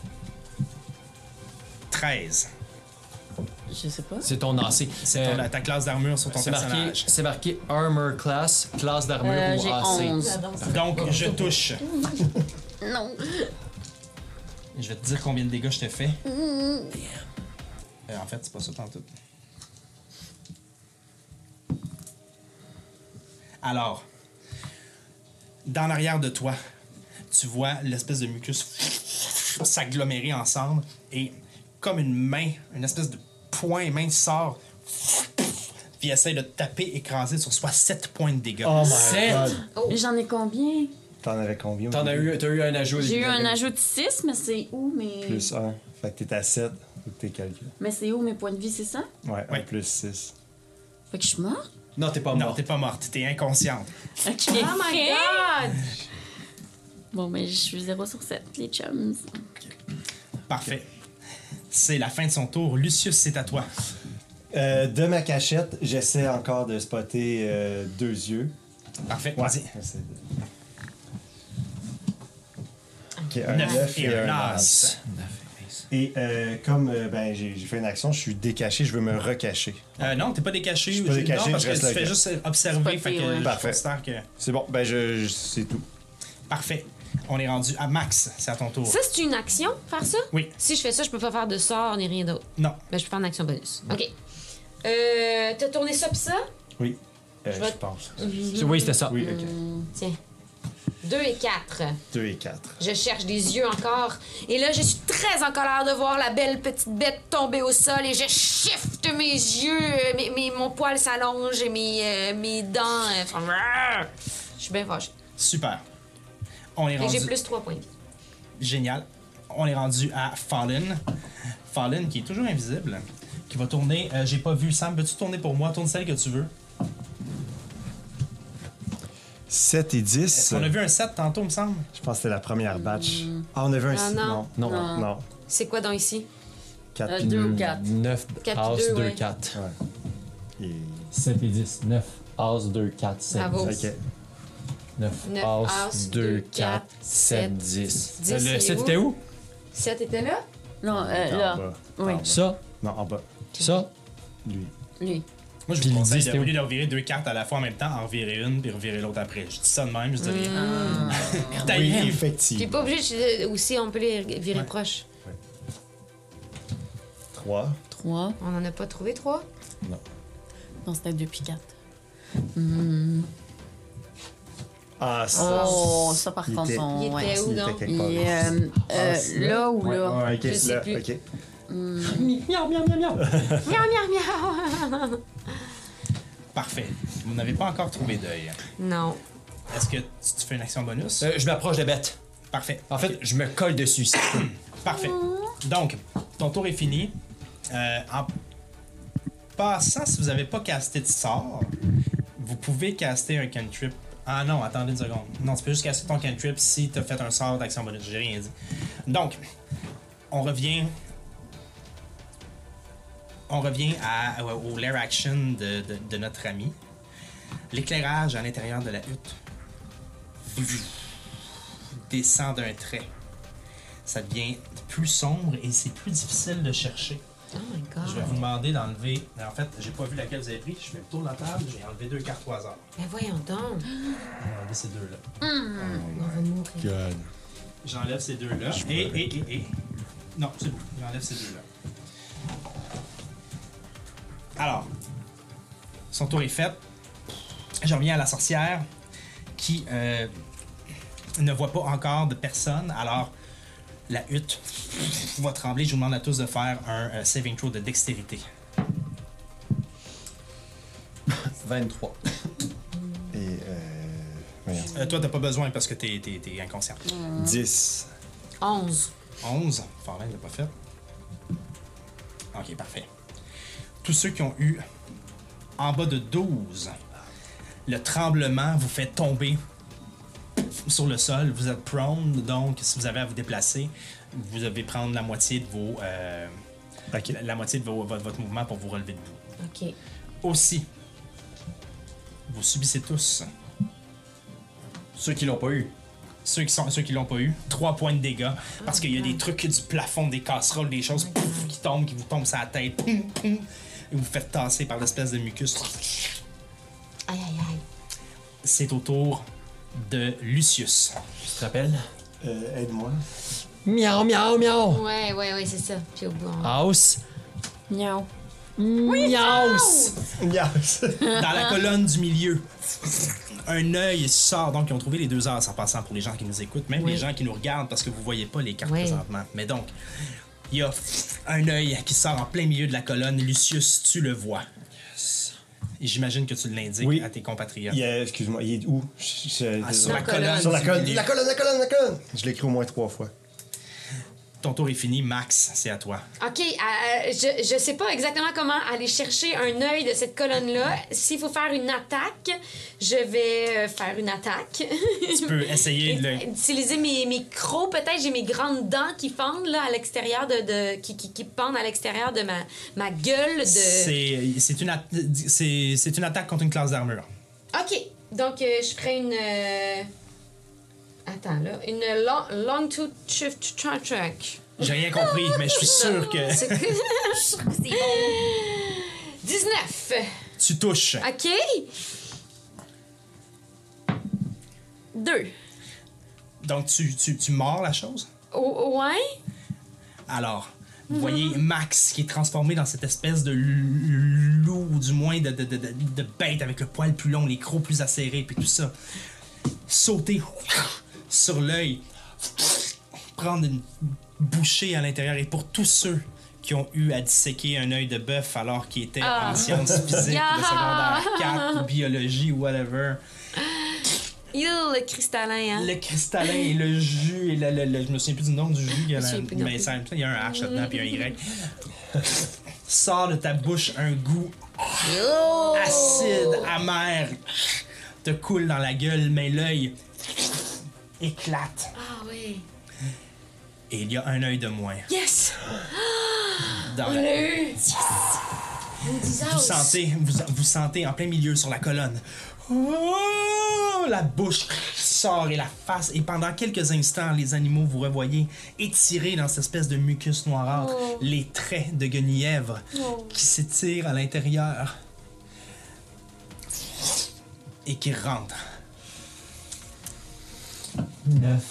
S1: 13?
S4: Je sais pas.
S6: C'est ton AC.
S1: C'est ton-
S6: Euh,
S1: ta classe d'armure sur ton
S6: c'est marqué,
S1: personnage.
S6: c'est marqué Armor Class, classe d'armure
S4: Euh,
S6: ou
S4: J'ai
S6: AC.
S4: 11.
S1: Donc, je touche.
S4: Non.
S1: Je vais te dire combien de dégâts je te fais. Euh, en fait, c'est pas ça tout. Alors, dans l'arrière de toi, tu vois l'espèce de mucus s'agglomérer ensemble et comme une main, une espèce de poing main sort puis essaie de te taper, écraser sur soit 7 points de dégâts.
S5: Oh my
S6: Sept?
S5: god.
S4: Mais J'en ai combien?
S5: T'en avais combien?
S6: T'en as eu, t'as eu un ajout.
S4: J'ai eu un ajout de 6, mais c'est où mes.
S5: Plus 1. Fait que t'es à 7. Faut que t'es calculé.
S4: Mais c'est où mes points de vie, c'est ça?
S5: Ouais,
S1: Ouais.
S5: 1 plus 6.
S4: Fait que je suis morte?
S6: Non, t'es pas
S1: non,
S6: mort.
S1: t'es pas morte, t'es inconsciente.
S4: Ok.
S2: Oh my god!
S7: Bon, mais je suis 0 sur 7, les chums.
S1: Parfait. C'est la fin de son tour. Lucius, c'est à toi.
S5: Euh, de ma cachette, j'essaie encore de spotter euh, deux yeux.
S1: Parfait,
S5: Ouais.
S1: vas-y.
S5: Ok, un
S1: Neuf
S5: 9
S1: et
S5: et
S1: un as.
S5: Et euh, comme euh, ben, j'ai fait une action, je suis décaché, je veux me recacher.
S1: Euh, non, t'es pas décaché.
S5: Je suis pas décaché,
S1: non, parce
S5: je
S1: que
S5: reste
S1: tu fais juste observer.
S4: Spotter,
S1: Fait que
S4: ouais.
S1: je
S5: Parfait.
S1: que.
S5: C'est bon, ben je, je- c'est tout.
S1: Parfait. On est rendu à Max. C'est à ton tour.
S2: Ça, c'est une action, faire ça?
S1: Oui.
S2: Si je fais ça, je peux pas faire de sort ni rien d'autre.
S1: Non.
S2: Ben, je peux faire une action bonus. OK. Euh, t'as tourné ça pis ça?
S5: Oui, euh,
S2: Je
S5: je,
S2: vais-
S5: pense.
S6: C'est- Oui, c'était ça.
S5: Oui, ok.
S2: Tiens. 2 et 4.
S5: 2 et 4.
S2: Je cherche des yeux encore. Et là, je suis très en colère de voir la belle petite bête tomber au sol et je shift mes yeux. euh, Mes, mes- mon poil s'allonge et mes, euh, mes dents euh, font... Je suis bien fâchée.
S1: Super. On est rendu.
S2: j'ai plus 3 points de vie.
S1: Génial. On est rendu à Fallen. Fallen qui est toujours invisible. Qui va tourner. euh, J'ai pas vu Sam. Peux-tu tourner pour moi? Tourne celle que tu veux.
S5: 7 et 10.
S1: On a vu un 7 tantôt, me semble?
S5: Je pense que c'était la première batch. Ah, on a vu un
S2: Ah,
S5: 6.
S2: non.
S5: Non,
S6: Non.
S5: non.
S2: C'est quoi dans ici?
S5: 4
S4: Euh,
S5: puis
S4: deux
S5: 2.
S4: ou quatre.
S6: 9,
S2: Quatre
S6: As,
S2: puis deux,
S6: 2,
S2: ouais.
S6: 4.
S5: Et...
S6: 7 et 10. 9, As, 2, 4, 7.
S2: Bravo.
S5: Ok.
S6: 9,
S2: Neuf,
S6: As,
S2: As,
S6: 2,
S2: deux,
S6: 4,
S2: quatre,
S6: 7,
S2: sept,
S6: 10.
S2: 10,
S6: Le
S2: il est
S6: 7
S2: où?
S6: était où?
S2: 7 était là?
S4: Non, euh,
S5: En
S4: là.
S5: bas.
S4: Oui.
S5: En bas.
S6: Ça,
S5: Non, en bas.
S6: ça?
S5: Lui.
S4: Lui.
S1: Moi, je
S6: Puis
S1: vous
S6: le
S1: conseille
S6: 10,
S1: de, au lieu de revirer deux cartes à la fois en même temps, en revirer une puis revirer l'autre après. Je dis ça de même, je dis rien.
S5: Oui,
S1: Damn.
S2: T'es
S5: effectivement.
S2: pas obligé de- aussi, on peut les virer
S1: Ouais.
S2: proches.
S5: 3.
S4: 3.
S2: On en a pas trouvé trois?
S4: Non, c'était 2 puis 4.
S5: Ah, ça.
S4: Oh, ça par contre,
S5: était-
S4: on.
S2: Il
S4: ouais.
S2: était où,
S5: Il
S2: donc?
S4: Il est euh, euh,
S5: Ah, c'est
S4: là ou
S5: Ouais,
S4: là?
S5: ouais, ok,
S2: Je sais
S5: là,
S2: plus.
S5: ok.
S6: Miaou, miaou, miaou, miaou.
S2: Miaou, miaou, miaou!
S1: Parfait. Vous n'avez pas encore trouvé d'œil.
S2: Non.
S1: Est-ce que tu, tu fais une action bonus?
S6: Euh, je m'approche de bête.
S1: Parfait.
S6: En fait, je me colle dessus ici.
S1: Parfait. Donc, ton tour est fini. Euh, en passant, si vous n'avez pas casté de sort, vous pouvez caster un cantrip. Ah non, attendez une seconde. Non, tu peux juste caster ton cantrip si tu as fait un sort d'action bonus. J'ai rien dit. Donc, on revient. On revient à, au lair action de, de- notre ami. L'éclairage à l'intérieur de la hutte descend d'un trait ça devient plus sombre et c'est plus difficile de chercher.
S2: Oh my
S1: Je vais
S2: god.
S1: vous demander d'enlever. En fait, j'ai pas vu laquelle vous avez pris. Je fais le tour de la table. J'ai enlevé deux cartes au hasard.
S2: Mais voyons donc.
S1: Je vais enlever ces deux-là.
S2: On va mourir.
S5: God.
S1: J'enlève ces deux-là. Et, et, et, et. Non, c'est bon. J'enlève ces deux-là. Alors, son tour est fait. Je reviens à la sorcière qui euh, ne voit pas encore de personne. Alors, la hutte va trembler. Je vous demande à tous de faire un euh, saving throw de dextérité.
S6: 23.
S5: Et euh. Voyons.
S1: Euh, toi, t'as pas besoin parce que t'es, t'es, t'es inconscient.
S5: 10.
S2: 11.
S1: 11. Farlane l'a pas fait. Ok, parfait. Tous ceux qui ont eu en bas de 12, le tremblement vous fait tomber sur le sol. Vous êtes prone, donc si vous avez à vous déplacer, vous devez prendre la moitié de vos. euh, la, la moitié de vos- votre, votre mouvement pour vous relever debout.
S2: Ok.
S1: Aussi, vous subissez tous,
S6: Ceux qui l'ont pas eu.
S1: ceux qui sont ceux qui l'ont pas eu, 3 points de dégâts parce qu'il y a des trucs du plafond, des casseroles, des choses pouf, qui tombent, qui vous tombent sur la tête, poum, poum, et vous vous faites tasser par l'espèce de mucus.
S2: Aïe, aïe, aïe.
S1: C'est au tour de Lucius.
S6: Tu te rappelles?
S5: Euh, aide-moi.
S3: Miaou, miaou, miaou.
S2: Ouais, ouais, ouais, c'est ça. Puis au bout, on-
S3: House.
S7: Miaou.
S3: Miaus.
S5: Yes.
S1: Dans la colonne du milieu, un œil sort. Donc, ils ont trouvé les deux heures en passant pour les gens qui nous écoutent, même
S2: Oui.
S1: les gens qui nous regardent parce que vous voyez pas les cartes
S2: Oui.
S1: présentement. Mais donc, il y a un œil qui sort en plein milieu de la colonne. Lucius, tu le vois. Et j'imagine que tu l'indiques
S5: Oui.
S1: à tes compatriotes.
S5: Il est- excuse-moi, il est où? Je- je-
S1: Ah, sur la colonne.
S2: colonne.
S5: Sur la colonne. La colonne, la colonne, la colonne! Je l'ai écrit au moins trois fois.
S1: Ton tour est fini. Max, c'est à toi.
S2: OK, euh, je, je sais pas exactement comment aller chercher un œil de cette colonne-là. S'il faut faire une attaque, je vais euh, faire une attaque.
S1: Tu peux essayer de le...
S2: Utiliser mes, mes crocs, peut-être j'ai mes grandes dents qui pendent là à l'extérieur de, de qui, qui, qui pendent à l'extérieur de ma, ma gueule de.
S1: C'est c'est une, at- c'est- c'est une attaque contre une classe d'armure.
S2: OK, donc euh, je ferai une euh, Attends là, une long, long to shift track.
S1: J'ai rien compris, mais je suis sûr que
S2: C'est que-
S7: Je suis sûre que c'est bon.
S2: 19.
S1: tu touches.
S2: OK. 2.
S1: Donc, tu, tu, tu mords la chose?
S2: Oh, ouais.
S1: Alors, vous voyez Max qui est transformé dans cette espèce de loup, ou du moins de, de, de, de- de bête avec le poil plus long, les crocs plus acérés, puis tout ça. Sauter sur l'œil, prendre une bouchée à l'intérieur. Et pour tous ceux qui ont eu à disséquer un œil de bœuf alors qu'ils étaient
S2: Ah.
S1: en sciences physiques,
S2: Yeah.
S1: de secondaire 4 ou biologie ou whatever,
S2: le cristallin, hein.
S1: le cristallin et le jus et le, le- le- je me souviens plus du nom du jus il y a,
S2: non
S1: mais ça- il y a un H là-dedans puis un Y sort de ta bouche un goût acide amer te coule dans la gueule mais l'œil éclate
S2: Ah oui.
S1: et il y a un œil de moins
S2: Yes!
S1: dans
S2: On
S1: la-
S2: l'a eu!
S1: vous sentez vous, vous sentez en plein milieu sur la colonne Oh, la bouche sort et la face et pendant quelques instants les animaux vous revoyez étirés dans cette espèce de mucus noirâtre
S2: Oh.
S1: les traits de guenièvre qui s'étirent à l'intérieur et qui rentrent
S3: 9,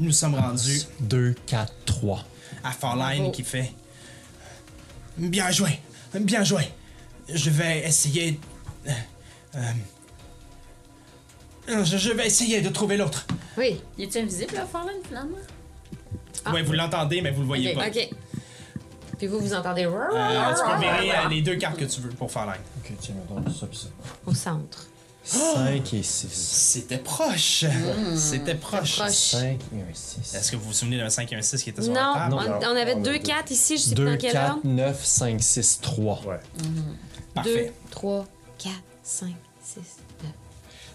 S1: nous sommes rendus
S3: 2, 4, 3.
S1: à Farline qui fait Bien joué, bien joué. Je vais essayer. euh, euh, je, je vais essayer de trouver l'autre.
S2: Oui.
S4: Il est invisible, là, Farland, finalement?
S2: Ah.
S1: Ouais, vous l'entendez, mais vous le voyez
S4: Ok.
S1: pas.
S2: OK. Puis vous, vous entendez
S1: Euh, tu peux virer les deux cartes que tu veux pour Farline.
S6: Ok, tiens, mettons ça ça.
S2: au centre.
S5: 5 et 6.
S1: C'était proche. C'était proche.
S2: proche.
S5: 5 et un 6.
S1: Est-ce que vous vous souvenez d'un 5 et un 6 qui était sur
S2: Non,
S1: la table?
S5: Non,
S2: on avait
S5: on a
S2: deux
S5: deux.
S2: 4 ici, je sais plus
S3: 2,
S2: dans quel
S3: 4,
S2: ordre.
S3: 9, 5, 6, 3.
S5: Ouais.
S2: 2,
S1: Parfait.
S2: 3, 4, 5, 6, 9.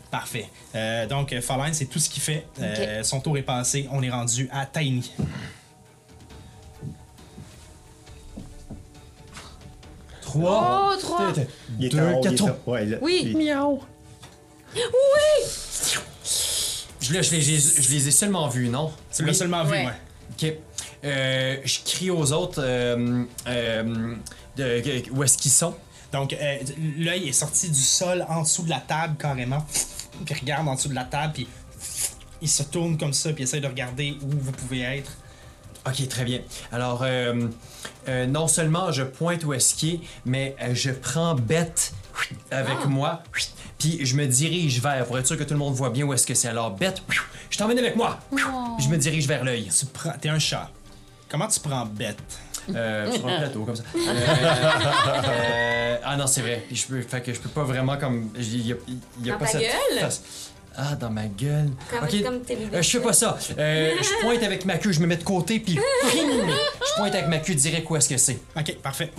S1: Parfait. Euh, donc, Farline, c'est tout ce qu'il fait. Euh, Son tour est passé. On est rendu à Tiny.
S3: Trois.
S2: Oh, 3!
S5: Il est
S3: Deux,
S5: en haut, il est
S3: quatre.
S5: en- Ouais, il-
S2: Oui.
S5: il-
S3: Miaou. Je, les, je les ai seulement vus, non?
S1: Tu l'as
S3: Oui.
S1: seulement vu,
S4: Ouais.
S1: ouais.
S3: Ok. euh, je crie aux autres euh, euh, de, où est-ce qu'ils sont?
S1: Donc, euh, l'œil est sorti du sol en dessous de la table carrément. Puis il regarde en dessous de la table, puis il se tourne comme ça, puis essaie de regarder où vous pouvez être.
S3: Ok, très bien. Alors, euh, euh, non seulement je pointe où est-ce qu'il est, mais euh, je prends Bête avec moi, puis je me dirige vers, pour être sûr que tout le monde voit bien où est-ce que c'est. Alors, Bête, je t'emmène avec moi. Je me dirige vers l'œil.
S1: Tu prends. T'es un chat. Comment tu prends bête?
S3: Euh, sur un plateau, comme ça. Euh, euh, ah non, c'est vrai. Je peux, fait que je peux pas vraiment comme. Il y a, il y a
S2: Dans
S3: pas
S2: ta
S3: cette
S2: gueule?
S3: face. Ah, dans ma gueule.
S2: Comme,
S3: Ok.
S2: comme t'es
S3: Euh, je fais pas ça. Euh, je pointe avec ma queue, je me mets de côté, puis ping! je pointe avec ma queue direct où est-ce que c'est.
S1: Ok, parfait.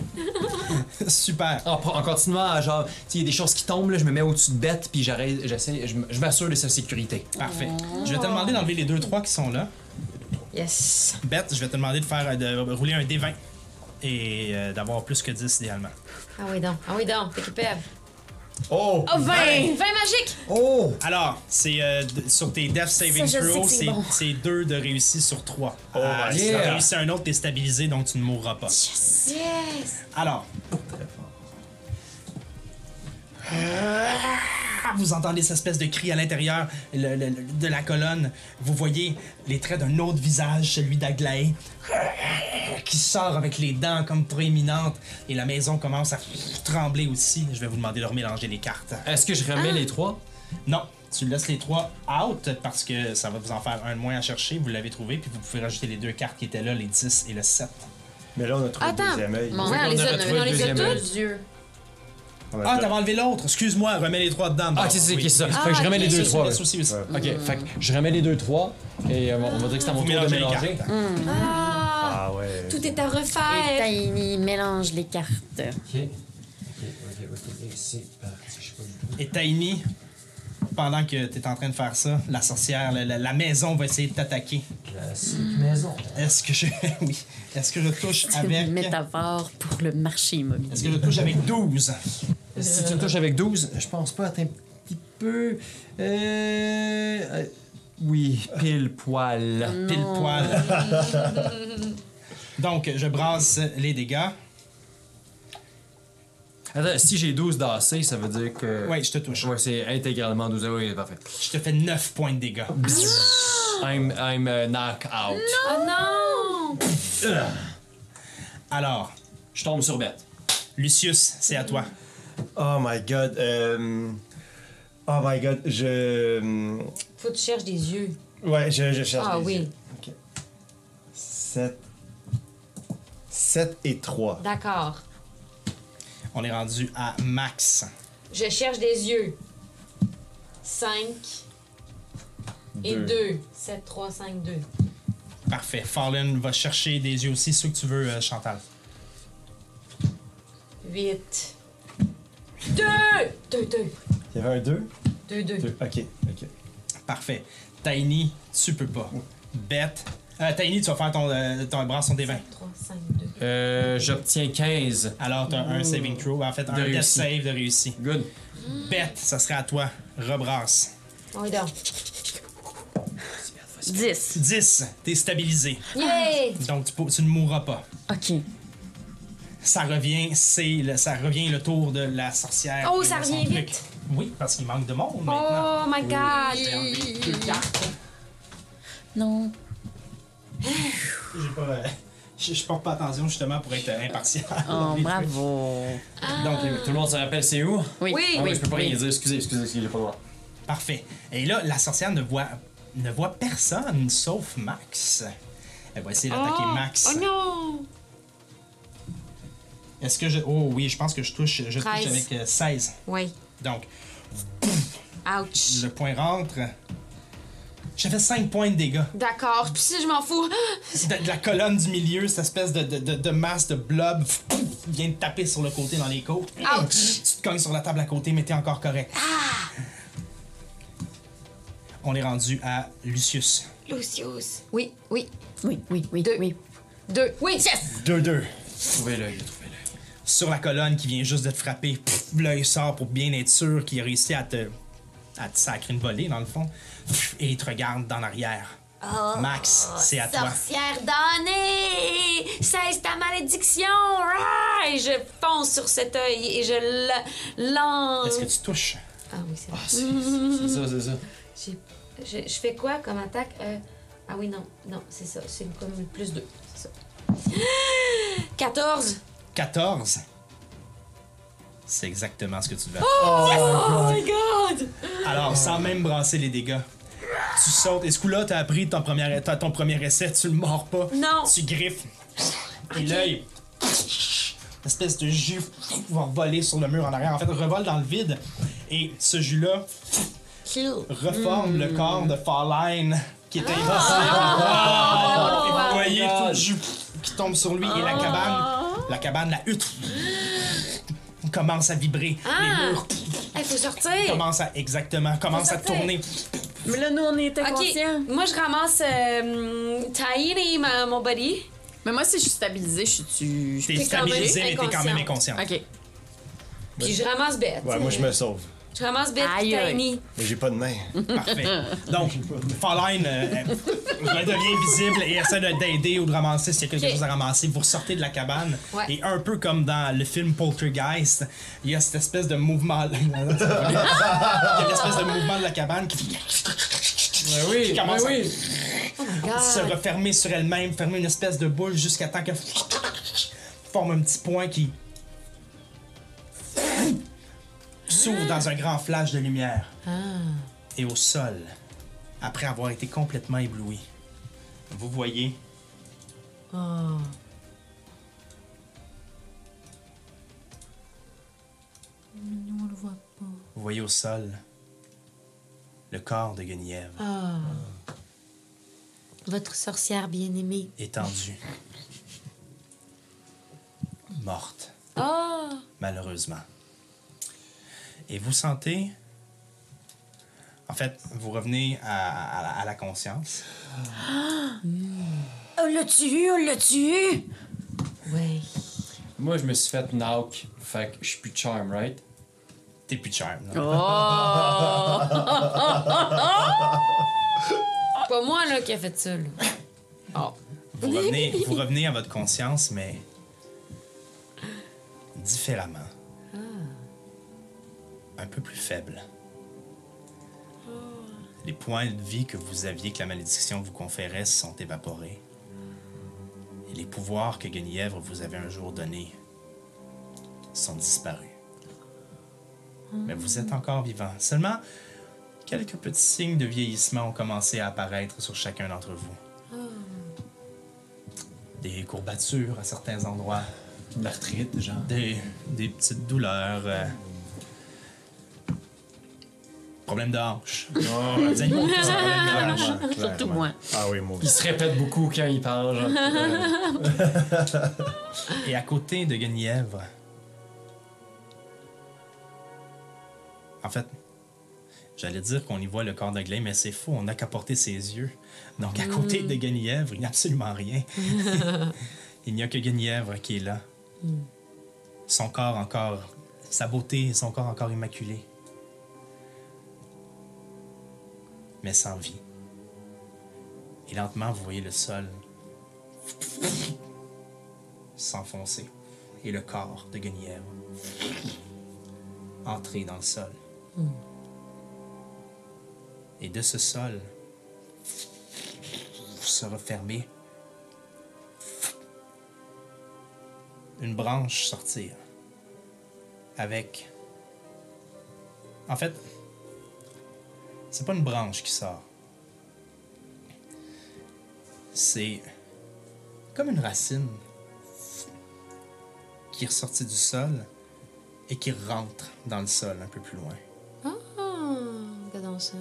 S1: Super.
S3: En, en continuant à genre, tu sais, il y a des choses qui tombent, là, je me mets au-dessus de bête, puis j'arrête, j'essaie, je, m'assure de sa sécurité.
S1: Parfait. Je vais te demander d'enlever les deux trois qui sont là.
S2: Yes.
S1: Bête, je vais te demander de faire de rouler un D20 et euh, d'avoir plus que 10 idéalement.
S2: Ah oui donc, ah oui donc, t'es capable.
S5: Oh!
S2: Oh 20! 20 magique!
S5: Oh!
S1: Alors, c'est euh, d- sur tes Death Saving
S2: Ça, je sais
S1: Throws,
S2: que c'est
S1: c'est
S2: bon.
S1: c'est deux de réussi sur trois.
S5: Oh my
S1: si
S3: God.
S1: réussi un autre, t'es stabilisé, donc tu ne mourras pas.
S2: Yes!
S1: Alors. Ah, Vous entendez cette espèce de cri à l'intérieur le- le- le- de la colonne. Vous voyez les traits d'un autre visage, celui d'Aglaé, qui sort avec les dents comme proéminentes. Et la maison commence à trembler aussi. Je vais vous demander de remélanger les cartes.
S3: Est-ce que je remets les trois?
S1: Non, tu laisses les trois out parce que ça va vous en faire un de moins à chercher. Vous l'avez trouvé, puis vous pouvez rajouter les deux cartes qui étaient là, les 10 et le 7.
S5: Mais là, on a trouvé
S2: Attends.
S5: le deuxième œil.
S2: Bon,
S3: qu'on
S2: ouais, on les
S3: a
S2: on les a tous.
S1: Ah, t'avais enlevé l'autre. Excuse-moi, remets les trois dedans.
S3: Ah, c'est c'est ça?
S1: Oui.
S3: fait que je remets les deux trois. Ok, fait que je remets les deux trois, et euh, on va dire que c'est à mon tour de mélanger.
S1: cartes.
S2: Ah!
S5: Ah ouais.
S2: Tout est à
S7: Et
S2: refaire!
S7: Tiny mélange les cartes.
S3: Ok. Ok, ok, ok, c'est parti. Je sais pas du tout.
S1: Et Tiny, pendant que t'es en train de faire ça, la sorcière, la, la- la maison va essayer de t'attaquer.
S3: Classique maison.
S1: Est-ce que je. oui. Est-ce que je touche
S7: C'est
S1: avec.
S7: une métaphore pour le marché
S1: Est-ce
S7: immobilier.
S1: que je touche avec 12?
S3: Si tu touches avec 12, je pense pas. Attends un petit peu. Euh. euh, oui, pile poil.
S1: Pile poil. Donc, je brasse les dégâts.
S3: Attends, si j'ai 12 d'AC, ça veut dire que.
S1: Ouais, je te touche.
S3: Ouais, c'est intégralement 12. Oui, parfait.
S1: Je te fais 9 points de dégâts.
S3: I'm, I'm uh, knock out.
S2: Oh non!
S1: Alors,
S3: Je tombe sur bête.
S1: Lucius, c'est à toi.
S5: Oh my god. euh, Oh my god. Je.
S2: Faut que tu cherches des yeux.
S5: Ouais, je, je cherche.
S2: Ah oui.
S5: yeux. Ok. 7. 7 et 3.
S2: D'accord.
S1: On est rendu à max.
S2: Je cherche des yeux. 5 et 2. 7, 3, 5, 2.
S1: Parfait. Fallen va chercher des yeux aussi, ceux que tu veux, euh, Chantal.
S2: 8. 2! 2, 2.
S5: Il y avait un 2?
S2: 2, 2.
S5: 2. Ok, ok.
S1: Parfait. Tiny, tu peux pas. Bête. Euh, Tiny, tu vas faire ton, euh, ton bras son D20.
S2: 3, 5, 2.
S3: Euh, j'obtiens 15.
S1: Alors, tu as un saving throw. En fait, un
S3: De
S1: death
S3: réussi.
S1: save de réussi.
S3: Good.
S1: Bête, ça serait à toi. Rebrasse.
S2: Oh, donc.
S7: 10.
S1: 10, t'es stabilisé.
S2: Yay!
S1: Donc, tu, peux- tu ne mourras pas.
S7: OK.
S1: Ça revient, c'est le, ça revient le tour de la sorcière.
S2: Oh,
S1: et
S2: ça
S1: de son
S2: revient
S1: truc.
S2: vite.
S1: Oui, parce qu'il manque de monde maintenant.
S2: Oh my god!
S1: Deux cartes.
S7: Non.
S1: J'ai pas, euh, je, je porte pas attention justement pour être euh, impartial.
S7: Oh, bravo.
S1: Donc,
S3: Tout le monde se rappelle c'est où?
S7: Oui.
S2: Oui.
S3: Ah oui, je peux pas rien dire. Excusez, excusez, excusez, j'ai pas le droit.
S1: Parfait. Et là, la sorcière ne voit, ne voit personne sauf Max. Elle va essayer d'attaquer
S2: Oh.
S1: Max.
S2: Oh non!
S1: Est-ce que je. Oh oui, je pense que je touche, je touche
S2: 13.
S1: avec euh, 16.
S2: Oui.
S1: Donc,
S2: Ouch.
S1: le point rentre. J'ai fait 5 points de dégâts.
S2: D'accord. Puis si je m'en fous.
S1: De, de la colonne du milieu, cette espèce de, de, de, de masse de blob vient de taper sur le côté dans les côtes.
S2: Ouch.
S1: Tu te cognes sur la table à côté, mais t'es encore correct. On est rendu à Lucius.
S2: Lucius. Oui, oui.
S7: Oui, oui, oui,
S2: Deux.
S7: oui.
S2: Deux. Oui, yes!
S5: 2, 2.
S3: Trouvez l'œil, trouvez l'œil.
S1: sur la colonne qui vient juste de te frapper. L'œil sort pour bien être sûr qu'il a réussi à te, à te sacrer une volée, dans le fond. Et il te regarde dans l'arrière. Max, c'est à toi.
S2: Sorcière damnée! Cesse ta malédiction! Ah! Et je fonce sur cet œil et je le lance.
S1: Est-ce que tu touches?
S2: Ah oui, c'est
S6: Ah,
S2: vrai.
S6: c'est ça, c'est ça.
S2: Je fais quoi comme attaque? Euh, ah oui, non. Non, c'est ça. C'est comme plus 2. C'est ça. 14.
S1: 14. C'est exactement ce que tu devais
S2: Oh my god!
S1: Alors, sans même brasser les dégâts, tu sautes. Et ce coup-là, t'as appris ton premier, ton premier essai, tu le mords pas.
S2: Non.
S1: Tu griffes. Et l'œil, espèce de jus va voler sur le mur en arrière. En fait, revole dans le vide. Et ce jus-là reforme le corps de Farline qui était. Ah! Et vous voyez tout le jus qui tombe sur lui. Et la cabane, la cabane, la hutte commence à vibrer.
S2: Ah!
S1: Les murs
S2: Il faut sortir!
S1: commencent à, exactement, commencent à
S2: sortir.
S1: tourner.
S4: Mais là, nous, on était
S2: Ok,
S4: conscients.
S2: moi je ramasse euh, ma- mon body.
S4: Mais moi, si je suis stabilisée, je suis.
S1: T'es
S2: T'es quand même
S1: stabilisé, mais t'es quand même inconscient.
S4: Ok.
S2: Puis je ramasse Beth.
S5: Ouais, moi, je me sauve.
S2: Je ramasse Beth
S4: Aïe.
S2: Tiny.
S5: Mais j'ai pas de main.
S1: Parfait. Donc, Falline euh, devient visible et essaie de- d'aider ou de ramasser s'il y a quelque chose à ramasser. Vous ressortez de la cabane.
S2: Ouais.
S1: Et un peu comme dans le film Poltergeist, il y a cette espèce de mouvement. il y a une espèce de mouvement de la cabane qui
S6: Ouais, oui,
S1: Qui commence
S6: ouais,
S1: à-.
S2: Oh
S1: se refermer sur elle-même, fermer une espèce de boule jusqu'à temps qu'elle forme un petit point qui s'ouvre dans un grand flash de lumière. Et au sol, après avoir été complètement ébloui, vous voyez
S2: Oh. Nous, on le voit pas.
S1: vous voyez au sol le corps de Guenièvre
S2: Ah. Votre sorcière bien-aimée.
S1: étendu, morte.
S2: Ah!
S1: malheureusement. Et vous sentez. En fait, vous revenez à, à la- à la conscience.
S7: On l'a tué, on l'a tué!
S2: Ouais.
S6: Moi, je me suis fait knock. Fait que je suis plus charm, right?
S1: T'es plus charm.
S2: Oh.
S1: non?
S2: Pas moi, là, qui a fait ça, là. Oh.
S1: Vous, revenez, vous revenez à votre conscience, mais différemment. Un peu plus faible. Les points de vie que vous aviez, que la malédiction vous conférait, sont évaporés. Et les pouvoirs que Guenièvre vous avait un jour donnés sont disparus. Mais vous êtes encore vivant. Seulement, quelques petits signes de vieillissement ont commencé à apparaître sur chacun d'entre vous. Des courbatures à certains endroits,
S6: De l'arthrite, genre.
S1: des, des petites douleurs. euh, problèmes de hanche. Des animaux qui ont des problèmes de hanche.
S4: Surtout moi.
S5: Ah oui, moi
S6: Il se répète beaucoup quand il parle, genre.
S1: Et à côté de Guenièvre, en fait, j'allais dire qu'on y voit le corps de Glay, mais c'est faux, on n'a qu'à porter ses yeux. Donc à côté de Guenièvre, il n'y a absolument rien. il n'y a que Guenièvre qui est là. Son corps encore, sa beauté, son corps encore immaculé. Mais sans vie. Et lentement, vous voyez le sol s'enfoncer et le corps de Guenièvre entrer dans le sol. Et de ce sol se refermer, une branche sortir avec. En fait, c'est pas une branche qui sort. C'est comme une racine qui est ressortie du sol et qui rentre dans le sol un peu plus loin.
S2: Ah, regardons ça.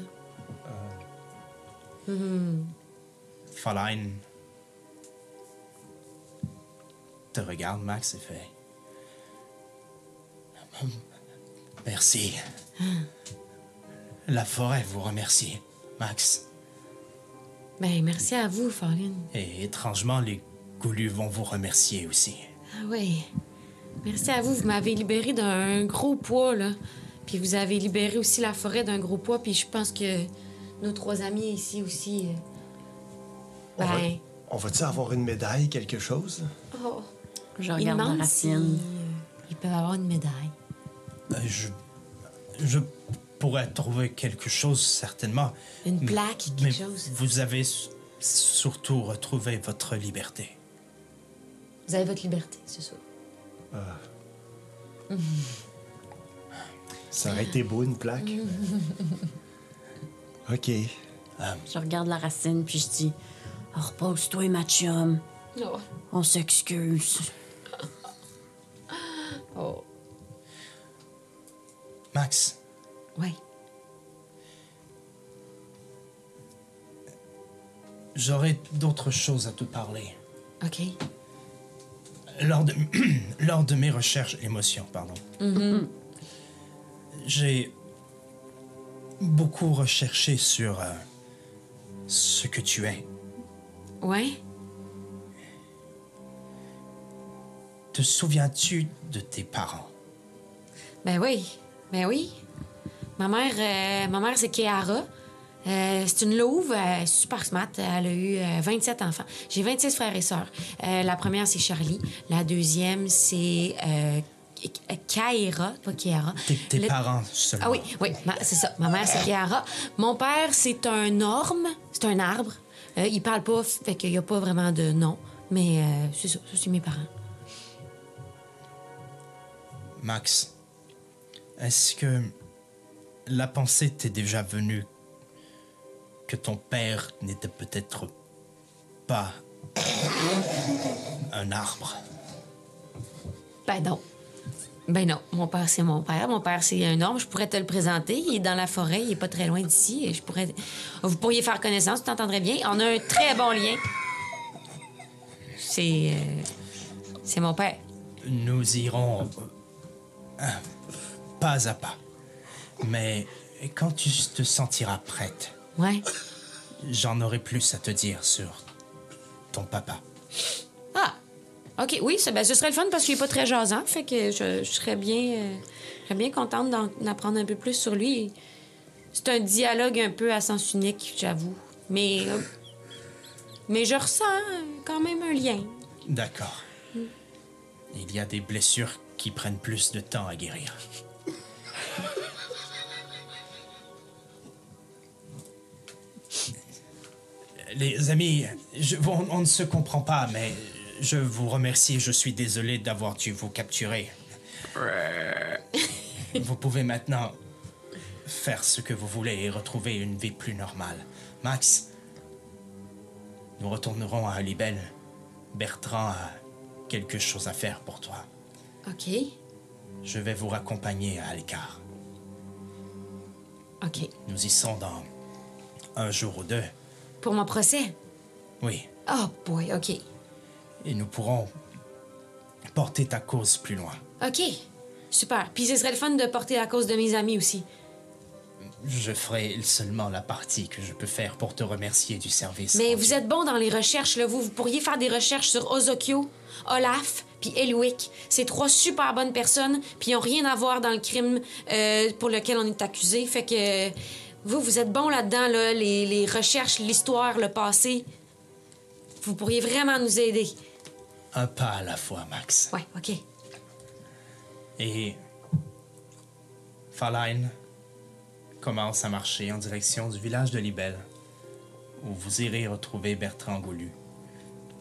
S1: Faline te regarde, Max, et fait. Merci. La forêt vous remercie, Max.
S2: Ben, merci à vous, Farline.
S1: Et étrangement, les goulus vont vous remercier aussi.
S2: Ah oui. Merci à vous. Vous m'avez libéré d'un gros poids, là. Puis vous avez libéré aussi la forêt d'un gros poids. Puis je pense que nos trois amis ici aussi, euh,
S5: On va-
S2: Ben.
S5: On va-tu avoir une médaille, quelque chose?
S2: Oh.
S4: Je
S2: Il
S4: regarde la
S2: si,
S4: racine.
S2: euh, ils peuvent avoir une médaille.
S1: Euh, Je, je pourrais trouver quelque chose, certainement.
S2: Une
S1: Mais-
S2: plaque, quelque
S1: mais
S2: chose.
S1: Vous avez surtout retrouvé votre liberté.
S2: Vous avez votre liberté, c'est ça.
S5: Ça aurait été beau, une plaque. OK.
S4: Je regarde la racine, puis je dis Oh, Repose-toi, ma chum.
S2: Oh.
S4: On s'excuse.
S2: Oh.
S1: Max,
S2: Ouais.
S1: j'aurais d'autres choses à te parler.
S2: OK.
S1: Lors de, lors de mes recherches, émotions, pardon, j'ai beaucoup recherché sur euh, ce que tu es.
S2: Ouais.
S1: Te souviens-tu de tes parents?
S2: Ben oui. Ben oui. Ma mère, euh, ma mère c'est Kiara. Euh, c'est une louve, euh, super smart. Elle a eu euh, 27 enfants. J'ai 26 frères et sœurs. Euh, la première, c'est Charlie. La deuxième, c'est euh, Kaira, pas Kiara.
S1: Tes, tes
S2: Le-
S1: parents seulement.
S2: Ah oui, oui, c'est ça. Ma mère, c'est Kiara. Mon père, c'est un orme, c'est un arbre. Euh, il parle pas, fait qu'il n'y a pas vraiment de nom. Mais euh, c'est ça, ça, c'est mes parents.
S1: Max, est-ce que la pensée t'est déjà venue que ton père n'était peut-être pas un arbre?
S2: Ben non. Ben non. Mon père, c'est mon père. Mon père, c'est un homme. Je pourrais te le présenter. Il est dans la forêt. Il est pas très loin d'ici. Et Je pourrais... Vous pourriez faire connaissance. Tu t'entendrais bien. On a un très bon lien. C'est... euh, C'est mon père.
S1: Nous irons euh, pas à pas. Mais quand tu te sentiras prête,
S2: Ouais.
S1: j'en aurai plus à te dire sur ton papa.
S2: Ah! OK, oui, ça- ben, ce serait le fun parce qu'il est pas très jasant. Fait que je, je serais bien... euh, je serais bien contente d'en d'en apprendre un peu plus sur lui. C'est un dialogue un peu à sens unique, j'avoue. Mais... euh, mais je ressens quand même un lien.
S1: D'accord. Il y a des blessures qui prennent plus de temps à guérir. Les amis, je- on, on ne se comprend pas, mais je vous remercie. Je suis désolé d'avoir dû vous capturer. Vous pouvez maintenant faire ce que vous voulez et retrouver une vie plus normale. Max, nous retournerons à Libelle. Bertrand a quelque chose à faire pour toi.
S2: OK.
S1: Je vais vous raccompagner à l'écart.
S2: OK.
S1: Nous y sommes dans un jour ou deux.
S2: Pour mon procès?
S1: Oui,
S2: Oh boy, OK.
S1: et nous pourrons porter ta cause plus loin.
S2: OK. Super. Puis ce serait le fun de porter la cause de mes amis aussi.
S1: Je ferai seulement la partie que je peux faire pour te remercier du service.
S2: Mais
S1: rendu.
S2: vous êtes bon dans les recherches, là. Vous, vous pourriez faire des recherches sur Ozokyo, Olaf, puis Elwick. C'est trois super bonnes personnes, puis ils n'ont rien à voir dans le crime euh, pour lequel on est accusé. Fait que vous, vous êtes bon là-dedans, là. Les, les recherches, l'histoire, le passé. Vous pourriez vraiment nous aider.
S1: Un pas à la fois, Max.
S2: Ouais, OK.
S1: Et Farline commence à marcher en direction du village de Libelle, où vous irez retrouver Bertrand Goulu,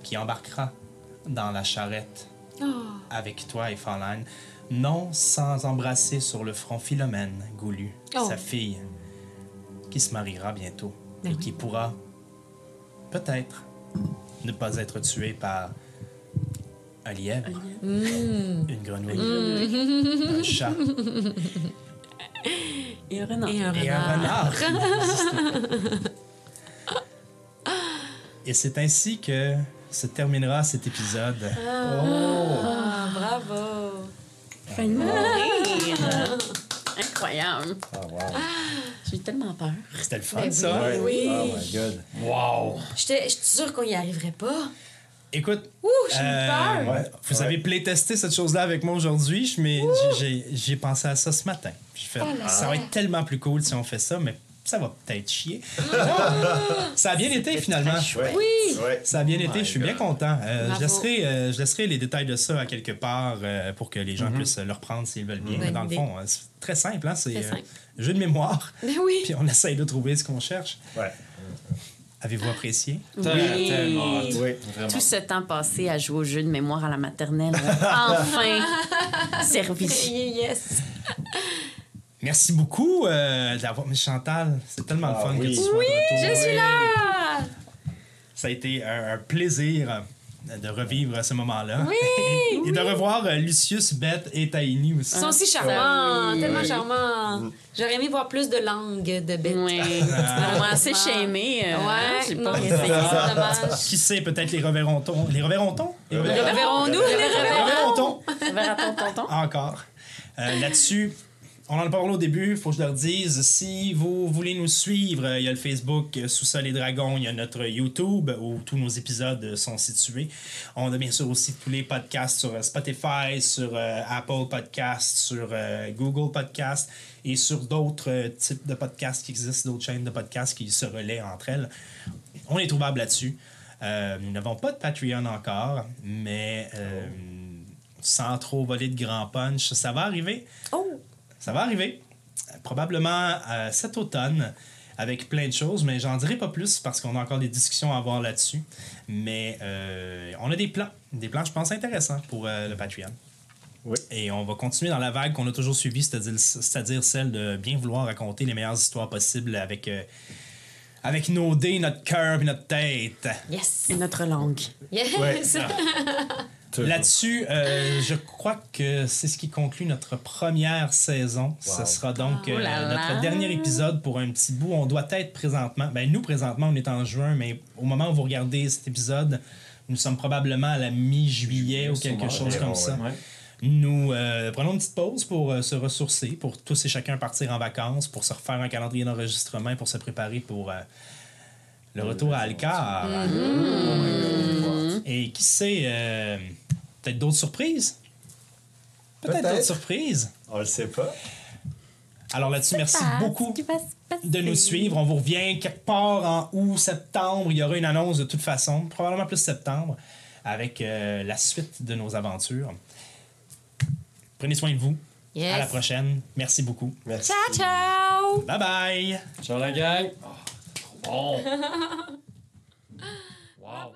S1: qui embarquera dans la charrette avec toi et Farline, non sans embrasser sur le front Philomène Goulu,
S2: Oh.
S1: sa fille, qui se mariera bientôt
S2: Ben
S1: et
S2: oui.
S1: qui pourra peut-être ne pas être tuée par un lièvre, une grenouille, un chat
S4: Et un renard.
S2: Et un
S1: et un
S2: renard.
S1: et c'est ainsi que se terminera cet épisode.
S2: Ah, bravo.
S4: Fait mourir. Incroyable.
S5: Ah, wow.
S4: J'ai tellement peur.
S1: C'était le fun,
S2: Ben
S1: ça.
S2: oui. Oui.
S5: Oh my god.
S1: Wow!
S2: J'étais j'étais sûre qu'on y arriverait pas.
S1: Écoute,
S2: Ouh, j'ai eu
S1: euh,
S2: peur.
S5: Ouais,
S1: vous
S5: ouais.
S1: avez playtesté cette chose-là avec moi aujourd'hui, mais j'ai- pensé à ça ce matin. J'ai fait,
S2: Oh
S1: ça va être tellement plus cool si on fait ça, mais ça va peut-être chier. ça a bien été finalement.
S2: Oui!
S1: Ça a bien été, je suis bien content. Euh, je, laisserai, euh, je laisserai les détails de ça à quelque part euh, pour que les gens puissent le reprendre s'ils veulent bien. Mais dans le fond, c'est très simple, hein? c'est euh, jeu de mémoire.
S2: Ben oui!
S1: Puis on essaye de trouver ce qu'on cherche.
S5: Ouais.
S1: Avez-vous apprécié?
S6: Tellement, tellement.
S5: Oui.
S6: Vraiment.
S4: Tout ce temps passé à jouer au jeu de mémoire à la maternelle enfin servi.
S2: Yes!
S1: Merci beaucoup euh, d'avoir. Mais Chantal, c'est tellement le
S5: Ah
S1: fun
S5: oui.
S1: que tu sois de retour.
S2: Je suis là!
S1: Ça a été un, un plaisir euh, de revivre ce moment-là.
S2: Oui!
S1: Et de revoir euh, Lucius, Beth et Taini aussi.
S2: Ils sont si charmants,
S4: oui.
S2: tellement
S5: Oui.
S2: charmants. J'aurais aimé voir plus de langues de bêtes.
S4: Oui.
S1: Ah.
S4: Assez shamé. euh,
S2: Ouais,
S4: j'ai
S2: non, c'est dommage.
S1: Qui sait, peut-être les reverrons-on. Les reverrons-on? Les
S2: Le
S1: reverrons-
S2: reverrons-nous? Le
S1: les
S2: reverrons?
S1: reverrons-on?
S4: Tonton?
S1: Encore. Euh, Là-dessus, on en a parlé au début, il faut que je leur dise, si vous voulez nous suivre, il y a le Facebook euh, Sous-sol et Dragons, il y a notre YouTube où tous nos épisodes sont situés. On a bien sûr aussi tous les podcasts sur euh, Spotify, sur euh, Apple Podcasts, sur euh, Google Podcasts et sur d'autres euh, types de podcasts qui existent, d'autres chaînes de podcasts qui se relaient entre elles. On est trouvable là-dessus. Nous n'avons pas de Patreon encore, mais euh, sans trop voler de grand punch, ça va arriver.
S2: Oh!
S1: Ça va arriver. Probablement euh, cet automne, avec plein de choses, mais j'en dirai pas plus parce qu'on a encore des discussions à avoir là-dessus. Mais euh, on a des plans, des plans, je pense, intéressants pour euh, le Patreon.
S5: Oui.
S1: Et on va continuer dans la vague qu'on a toujours suivie, c'est-à-dire, c'est-à-dire celle de bien vouloir raconter les meilleures histoires possibles avec, euh, avec nos dés, notre cœur et notre tête.
S2: Yes!
S4: Et notre langue.
S2: Yes!
S5: Ouais.
S1: Là-dessus, euh, je crois que c'est ce qui conclut notre première saison. Ce
S5: Wow.
S1: sera donc
S4: Oh là
S1: euh,
S4: là.
S1: notre dernier épisode pour un petit bout. On doit être présentement, ben nous présentement on est en juin, mais au moment où vous regardez cet épisode, nous sommes probablement à la mi-juillet ou quelque chose comme ça.
S6: Ouais.
S1: Nous euh, prenons une petite pause pour euh, se ressourcer, pour tous et chacun partir en vacances, pour se refaire un calendrier d'enregistrement, pour se préparer pour euh, le retour à Alcar. Et qui sait, euh, peut-être d'autres surprises? Peut-être d'autres surprises.
S5: On le sait pas.
S1: Alors là-dessus, merci beaucoup de nous suivre. On vous revient quelque part en août, septembre. Il y aura une annonce de toute façon, probablement plus septembre, avec euh, la suite de nos aventures. Prenez soin de vous.
S2: Yes.
S1: À la prochaine. Merci beaucoup.
S5: Merci.
S2: Ciao, ciao!
S1: Bye bye!
S6: Ciao la gang. Wow. wow.